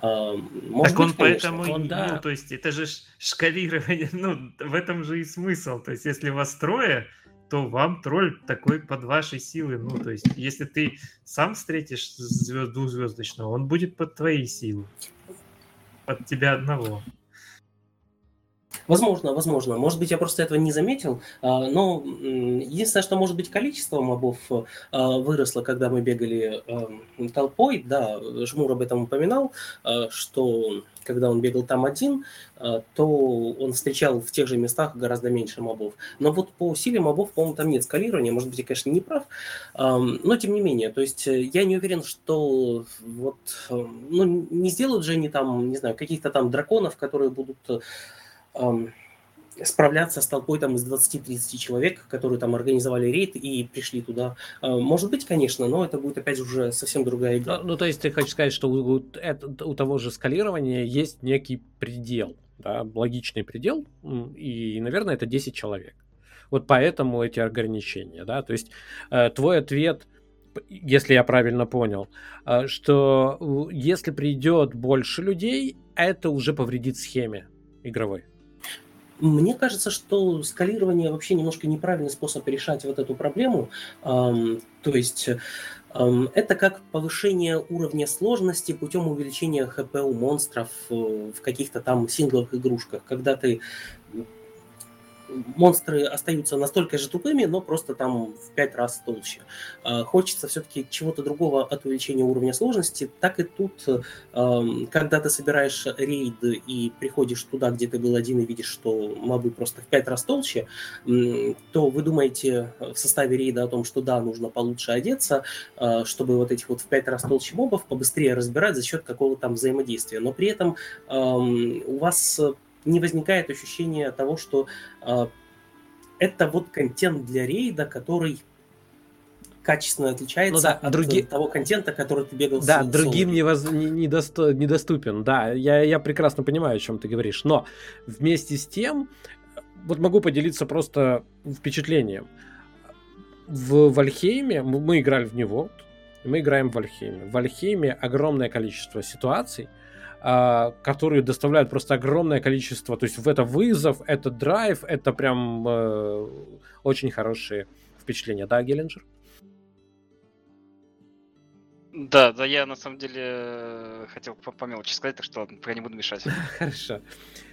Э, может так быть, он конечно. поэтому, он, да. ну, то есть это же шкалирование, ну, в этом же и смысл, то есть если вас трое, то вам тролль такой под вашей силы. Ну, то есть, если ты сам встретишь звезд, двухзвездочного, он будет под твоей силой. Под тебя одного. Возможно, возможно. Может быть, я просто этого не заметил. А, но единственное, что, может быть, количество мобов а, выросло, когда мы бегали толпой. Да, Жмур об этом упоминал, а, что когда он бегал там один, то он встречал в тех же местах гораздо меньше мобов. Но вот по силе мобов, по-моему, там нет скалирования. Может быть, я, конечно, не прав. Но тем не менее, то есть э, я не уверен, что вот, ну, не сделают же они там, не знаю, каких-то там драконов, которые будут справляться с толпой там из 20-30 человек, которые там организовали рейд и пришли туда. А, может быть, конечно, но это будет опять уже совсем другая игра. Ну, ну то есть ты хочешь сказать, что у, у того же скалирования есть некий предел, да, логичный предел, и, наверное, это 10 человек. Вот поэтому эти ограничения, да, то есть э, твой ответ, если я правильно понял, э, что если придет больше людей, это уже повредит схеме игровой. Мне кажется, что скалирование вообще немножко неправильный способ решать вот эту проблему. То есть это как повышение уровня сложности путем увеличения ХП у монстров э, в каких-то там сингловых игрушках. Когда ты монстры остаются настолько же тупыми, но просто там в пять раз толще. Э, хочется все-таки чего-то другого от увеличения уровня сложности. Так и тут, э, когда ты собираешь рейд и приходишь туда, где ты был один и видишь, что мобы просто в пять раз толще, то вы думаете в составе рейда о том, что да, нужно получше одеться, чтобы вот этих вот в пять раз толще мобов побыстрее разбирать за счет какого-то там взаимодействия. Но при этом у вас не возникает ощущения того, что э, это вот контент для рейда, который качественно отличается ну, да, от други... того контента, который ты бегал Да, с, другим не, недосто... недоступен. Да, я, я прекрасно понимаю, о чем ты говоришь. Но вместе с тем, вот могу поделиться просто впечатлением. В Вальхейме, мы, играли в него, мы играем в Вальхейме. В Вальхейме огромное количество ситуаций, а, которые доставляют просто огромное количество. То есть в это вызов, это драйв, это прям э, очень хорошие впечатления. Да, Геленджер? Да, да, я на самом деле э, хотел по, по мелочи сказать, так что я не буду мешать. Хорошо.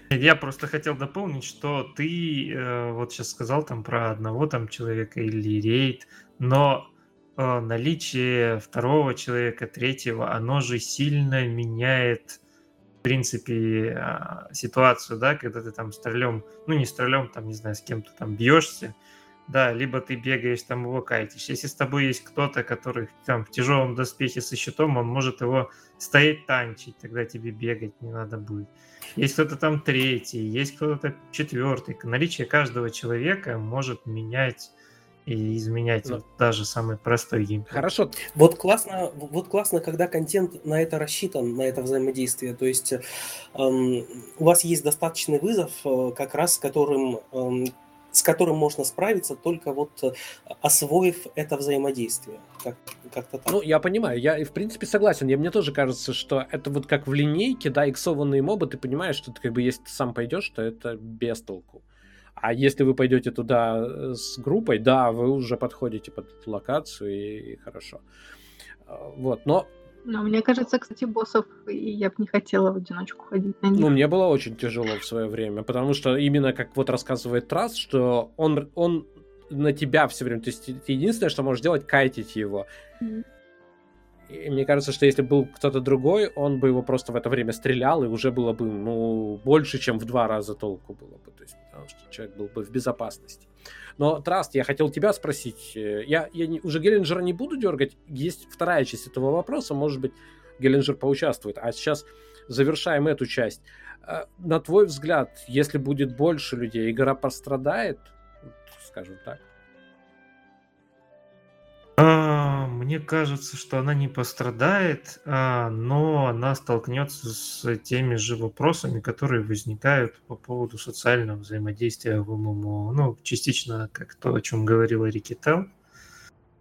Я просто хотел дополнить, что ты э, вот сейчас сказал там про одного там человека или рейд, но э, наличие второго человека, третьего, оно же сильно меняет принципе, а, ситуацию, да, когда ты там с троллем, ну, не с троллем, там, не знаю, с кем-то там бьешься, да, либо ты бегаешь там его кайтишь. Если с тобой есть кто-то, который там в тяжелом доспехе со щитом, он может его стоять танчить, тогда тебе бегать не надо будет. Есть кто-то там третий, есть кто-то четвертый. Наличие каждого человека может менять и изменять Но... Ну. вот даже самый простой геймплей. Хорошо. Вот классно, вот классно, когда контент на это рассчитан, на это взаимодействие. То есть эм, у вас есть достаточный вызов, э, как раз с которым эм, с которым можно справиться, только вот э, освоив это взаимодействие. Как, как-то так. Ну, я понимаю, я в принципе согласен. Я, мне тоже кажется, что это вот как в линейке, да, иксованные мобы, ты понимаешь, что ты как бы если ты сам пойдешь, то это без толку. А если вы пойдете туда э, с группой, да, вы уже подходите под локацию и, и хорошо. А, вот, но но мне кажется, кстати, боссов я бы не хотела в одиночку ходить на них. Ну, мне было очень тяжело в свое время, потому что именно как вот рассказывает Трасс, что он, он на тебя все время, то есть единственное, что можешь делать, кайтить его. Mm-hmm. И мне кажется, что если был кто-то другой, он бы его просто в это время стрелял, и уже было бы, ну, больше, чем в два раза толку было бы. То есть, потому что человек был бы в безопасности. Но, Траст, я хотел тебя спросить. Э, я, я не, уже Геленджера не буду дергать. Есть вторая часть этого вопроса. Может быть, Геленджер поучаствует. А сейчас завершаем эту часть. Э, на твой взгляд, если будет больше людей, игра пострадает? Скажем так. Мне кажется, что она не пострадает, а, но она столкнется с теми же вопросами, которые возникают по поводу социального взаимодействия в ММО. Ну, частично, как то, о чем говорила Рикител,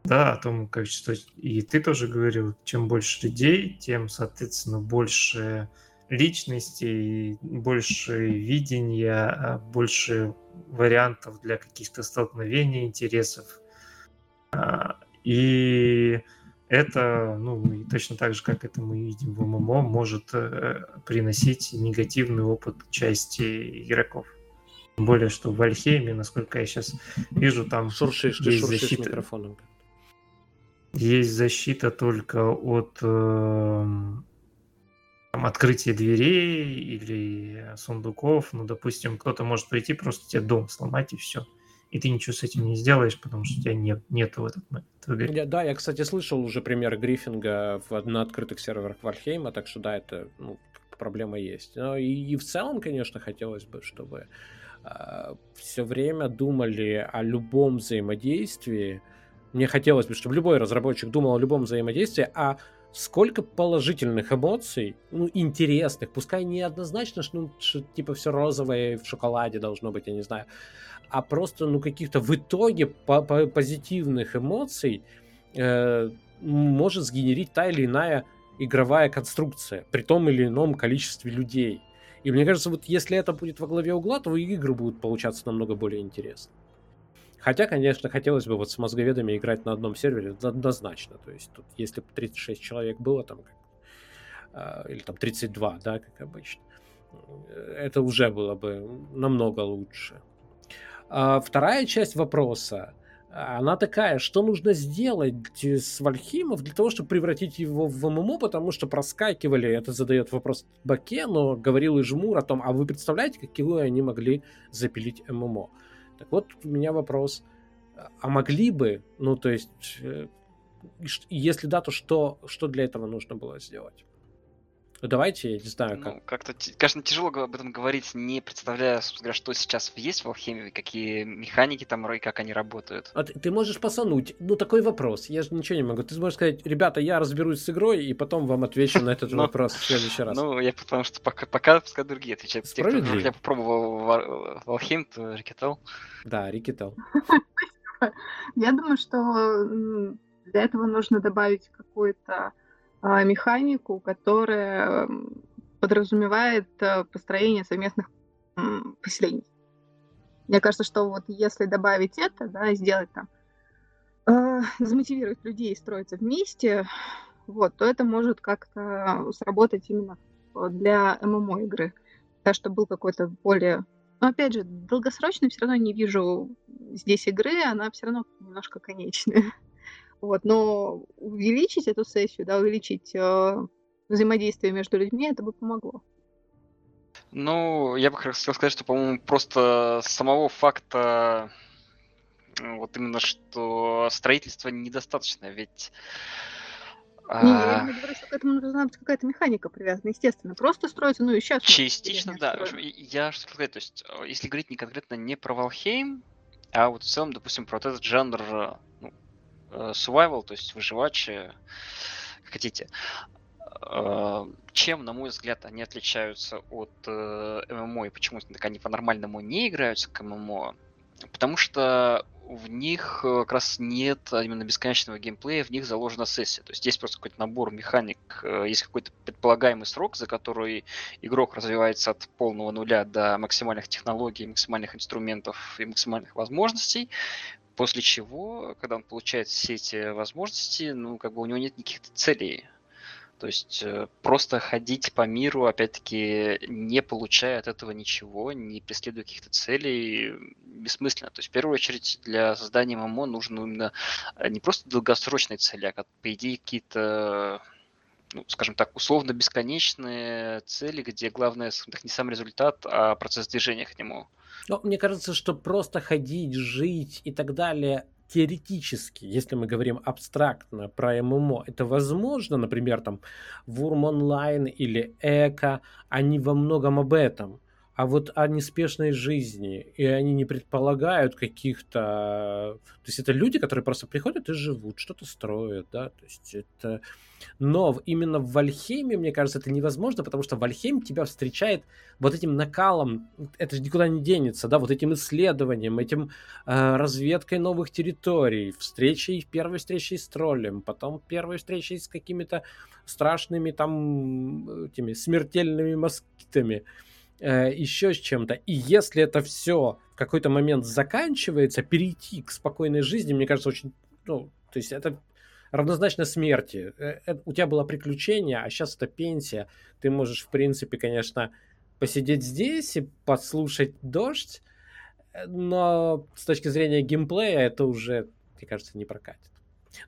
да, о том, как что и ты тоже говорил, чем больше людей, тем, соответственно, больше личностей, больше видения, а, больше вариантов для каких-то столкновений интересов. И это, ну, точно так же, как это мы видим в ММО, может э, приносить негативный опыт части игроков. Тем более, что в Вальхейме, насколько я сейчас вижу, там шуршишь, есть шуршишь защита. микрофоном. Есть защита только от э, там, открытия дверей или сундуков. Ну, допустим, кто-то может прийти, просто тебе дом сломать и все и ты ничего с этим не сделаешь, потому что у тебя нет, нету в этот момент в игре. Я, да, я, кстати, слышал уже пример гриффинга в, на открытых серверах Вальхейма, так что да, это ну, проблема есть. Но и, и в целом, конечно, хотелось бы, чтобы э, а, все время думали о любом взаимодействии. Мне хотелось бы, чтобы любой разработчик думал о любом взаимодействии, а сколько положительных эмоций, ну, интересных, пускай не однозначно, что, ну, что типа все розовое в шоколаде должно быть, я не знаю, а просто, ну, каких-то в итоге по -по позитивных эмоций э, может сгенерить та или иная игровая конструкция при том или ином количестве людей. И мне кажется, вот если это будет во главе угла, то игры будут получаться намного более интересно. Хотя, конечно, хотелось бы вот с мозговедами играть на одном сервере однозначно. То есть тут, если бы 36 человек было там, как, э, или там 32, да, как обычно, это уже было бы намного лучше. А вторая часть вопроса, она такая, что нужно сделать с Вальхимов для того, чтобы превратить его в ММО, потому что проскакивали, это задает вопрос Баке, но говорил и Жмур о том, а вы представляете, какие они могли запилить ММО? Так вот, у меня вопрос, а могли бы, ну, то есть, э, если да, то что, что для этого нужно было сделать? Ну, давайте, я не знаю, как. Ну, как-то, конечно, тяжело об этом говорить, не представляя, собственно говоря, что сейчас есть в алхимии, какие механики там и как они работают. А ты, ты можешь посануть. Ну, такой вопрос. Я же ничего не могу. Ты можешь сказать, ребята, я разберусь с игрой, и потом вам отвечу на этот ну, вопрос в следующий раз. Ну, я потому что пока, пока пускай другие отвечают. Те, кто я попробовал в алхим, то Рикетел. Да, Рикетел. Я думаю, что для этого нужно добавить какую-то механику, которая подразумевает э, построение совместных поселений. Мне кажется, что вот если добавить это, да, сделать там, э, замотивировать людей строиться вместе, вот, то это может как-то сработать именно для ММО игры. Так что был какой-то более... Но опять же, долгосрочно все равно не вижу здесь игры, она все равно немножко конечная. Вот, но увеличить эту сессию, да, увеличить э, взаимодействие между людьми, это бы помогло. Ну, я бы хотел сказать, что, по-моему, просто самого факта вот именно что строительство недостаточно, ведь... Не, я а, не говорю, что к этому должна быть какая-то механика привязана, естественно. Просто строится, ну и сейчас... Частично, да. Я что сказать, то есть, э, если говорить не конкретно не про Валхейм, а вот в целом, допустим, про вот этот жанр Э, survival, то есть выживачи, как хотите. Э, чем, на мой взгляд, они отличаются от э, ММО и почему так они по-нормальному не играются к ММО? Потому что в них как раз нет именно бесконечного геймплея, в них заложена сессия. То есть есть просто какой-то набор механик, есть какой-то предполагаемый срок, за который игрок развивается от полного нуля до максимальных технологий, максимальных инструментов и максимальных возможностей. После чего, когда он получает все эти возможности, ну, как бы у него нет никаких целей. То есть э, просто ходить по миру, опять-таки, не получая от этого ничего, не преследуя каких-то целей, бессмысленно. То есть, в первую очередь, для создания ММО нужно именно э, не просто долгосрочные цели, а, по идее, какие-то ну, скажем так, условно бесконечные цели, где главное не сам результат, а процесс движения к нему. Но мне кажется, что просто ходить, жить и так далее теоретически, если мы говорим абстрактно про ММО, это возможно, например, там Вурм Онлайн или Эко, они во многом об этом. А вот о неспешной жизни, и они не предполагают каких-то... То есть это люди, которые просто приходят и живут, что-то строят, да, то есть это но именно в Вальхейме, мне кажется, это невозможно, потому что Вальхейм тебя встречает вот этим накалом, это же никуда не денется, да, вот этим исследованием, этим э, разведкой новых территорий, встречей, первой встречей с троллем, потом первой встречей с какими-то страшными там этими смертельными москитами, э, еще с чем-то. И если это все в какой-то момент заканчивается, перейти к спокойной жизни, мне кажется, очень, ну, то есть это равнозначно смерти. Э, э, у тебя было приключение, а сейчас это пенсия. Ты можешь, в принципе, конечно, посидеть здесь и послушать дождь, э, но с точки зрения геймплея это уже, мне кажется, не прокатит.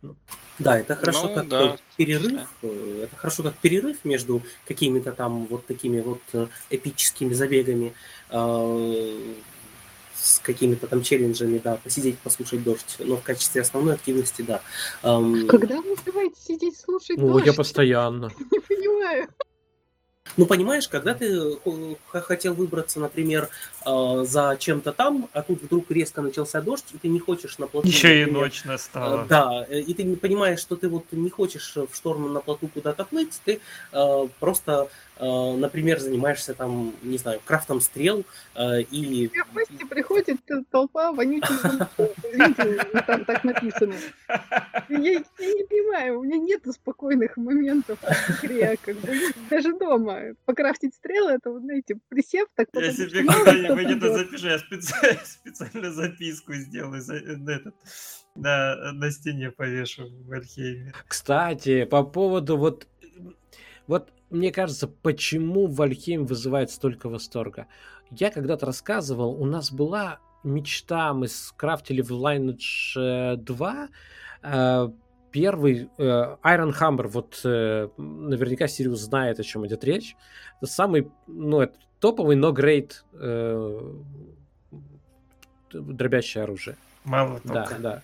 Ну, да, это хорошо ну, как да. перерыв. Это хорошо как перерыв между какими-то там вот такими вот эпическими забегами с какими-то там челленджами, да, посидеть, послушать дождь, но в качестве основной активности, да. Когда вы успеваете сидеть, слушать ну, дождь? я постоянно. Не понимаю. Ну, понимаешь, когда ты э, хотел выбраться, например, э, за чем-то там, а тут вдруг резко начался дождь, и ты не хочешь на плоту... Еще например, и ночь настала. Э, да, и ты не понимаешь, что ты вот не хочешь в шторм на плоту куда-то плыть, ты просто Э, например, занимаешься там, не знаю, крафтом стрел э, и... В гости приходит толпа вонючих там так написано. Я, я не понимаю, у меня нет спокойных моментов в игре, как бы, даже дома. Покрафтить стрелы, это, вот, знаете, присев, так Я себе когда-нибудь это запишу, я специально, специально записку сделаю за, на, этот, на, на стене повешу в Альхейме. Кстати, по поводу вот вот мне кажется, почему Вальхейм вызывает столько восторга. Я когда-то рассказывал, у нас была мечта. Мы скрафтили в Lineage 2 э, первый э, Iron Hammer. Вот э, наверняка Сириус знает, о чем идет речь. Это самый, ну, это топовый, но грейд э, дробящее оружие. Мало Да, да.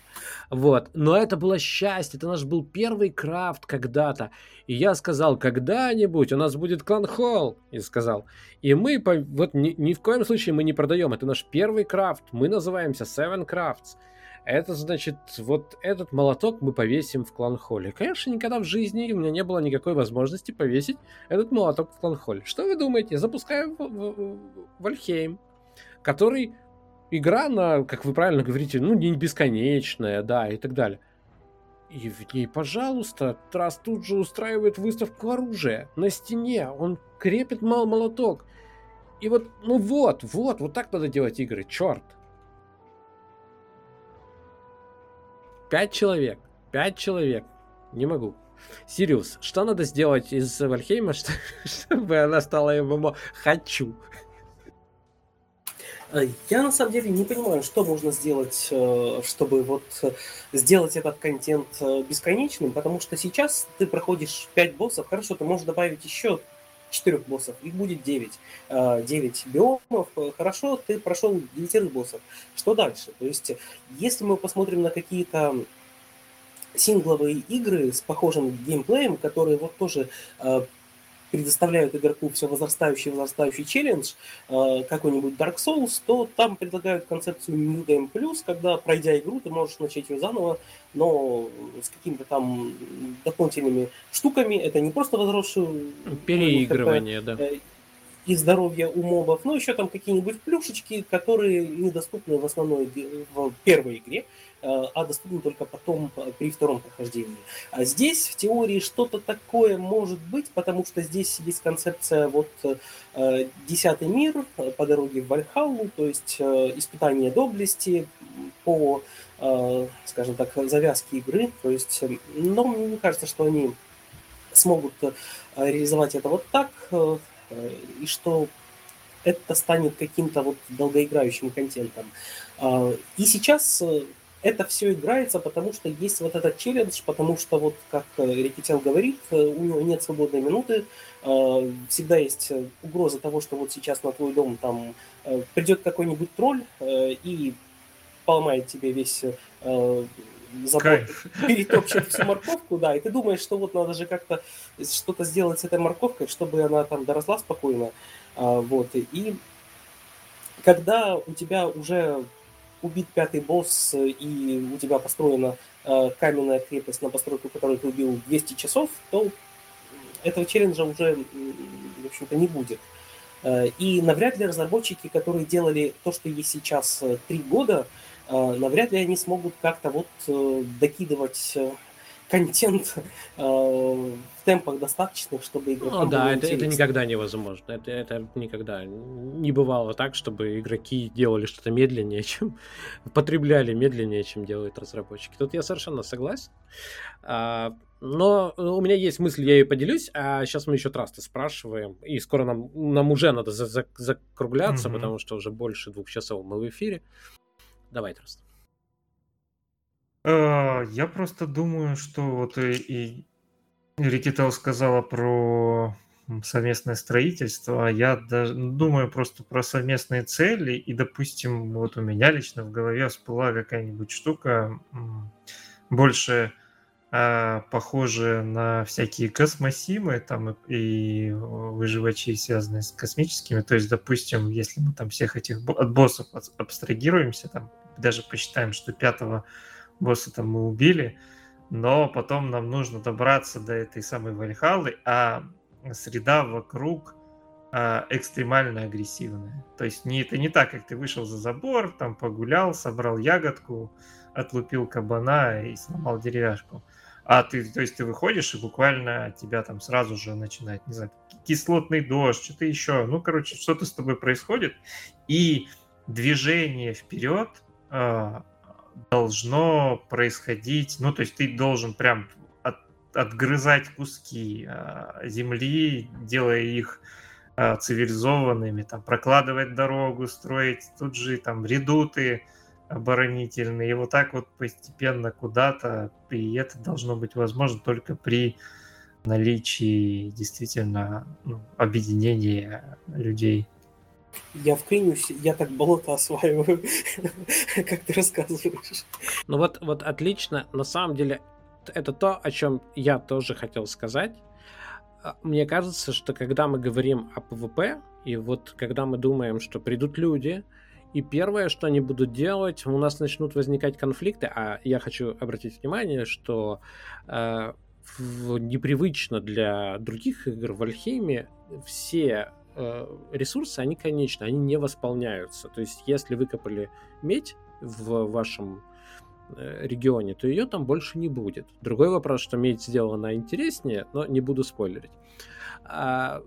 Вот. Но это было счастье. Это наш был первый крафт когда-то. И я сказал, когда-нибудь у нас будет клан Холл. И сказал. И мы, по, вот ни, ни в коем случае мы не продаем. Это наш первый крафт. Мы называемся Seven Crafts. Это значит, вот этот молоток мы повесим в клан Холле. Конечно, никогда в жизни у меня не было никакой возможности повесить этот молоток в клан Холле. Что вы думаете? Запускаю Вальхейм, который игра, на, как вы правильно говорите, ну, не бесконечная, да, и так далее. И в ней, пожалуйста, Трас тут же устраивает выставку оружия на стене. Он крепит мал молоток. И вот, ну вот, вот, вот так надо делать игры, черт. Пять человек, пять человек. Не могу. Сириус, что надо сделать из Вальхейма, чтобы она стала ММО? Хочу. Э, я на самом деле не понимаю, что можно сделать, э, чтобы вот э, сделать этот контент бесконечным, потому что сейчас ты проходишь 5 боссов, хорошо, ты можешь добавить еще 4 боссов, их будет 9. 9 биомов, хорошо, ты прошел 9 боссов. Что дальше? То есть, если мы посмотрим на какие-то сингловые игры с похожим геймплеем, которые вот тоже предоставляют игроку все возрастающий возрастающий челлендж, э, какой-нибудь Dark Souls, то там предлагают концепцию New Game Plus, когда, пройдя игру, ты можешь начать ее заново, но с какими-то там дополнительными штуками. Это не просто возросшее... Переигрывание, да. И здоровье у мобов, но еще там какие-нибудь плюшечки, которые недоступны в основной в первой игре. Э, а доступны только потом э, при втором прохождении. А здесь в теории что-то такое может быть, потому что здесь есть концепция вот э, десятый мир по дороге в Вальхаллу, то есть испытание доблести по, скажем так, завязке игры. То есть, но мне кажется, что они смогут реализовать это вот так, и что это станет каким-то вот долгоиграющим контентом. И сейчас это все играется, потому что есть вот этот челлендж, потому что вот, как э, Рикетел говорит, э, у него нет свободной минуты, э, всегда есть угроза того, что вот сейчас на твой дом там придет какой-нибудь тролль и поломает тебе весь забор, перетопчет всю морковку, да, и ты думаешь, что вот надо же как-то что-то сделать с этой морковкой, чтобы она там доросла спокойно, вот, и когда у тебя уже убит пятый босс, и у тебя построена э, каменная крепость, на постройку которой ты убил 200 часов, то этого челленджа уже, в общем-то, не будет. Э, и навряд ли разработчики, которые делали то, что есть сейчас э, три года, навряд ли они смогут как-то вот э, докидывать э, контент э, в темпах достаточных, чтобы игрокам ну, да, это, это никогда невозможно. Это, это никогда не бывало так, чтобы игроки делали что-то медленнее, чем потребляли медленнее, чем делают разработчики. Тут я совершенно согласен. А, но у меня есть мысль, я ее поделюсь, а сейчас мы еще трасты спрашиваем, и скоро нам, нам уже надо за, за, закругляться, mm-hmm. потому что уже больше двух часов мы в эфире. Давай, Траст. Э, я просто думаю, что вот и, и Рикител сказала про совместное строительство, а я даже думаю просто про совместные цели, и, допустим, вот у меня лично в голове всплыла какая-нибудь штука больше а, похожая на всякие космосимы там и выживачи, связанные с космическими. То есть, допустим, если мы там всех этих от боссов абстрагируемся, там даже посчитаем, что пятого босса там мы убили, но потом нам нужно добраться до этой самой Вальхалы, а среда вокруг а, экстремально агрессивная. То есть не, это не так, как ты вышел за забор, там погулял, собрал ягодку, отлупил кабана и сломал деревяшку. А ты, то есть ты выходишь, и буквально тебя там сразу же начинает, не знаю, кислотный дождь, что-то еще. Ну, короче, что-то с тобой происходит. И движение вперед а, должно происходить, ну, то есть ты должен прям от, отгрызать куски э, земли, делая их а, цивилизованными, там, прокладывать дорогу, строить тут же там редуты оборонительные, и вот так вот постепенно куда-то, и это должно быть возможно только при наличии действительно ну, объединения людей. Я вклинюсь, я так болото осваиваю, как ты рассказываешь. Ну вот, вот отлично. На самом деле, это то, о чем я тоже хотел сказать. А, мне кажется, что когда мы говорим о ПВП, и вот когда мы думаем, что придут люди, и первое, что они будут делать, у нас начнут возникать конфликты, а я хочу обратить внимание, что э, непривычно для других игр в Вальхейме все э, ресурсы, они конечны, они не восполняются. То есть, если выкопали медь в вашем Э, регионе, то ее там больше не будет. Другой вопрос, что медь сделана интереснее, но не буду спойлерить. А,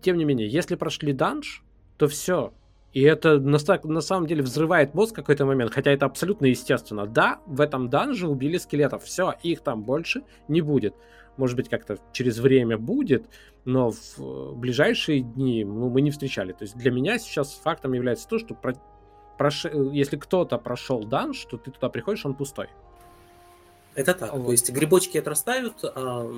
тем не менее, если прошли данж, то все. И это на, на самом деле взрывает мозг в какой-то момент, хотя это абсолютно естественно. Да, в этом данже убили скелетов, все, их там больше не будет. Может быть, как-то через время будет, но в ближайшие дни ну, мы не встречали. То есть для меня сейчас фактом является то, что прош... если кто-то прошел данж, то ты туда приходишь, он пустой. Это так. Вот. То есть грибочки отрастают, а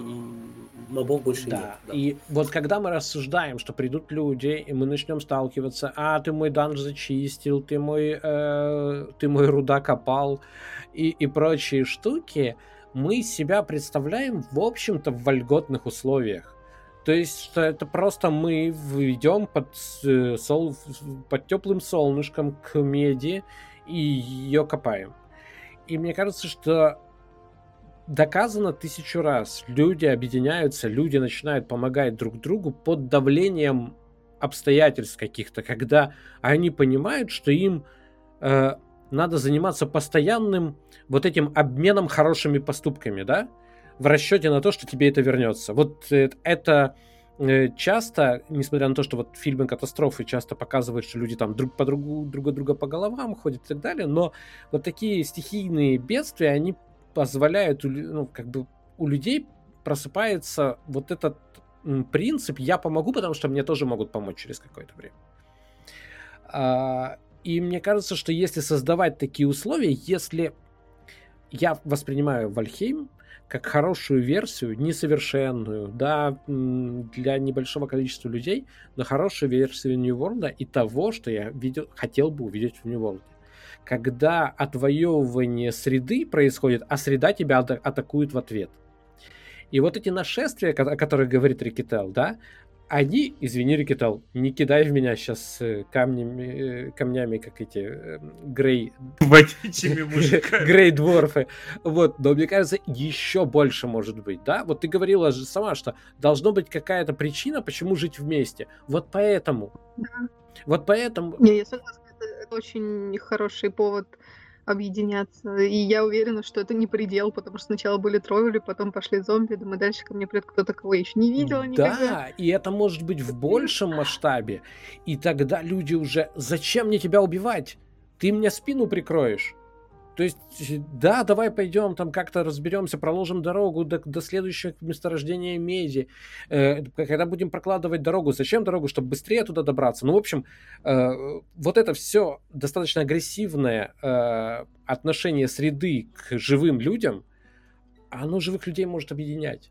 мобов больше да. нет. Да. И вот когда мы рассуждаем, что придут люди, и мы начнем сталкиваться, а ты мой данж зачистил, ты мой, э, ты мой руда копал и, и прочие штуки, мы себя представляем, в общем-то, в вольготных условиях. То есть, что это просто мы идем под, э, сол, под теплым солнышком к меди и ее копаем. И мне кажется, что доказано тысячу раз. Люди объединяются, люди начинают помогать друг другу под давлением обстоятельств каких-то, когда они понимают, что им э, надо заниматься постоянным вот этим обменом хорошими поступками, да? в расчете на то, что тебе это вернется. Вот э, это э, часто, несмотря на то, что вот фильмы катастрофы часто показывают, что люди там друг по другу, друг друга по головам ходят и так далее, но вот такие стихийные бедствия, они позволяют, ну, как бы у людей просыпается вот этот принцип «я помогу, потому что мне тоже могут помочь через какое-то время». А, и мне кажется, что если создавать такие условия, если я воспринимаю Вальхейм как хорошую версию, несовершенную, да, для небольшого количества людей, но хорошую версию New World и того, что я видел, хотел бы увидеть в New World. Когда отвоевывание среды происходит, а среда тебя атакует в ответ. И вот эти нашествия, о которых говорит Рикетел, да, они, извини, Рикетал, не кидай в меня сейчас э, камнями, э, камнями, как эти э, грей... Грей дворфы. Вот, но мне кажется, еще больше может быть, да? Вот ты говорила же сама, что должна быть какая-то причина, почему жить вместе. Вот поэтому. Вот поэтому... Не, я согласна, это очень хороший повод объединяться. И я уверена, что это не предел, потому что сначала были тролли, потом пошли зомби, думаю, дальше ко мне придет кто-то, кого я еще не видела никогда. Да, и это может быть в большем масштабе. И тогда люди уже, зачем мне тебя убивать? Ты мне спину прикроешь. То есть, да, давай пойдем там как-то разберемся, проложим дорогу до, до следующего месторождения меди. Э, когда будем прокладывать дорогу, зачем дорогу, чтобы быстрее туда добраться? Ну, в общем, э, вот это все достаточно агрессивное э, отношение среды к живым людям, оно живых людей может объединять.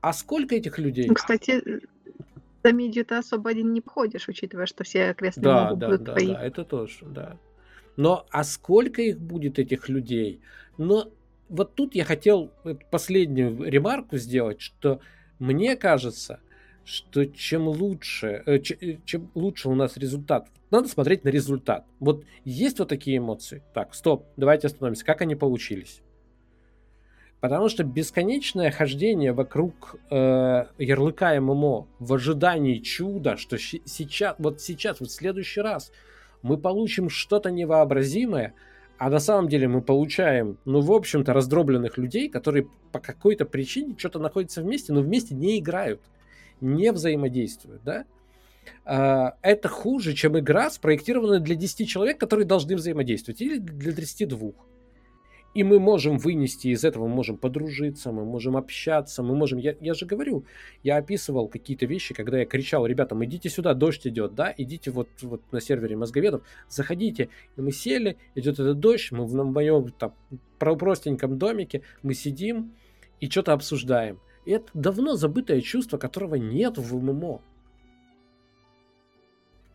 А сколько этих людей? Ну, кстати, за медью ты особо один не походишь, учитывая, что все окрестные да, да, да, твои. Да, это тоже, да. Но а сколько их будет, этих людей? Но вот тут я хотел последнюю ремарку сделать, что мне кажется, что чем лучше, э, э, чем лучше у нас результат, надо смотреть на результат. Вот есть вот такие эмоции. Так, стоп, давайте остановимся. Как они получились? Потому что бесконечное хождение вокруг э, ярлыка ММО в ожидании чуда, что сейчас, вот сейчас, вот в следующий раз мы получим что-то невообразимое, а на самом деле мы получаем, ну, в общем-то, раздробленных людей, которые по какой-то причине что-то находятся вместе, но вместе не играют, не взаимодействуют, да? А, это хуже, чем игра, спроектированная для 10 человек, которые должны взаимодействовать, или для 32. И мы можем вынести из этого, мы можем подружиться, мы можем общаться, мы можем... Я, я же говорю, я описывал какие-то вещи, когда я кричал, ребятам, идите сюда, дождь идет, да, идите вот, вот на сервере мозговедов, заходите. И мы сели, идет этот дождь, мы в моем там простеньком домике, мы сидим и что-то обсуждаем. И это давно забытое чувство, которого нет в ММО.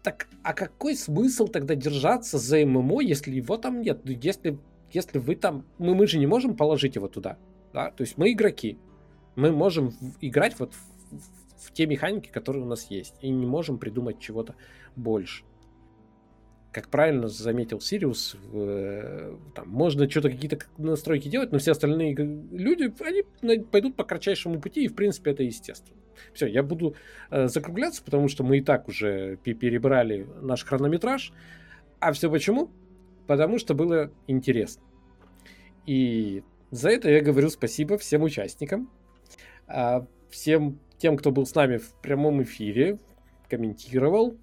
Так, а какой смысл тогда держаться за ММО, если его там нет? Если если вы там... Мы, мы же не можем положить его туда. Да? То есть мы игроки. Мы можем играть вот в, в, в те механики, которые у нас есть. И не можем придумать чего-то больше. Как правильно заметил Сириус, э, там, можно что-то какие-то настройки делать, но все остальные люди, они пойдут по кратчайшему пути, и в принципе это естественно. Все, я буду э, закругляться, потому что мы и так уже перебрали наш хронометраж. А все почему? Потому что было интересно. И за это я говорю спасибо всем участникам, а, всем тем, кто был с нами в прямом эфире, комментировал,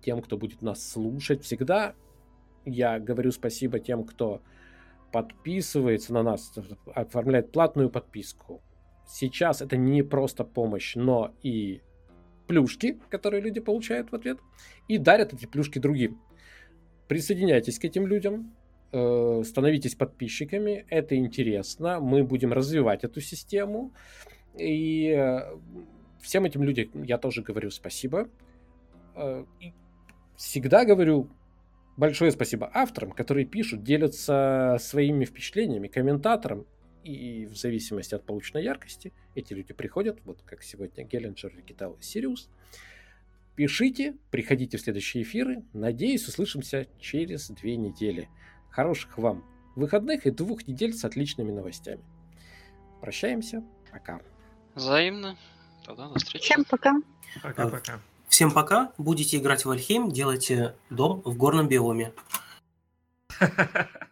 тем, кто будет нас слушать. Всегда я говорю спасибо тем, кто подписывается на нас, оформляет платную подписку. Сейчас это не просто помощь, но и плюшки, которые люди получают в ответ, и дарят эти плюшки другим. Присоединяйтесь к этим людям, э, становитесь подписчиками, это интересно, мы будем развивать эту систему. И э, всем этим людям я тоже говорю спасибо. Э, и всегда говорю большое спасибо авторам, которые пишут, делятся своими впечатлениями, комментаторам. И в зависимости от полученной яркости эти люди приходят, вот как сегодня Гелленджер, Рикитал и Сириус. Пишите, приходите в следующие эфиры. Надеюсь, услышимся через две недели. Хороших вам выходных и двух недель с отличными новостями. Прощаемся. Пока. Взаимно. Тогда до встречи. Всем пока. Пока-пока. Всем пока. Будете играть в Альхейм, делайте дом в горном биоме.